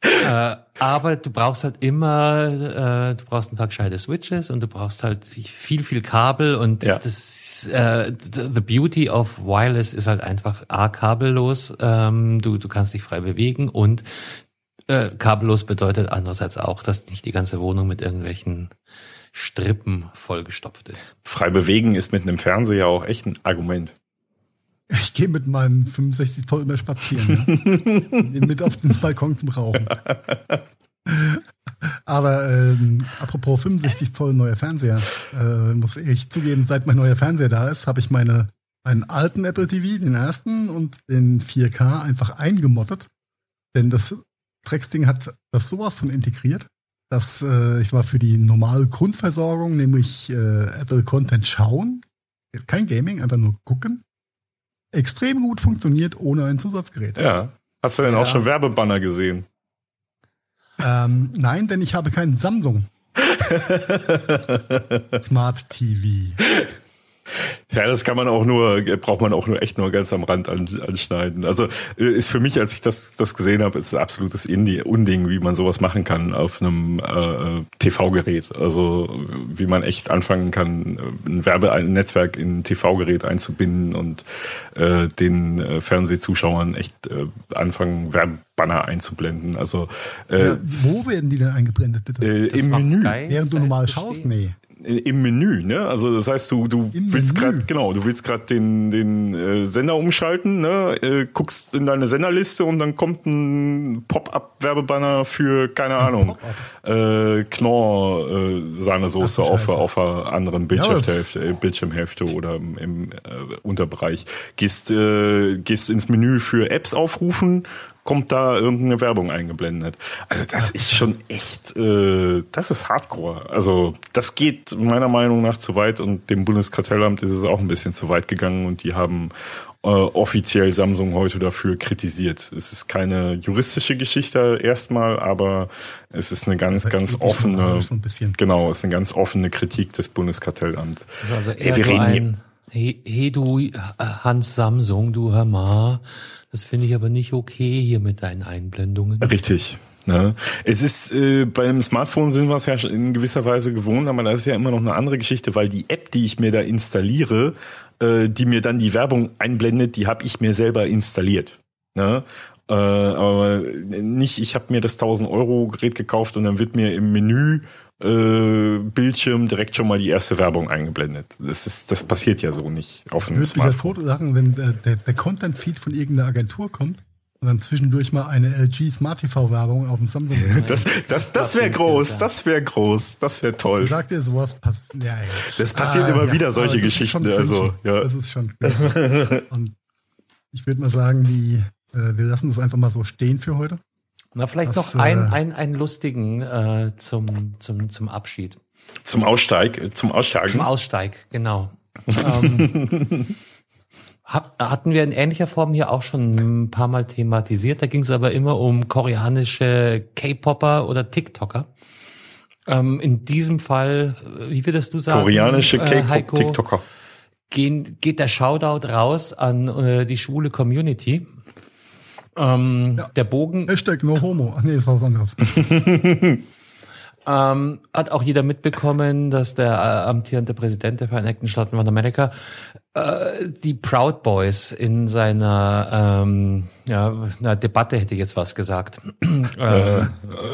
ähm, äh, aber du brauchst halt immer, äh, du brauchst ein paar gescheite Switches und du brauchst halt viel, viel Kabel und ja. das äh, the beauty of wireless ist halt einfach A, kabellos, ähm, du, du kannst dich frei bewegen und äh, kabellos bedeutet andererseits auch, dass nicht die ganze Wohnung mit irgendwelchen Strippen vollgestopft ist. Frei bewegen ist mit einem Fernseher auch echt ein Argument. Ich gehe mit meinem 65 Zoll immer spazieren. Ja? mit auf den Balkon zum Rauchen. Aber ähm, apropos 65 Zoll neuer Fernseher, äh, muss ich zugeben, seit mein neuer Fernseher da ist, habe ich meine meinen alten Apple TV, den ersten und den 4K einfach eingemottet. Denn das Drecksding hat das sowas von integriert, dass äh, ich war für die normale Grundversorgung, nämlich äh, Apple Content schauen, kein Gaming, einfach nur gucken, extrem gut funktioniert ohne ein Zusatzgerät. Ja. Hast du denn ja. auch schon Werbebanner gesehen? Ähm, nein, denn ich habe keinen Samsung. Smart TV. Ja, das kann man auch nur, braucht man auch nur echt nur ganz am Rand anschneiden. Also äh, ist für mich, als ich das, das gesehen habe, ist ein absolutes Unding, wie man sowas machen kann auf einem äh, TV-Gerät. Also wie man echt anfangen kann, ein Werbe, ein Netzwerk in ein TV-Gerät einzubinden und äh, den äh, Fernsehzuschauern echt äh, anfangen, Werbebanner einzublenden. Also äh, ja, wo werden die denn eingeblendet bitte? Äh, Im Menü. Während du normal schaust, nee im Menü, ne? Also das heißt, du du Im willst gerade genau, du willst gerade den den äh, Sender umschalten, ne? Äh, guckst in deine Senderliste und dann kommt ein Pop-up Werbebanner für keine Ahnung äh, Knorr äh, Sahnesoße auf auf einer anderen Bildschirmhälfte, ja, Bildschirmhälfte oder im, im äh, Unterbereich. Gehst äh, gehst ins Menü für Apps aufrufen kommt da irgendeine Werbung eingeblendet. Also das ist schon echt, äh, das ist Hardcore. Also das geht meiner Meinung nach zu weit und dem Bundeskartellamt ist es auch ein bisschen zu weit gegangen und die haben äh, offiziell Samsung heute dafür kritisiert. Es ist keine juristische Geschichte erstmal, aber es ist eine ganz, ganz offene, so genau, es ist eine ganz offene Kritik des Bundeskartellamts. Also eher hey, so ein, hey, hey du Hans Samsung, du hör mal, das finde ich aber nicht okay hier mit deinen Einblendungen. Richtig. Ne? Es ist äh, beim Smartphone sind wir es ja in gewisser Weise gewohnt, aber das ist ja immer noch eine andere Geschichte, weil die App, die ich mir da installiere, äh, die mir dann die Werbung einblendet, die habe ich mir selber installiert. Ne? Äh, aber nicht, ich habe mir das 1000 Euro Gerät gekauft und dann wird mir im Menü äh, Bildschirm direkt schon mal die erste Werbung eingeblendet. Das ist, das passiert ja so nicht auf einem Würdest du das Foto sagen, wenn der, der, der Content-Feed von irgendeiner Agentur kommt und dann zwischendurch mal eine LG Smart TV Werbung auf dem Samsung. das das, das wäre groß, das wäre groß, das wäre toll. Sagt ihr sowas passiert? Ja, ja. Das passiert ah, immer ja, wieder solche Geschichten. Also, ja. Das ist schon. und ich würde mal sagen, die, äh, wir lassen das einfach mal so stehen für heute. Na, vielleicht das, noch ein, äh, ein, einen lustigen äh, zum, zum, zum Abschied. Zum Aussteig, äh, zum Aussteigen. Zum Aussteig, genau. ähm, hatten wir in ähnlicher Form hier auch schon ein paar Mal thematisiert. Da ging es aber immer um koreanische K-Popper oder TikToker. Ähm, in diesem Fall, äh, wie würdest du sagen? Koreanische äh, K-Pop-TikToker. Gehen, geht der Shoutout raus an äh, die schwule Community. Ähm, ja. Der Bogen. Hashtag no homo. Ach nee, das war was anderes. ähm, hat auch jeder mitbekommen, dass der äh, amtierende Präsident der Vereinigten Staaten von Amerika äh, die Proud Boys in seiner ähm, ja, na, Debatte hätte ich jetzt was gesagt. äh,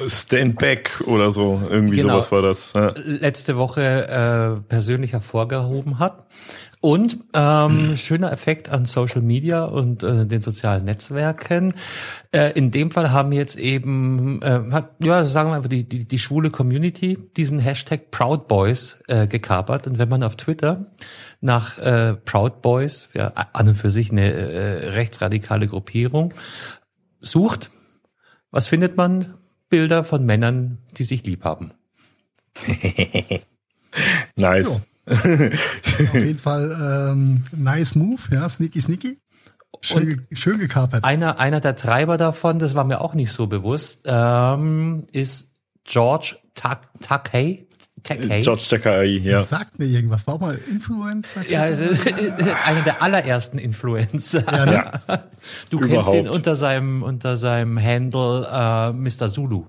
Stand Back oder so, irgendwie genau, sowas war das. Ja. Letzte Woche äh, persönlich hervorgehoben hat. Und ähm, schöner Effekt an Social Media und äh, den sozialen Netzwerken. Äh, in dem Fall haben jetzt eben, äh, hat, ja, sagen wir einfach die, die, die schwule Community diesen Hashtag Proud Boys äh, gekapert. Und wenn man auf Twitter nach äh, Proud Boys, ja, an und für sich eine äh, rechtsradikale Gruppierung, sucht, was findet man? Bilder von Männern, die sich lieb haben. nice. Auf jeden Fall ähm, nice move, ja, sneaky sneaky. Schön, schön gekapert. Einer, einer der Treiber davon, das war mir auch nicht so bewusst, ähm, ist George Takei. Takei. George Takei, ja. Sagt mir irgendwas. War auch mal Influencer? Ja, also, einer der allerersten Influencer. Ja, ne? Du Überhaupt. kennst ihn unter seinem, unter seinem Handle äh, Mr. Zulu.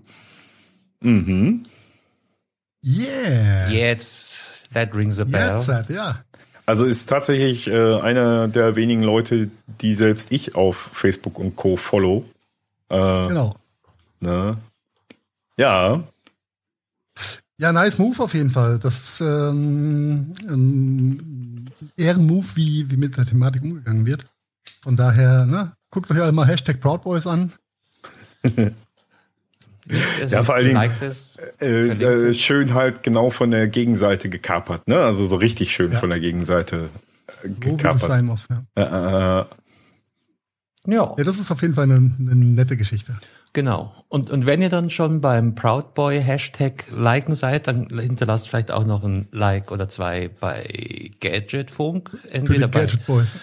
Mhm. Yeah. Jetzt, that rings a bell. Jetzt, ja. Also ist tatsächlich äh, einer der wenigen Leute, die selbst ich auf Facebook und Co. follow. Äh, genau. Ne? Ja. Ja, nice Move auf jeden Fall. Das ist ähm, ein Ehrenmove, wie, wie mit der Thematik umgegangen wird. Von daher, ne, guckt euch alle mal Hashtag Proud Boys an. ja, vor allen Dingen äh, äh, schön halt genau von der Gegenseite gekapert, ne? Also so richtig schön ja. von der Gegenseite äh, gekapert. Wo sein muss, ja. Äh, äh, ja. ja. das ist auf jeden Fall eine, eine nette Geschichte. Genau. Und, und wenn ihr dann schon beim Proud Boy Hashtag liken seid, dann hinterlasst vielleicht auch noch ein Like oder zwei bei Gadgetfunk. Entweder bei Gadget Boys.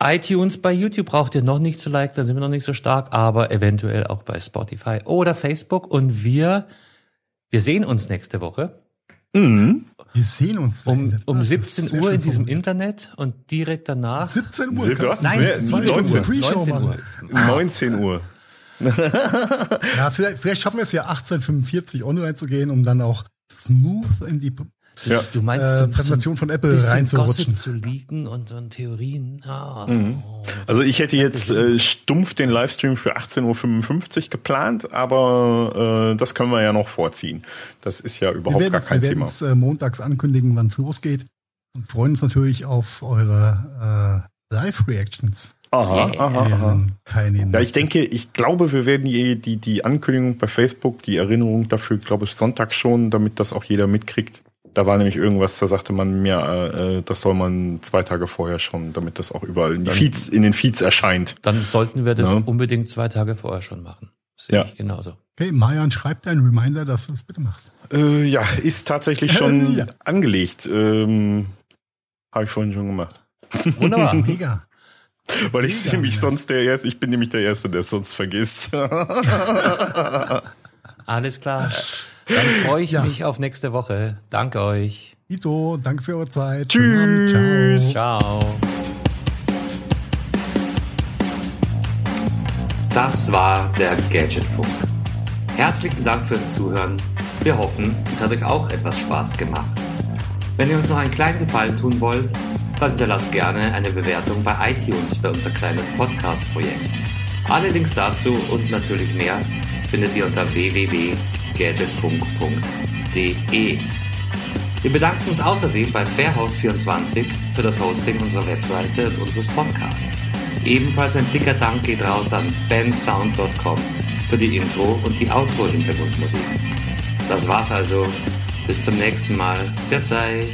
iTunes, bei YouTube braucht ihr noch nicht zu liken, dann sind wir noch nicht so stark, aber eventuell auch bei Spotify oder Facebook. Und wir, wir sehen uns nächste Woche. Mhm. Wir sehen uns um, um 17 Uhr in diesem Internet und direkt danach. 17 Uhr? Nein, 19, 19 Uhr. 19 Uhr ja, vielleicht, vielleicht schaffen wir es ja 1845 online zu gehen, um dann auch smooth in die ja. Du meinst äh, Präsentation von Apple reinzurutschen. zu liegen und, und Theorien. Ah, mhm. oh, also ich hätte jetzt äh, stumpf den Livestream für 18.55 Uhr geplant, aber äh, das können wir ja noch vorziehen. Das ist ja überhaupt gar kein wir Thema. Wir werden äh, montags ankündigen, wann es losgeht und freuen uns natürlich auf eure äh, Live-Reactions. Aha, aha, aha. Teilnehmen. Ja, ich denke, ich glaube, wir werden die, die, die Ankündigung bei Facebook, die Erinnerung dafür, glaube ich, Sonntag schon, damit das auch jeder mitkriegt. Da war nämlich irgendwas, da sagte man mir, äh, das soll man zwei Tage vorher schon, damit das auch überall in, die Feeds, in den Feeds erscheint. Dann sollten wir das ja. unbedingt zwei Tage vorher schon machen. Sehe ja. ich genauso. Okay, Marian, schreib deinen Reminder, dass du das bitte machst. Äh, ja, ist tatsächlich schon ja. angelegt. Ähm, Habe ich vorhin schon gemacht. Wunderbar. Mega. Weil ich Mega nämlich nice. sonst der Erste, ich bin nämlich der Erste, der es sonst vergisst. Alles klar. Dann freue ich ja. mich auf nächste Woche. Danke euch. Ito, danke für eure Zeit. Tschüss. Ciao. Das war der Gadgetfunk. Herzlichen Dank fürs Zuhören. Wir hoffen, es hat euch auch etwas Spaß gemacht. Wenn ihr uns noch einen kleinen Gefallen tun wollt, dann hinterlasst gerne eine Bewertung bei iTunes für unser kleines Podcast-Projekt. Alle Links dazu und natürlich mehr findet ihr unter www.gadgetfunk.de. Wir bedanken uns außerdem bei Fairhouse24 für das Hosting unserer Webseite und unseres Podcasts. Ebenfalls ein dicker Dank geht raus an bensound.com für die Intro und die Outro-Hintergrundmusik. Das war's also. Bis zum nächsten Mal. Verzeih.